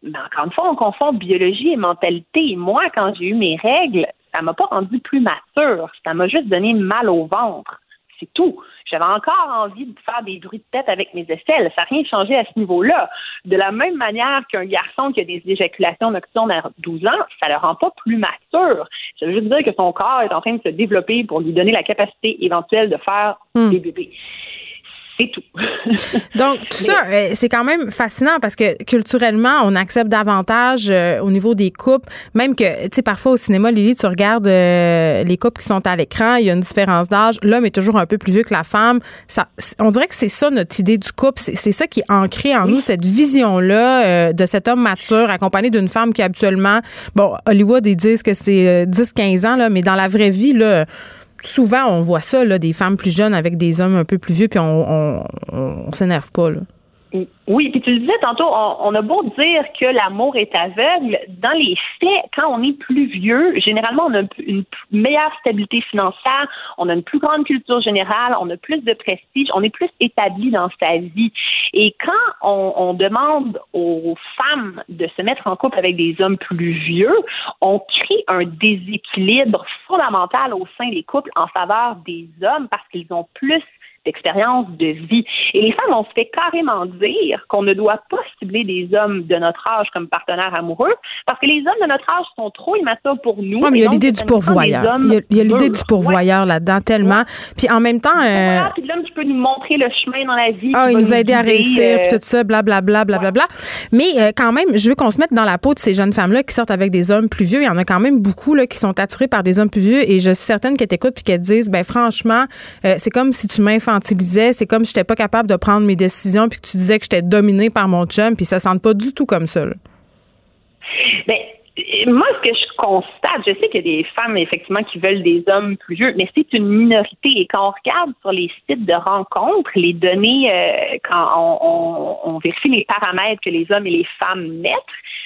Mais encore une fois, on confond biologie et mentalité. moi, quand j'ai eu mes règles, ça m'a pas rendu plus mature. Ça m'a juste donné mal au ventre. C'est tout. J'avais encore envie de faire des bruits de tête avec mes aisselles. Ça n'a rien changé à ce niveau-là. De la même manière qu'un garçon qui a des éjaculations nocturnes à 12 ans, ça ne le rend pas plus mature. Ça veut juste dire que son corps est en train de se développer pour lui donner la capacité éventuelle de faire hmm. des bébés. C'est tout. [laughs] Donc, tout ça, euh, c'est quand même fascinant parce que culturellement, on accepte davantage euh, au niveau des couples. Même que, tu sais, parfois au cinéma, Lily, tu regardes euh, les couples qui sont à l'écran, il y a une différence d'âge. L'homme est toujours un peu plus vieux que la femme. Ça, on dirait que c'est ça notre idée du couple. C'est ça qui est ancré en nous, cette vision-là de cet homme mature accompagné d'une femme qui habituellement, bon, Hollywood, ils disent que c'est 10-15 ans, là, mais dans la vraie vie, là, souvent, on voit ça, là, des femmes plus jeunes avec des hommes un peu plus vieux, puis on, on, on s'énerve pas. Là. Oui, puis tu le disais tantôt, on, a beau dire que l'amour est aveugle, dans les faits, quand on est plus vieux, généralement, on a une meilleure stabilité financière, on a une plus grande culture générale, on a plus de prestige, on est plus établi dans sa vie. Et quand on, on demande aux femmes de se mettre en couple avec des hommes plus vieux, on crée un déséquilibre fondamental au sein des couples en faveur des hommes parce qu'ils ont plus d'expérience de vie. Et les femmes, on se fait carrément dire qu'on ne doit pas cibler des hommes de notre âge comme partenaires amoureux parce que les hommes de notre âge sont trop immatures pour nous. Oui, mais il y a l'idée du pourvoyeur. Il y a, l'idée du pourvoyeur là-dedans tellement. Puis en même temps... Euh... Puis l'homme qui peut nous montrer le chemin dans la vie. Ah, il nous a aidé à réussir, puis tout ça, blablabla, blablabla. Bla, bla, Mais euh, quand même, je veux qu'on se mette dans la peau de ces jeunes femmes-là qui sortent avec des hommes plus vieux. Il y en a quand même beaucoup là, qui sont attirés par des hommes plus vieux et je suis certaine qu'elles t'écoutent puis qu'elles disent, ben franchement, euh, c'est comme si tu m'infantilisais c'est comme si j'étais pas capable de prendre mes décisions puis que tu disais que j'étais dominée par mon chum puis ça sent pas du tout comme ça. Ben, moi, ce que je constate, je sais qu'il y a des femmes, effectivement, qui veulent des hommes plus vieux, mais c'est une minorité. Et quand on regarde sur les sites de rencontres, les données, euh, quand on, vérifie les paramètres que les hommes et les femmes mettent,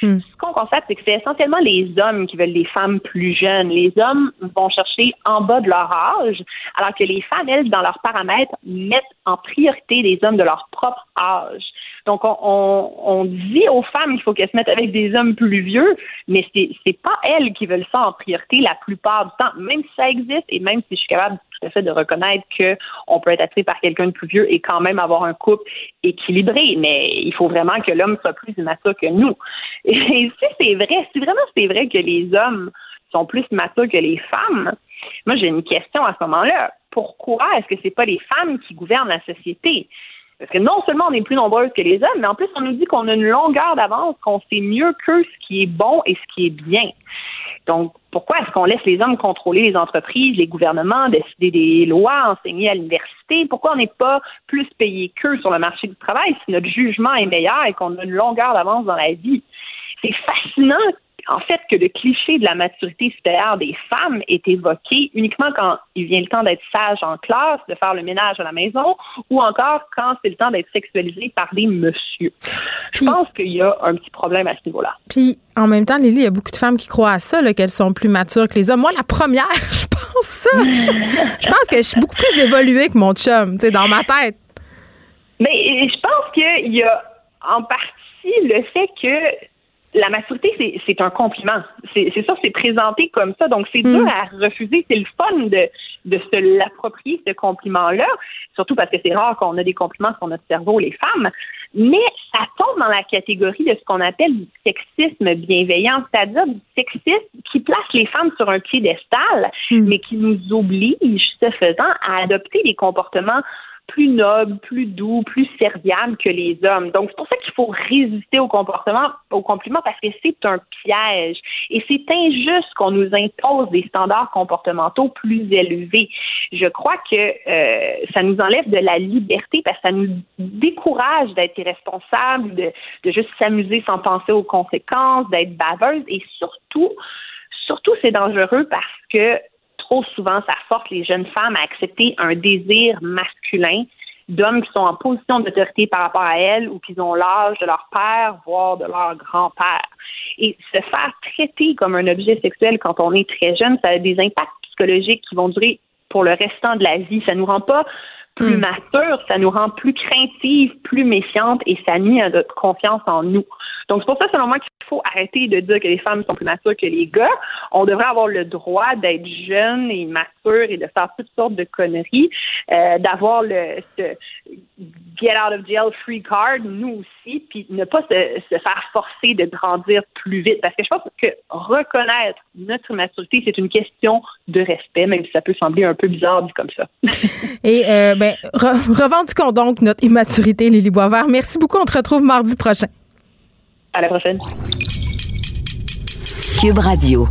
hmm. ce qu'on constate, c'est que c'est essentiellement les hommes qui veulent des femmes plus jeunes. Les hommes vont chercher en bas de leur âge, alors que les femmes, elles, dans leurs paramètres, mettent en priorité des hommes de leur propre âge. Donc, on, dit aux femmes qu'il faut qu'elles se mettent avec des hommes plus vieux, mais c'est, c'est pas elles qui veulent ça en priorité la plupart du temps, même si ça existe et même si je suis capable tout à fait de reconnaître qu'on peut être attiré par quelqu'un de plus vieux et quand même avoir un couple équilibré, mais il faut vraiment que l'homme soit plus mature que nous. [laughs] Et si c'est vrai, si vraiment c'est vrai que les hommes sont plus matures que les femmes, moi j'ai une question à ce moment-là. Pourquoi est-ce que c'est pas les femmes qui gouvernent la société? Parce que non seulement on est plus nombreuses que les hommes, mais en plus on nous dit qu'on a une longueur d'avance, qu'on sait mieux que ce qui est bon et ce qui est bien. Donc, pourquoi est-ce qu'on laisse les hommes contrôler les entreprises, les gouvernements, décider des lois, enseigner à l'université? Pourquoi on n'est pas plus payé qu'eux sur le marché du travail si notre jugement est meilleur et qu'on a une longueur d'avance dans la vie? C'est fascinant en fait, que le cliché de la maturité supérieure des femmes est évoqué uniquement quand il vient le temps d'être sage en classe, de faire le ménage à la maison, ou encore quand c'est le temps d'être sexualisé par des messieurs. Je pense qu'il y a un petit problème à ce niveau-là. Puis, en même temps, Lily, il y a beaucoup de femmes qui croient à ça, qu'elles sont plus matures que les hommes. Moi, la première, [laughs] je pense ça. Je, pense que je suis beaucoup plus évoluée que mon chum, tu sais, dans ma tête. Mais je pense qu'il y a en partie le fait que la maturité, c'est un compliment. C'est ça, c'est présenté comme ça. Donc, c'est dur mm. à refuser. C'est le fun de, de se l'approprier, ce compliment-là, surtout parce que c'est rare qu'on a des compliments sur notre cerveau, les femmes. Mais ça tombe dans la catégorie de ce qu'on appelle du sexisme bienveillant, c'est-à-dire du sexisme qui place les femmes sur un piédestal, mm. mais qui nous oblige, ce faisant, à adopter des comportements plus noble, plus doux, plus serviable que les hommes. Donc, c'est pour ça qu'il faut résister au comportement, au compliment, parce que c'est un piège. Et c'est injuste qu'on nous impose des standards comportementaux plus élevés. Je crois que euh, ça nous enlève de la liberté parce que ça nous décourage d'être irresponsable, de, juste s'amuser sans penser aux conséquences, d'être baveuse et surtout, surtout, c'est dangereux parce que trop souvent, ça force les jeunes femmes à accepter un désir masculin d'hommes qui sont en position d'autorité par rapport à elles ou qui ont l'âge de leur père, voire de leur grand-père. Et se faire traiter comme un objet sexuel quand on est très jeune, ça a des impacts psychologiques qui vont durer pour le restant de la vie. Ça nous rend pas plus mm. mature, ça nous rend plus craintives, plus méfiantes et ça nuit à notre confiance en nous. Donc, c'est pour ça, selon moi, qu'il faut arrêter de dire que les femmes sont plus matures que les gars. On devrait avoir le droit d'être jeune et mature et de faire toutes sortes de conneries, euh, d'avoir le ce get out of jail free card, nous aussi, puis ne pas se, se faire forcer de grandir plus vite. Parce que je pense que reconnaître notre maturité, c'est une question de respect, même si ça peut sembler un peu bizarre dit comme ça. [laughs] et euh, ben, [laughs] revendiquons donc notre immaturité, Lily Boisvert. Merci beaucoup. On te retrouve mardi prochain. À la prochaine. Cube Radio.